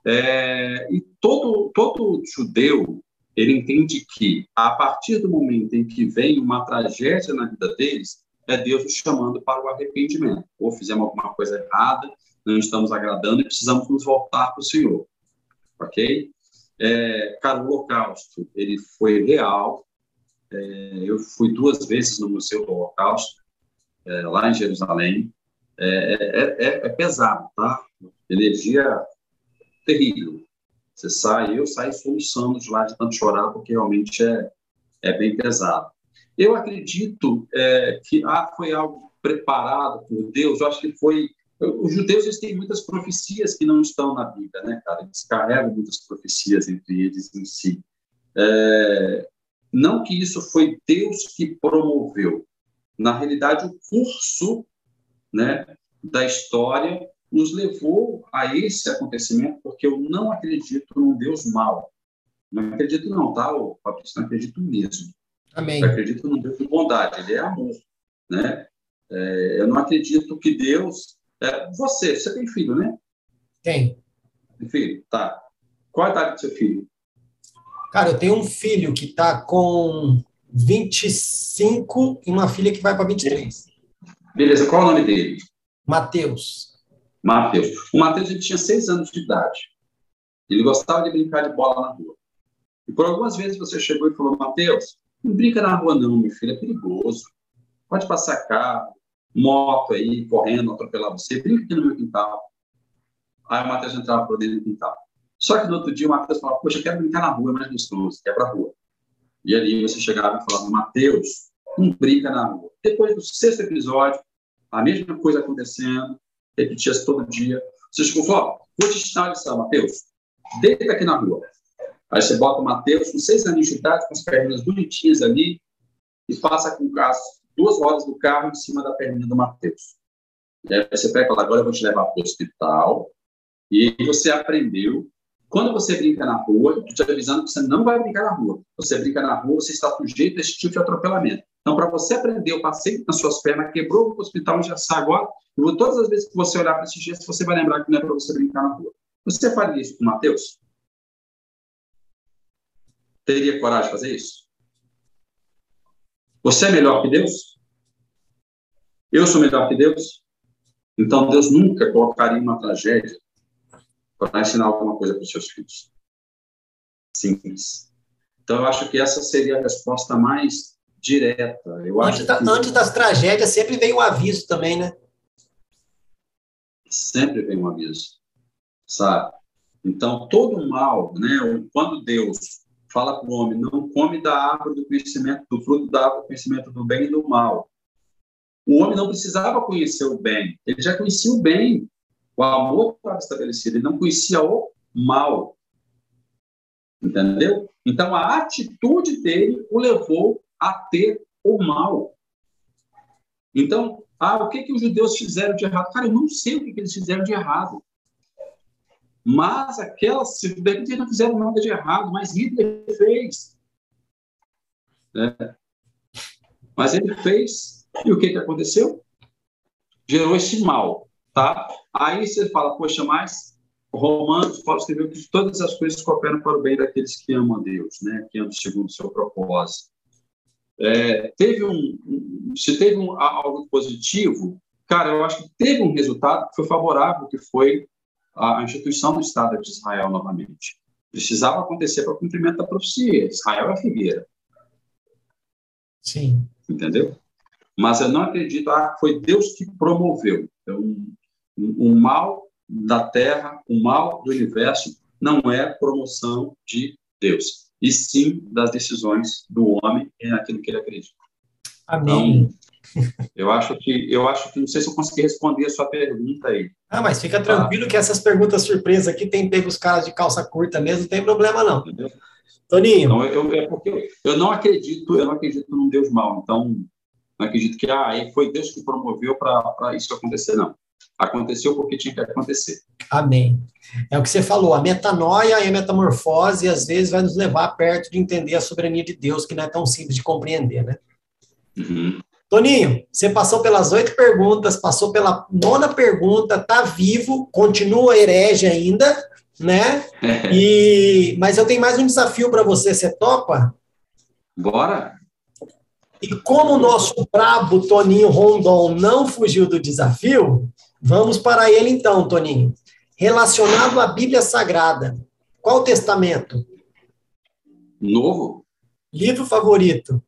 É, e todo todo judeu ele entende que, a partir do momento em que vem uma tragédia na vida deles, é Deus nos chamando para o arrependimento. Ou fizemos alguma coisa errada, não estamos agradando e precisamos nos voltar para o Senhor. Ok? É, cara, o holocausto, ele foi real. É, eu fui duas vezes no Museu do Holocausto, é, lá em Jerusalém. É, é, é, pesado, tá? Energia terrível. Você sai, eu saio soluçando de lá de tanto chorar, porque realmente é, é bem pesado. Eu acredito é, que ah, foi algo preparado por Deus, eu acho que foi. Os judeus eles têm muitas profecias que não estão na Bíblia, né, cara? Eles carregam muitas profecias entre eles em si. É, não que isso foi Deus que promoveu. Na realidade, o curso né, da história nos levou a esse acontecimento, porque eu não acredito num Deus mau. Não acredito não, tá, Fabrício? Não acredito mesmo. Amém. Eu acredito num Deus de bondade, ele é amor, né? É, eu não acredito que Deus... É, você, você tem filho, né? Tem. Tem filho? Tá. Qual a idade do seu filho? Cara, eu tenho um filho que está com 25 e uma filha que vai para 23. Beleza, qual é o nome dele? Mateus. Mateus. O Mateus ele tinha seis anos de idade. Ele gostava de brincar de bola na rua. E por algumas vezes você chegou e falou, Mateus, não brinca na rua não, meu filho, é perigoso. Pode passar carro, moto aí, correndo, atropelar você. Brinca aqui no meu quintal. Aí o Mateus entrava por dentro do quintal. Só que no outro dia o Mateus falava, poxa, quero brincar na rua, é mais gostoso, quer pra rua. E ali você chegava e falava, Mateus, não brinca na rua. Depois do sexto episódio, a mesma coisa acontecendo, repetia-se todo dia. Você chegou e falou, vou te ensinar a lição, Mateus. Deita aqui na rua. Aí você bota o Mateus com seis anos de idade, com as perninhas bonitinhas ali, e passa com as duas rodas do carro em cima da perninha do Mateus. E aí você pega e fala, agora eu vou te levar para o hospital. E você aprendeu Quando você brinca na rua, estou te avisando que você não vai brincar na rua. Você brinca na rua, você está sujeito a esse tipo de atropelamento. Então, para você aprender, eu passei nas suas pernas, quebrou o hospital já está agora. E todas as vezes que você olhar para esse gesto, você vai lembrar que não é para você brincar na rua. Você faria isso com Mateus? Teria coragem de fazer isso? Você é melhor que Deus? Eu sou melhor que Deus? Então, Deus nunca colocaria uma tragédia para ensinar alguma coisa para os seus filhos. Simples. Então, eu acho que essa seria a resposta mais direta. Eu antes, acho da, que... antes das tragédias, sempre vem o um aviso também, né? Sempre vem um aviso, sabe? Então, todo mal, né? Quando Deus fala para o homem, não come da árvore do conhecimento, do fruto da árvore do conhecimento do bem e do mal. O homem não precisava conhecer o bem, ele já conhecia o bem. O amor estava estabelecido, ele não conhecia o mal. Entendeu? Então, a atitude dele o levou a ter o mal. Então, ah, o que, que os judeus fizeram de errado? Cara, eu não sei o que, que eles fizeram de errado. Mas aquelas, eles não fizeram nada de errado, mas Hitler fez. É. Mas ele fez, e o que, que aconteceu? Gerou esse mal, tá? Aí você fala, poxa, mas Romanos, Paulo escreveu que todas as coisas cooperam para o bem daqueles que amam a Deus, né? Que amam segundo o seu propósito. É, teve um, se teve um, algo positivo, cara, eu acho que teve um resultado que foi favorável, que foi a instituição do Estado de Israel novamente. Precisava acontecer para o cumprimento da profecia. Israel é a figueira. Sim. Entendeu? Mas eu não acredito, ah, foi Deus que promoveu. Então, o mal da terra, o mal do universo, não é promoção de Deus, e sim das decisões do homem e naquilo que ele acredita. Amém. Então, eu acho que eu acho que não sei se eu consegui responder a sua pergunta aí. Ah, mas fica tranquilo que essas perguntas surpresa aqui tem pego os caras de calça curta mesmo, não tem problema não. Entendeu? Toninho. Então, eu, é porque eu não acredito, eu não acredito num Deus mau. Então, não acredito que ah, foi Deus que promoveu para isso acontecer, não. Aconteceu porque tinha que acontecer. Amém. É o que você falou, a metanoia e a metamorfose às vezes vai nos levar perto de entender a soberania de Deus, que não é tão simples de compreender, né? Uhum. Toninho, você passou pelas oito perguntas, passou pela nona pergunta, tá vivo, continua herege ainda, né? E mas eu tenho mais um desafio para você, você topa? Bora. E como o nosso brabo Toninho Rondon não fugiu do desafio, Vamos para ele então, Toninho. Relacionado à Bíblia Sagrada. Qual testamento? Novo. Livro favorito?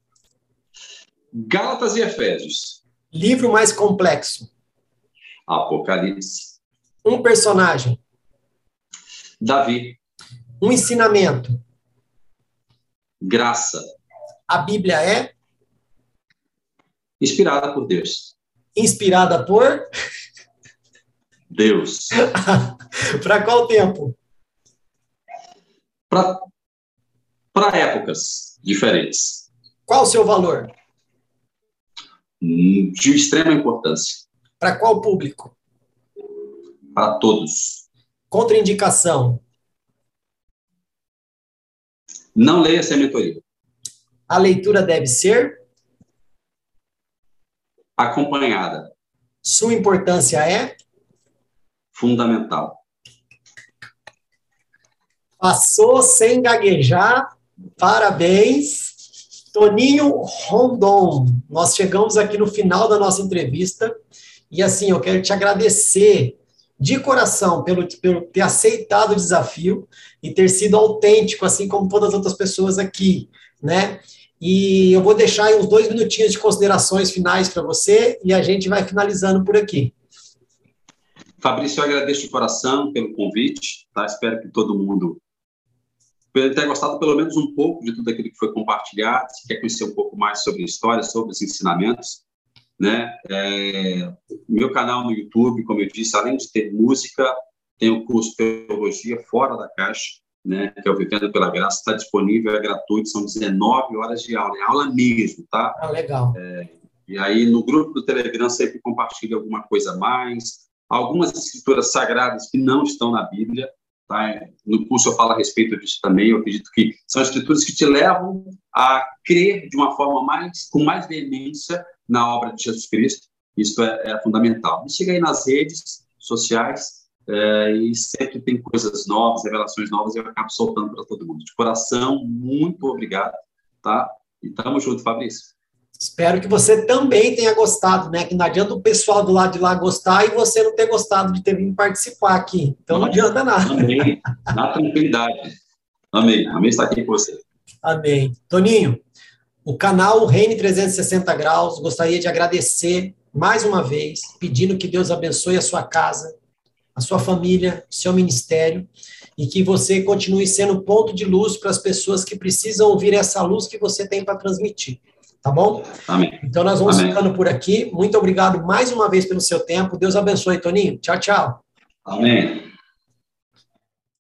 Gálatas e Efésios. Livro mais complexo? Apocalipse. Um personagem? Davi. Um ensinamento? Graça. A Bíblia é? Inspirada por Deus. Inspirada por? Deus. para qual tempo? Para épocas diferentes. Qual o seu valor? Hum, de extrema importância. Para qual público? Para todos. Contraindicação. Não leia sem mentoria. A leitura deve ser? Acompanhada. Sua importância é? Fundamental. Passou sem gaguejar, parabéns. Toninho Rondon, nós chegamos aqui no final da nossa entrevista e assim, eu quero te agradecer de coração pelo, pelo ter aceitado o desafio e ter sido autêntico, assim como todas as outras pessoas aqui, né? E eu vou deixar aí uns dois minutinhos de considerações finais para você e a gente vai finalizando por aqui. Fabrício, eu agradeço de coração pelo convite, tá? Espero que todo mundo tenha gostado pelo menos um pouco de tudo aquilo que foi compartilhado, se quer conhecer um pouco mais sobre a história, sobre os ensinamentos, né? É, meu canal no YouTube, como eu disse, além de ter música, tem o curso Teologia Fora da Caixa, né? Que é o Vivendo pela Graça, está disponível, é gratuito, são 19 horas de aula, é aula mesmo, tá? Ah, legal. É, e aí, no grupo do Telegram, sempre compartilha alguma coisa a mais, algumas escrituras sagradas que não estão na Bíblia, Tá? No curso eu falo a respeito disso também. Eu acredito que são escrituras que te levam a crer de uma forma mais, com mais veemência na obra de Jesus Cristo. Isso é, é fundamental. Me siga aí nas redes sociais é, e sempre tem coisas novas, revelações novas e eu acabo soltando para todo mundo. De coração, muito obrigado, tá? E tamo junto, Fabrício. Espero que você também tenha gostado, né? Que não adianta o pessoal do lado de lá gostar e você não ter gostado de ter vindo participar aqui. Então não, não adianta nada. Amém. Na tranquilidade. Amém. Amém estar aqui com você. Amém. Toninho, o canal Reine 360 Graus, gostaria de agradecer mais uma vez, pedindo que Deus abençoe a sua casa, a sua família, seu ministério, e que você continue sendo ponto de luz para as pessoas que precisam ouvir essa luz que você tem para transmitir. Tá bom? Amém. Então nós vamos Amém. ficando por aqui. Muito obrigado mais uma vez pelo seu tempo. Deus abençoe, Toninho. Tchau, tchau. Amém.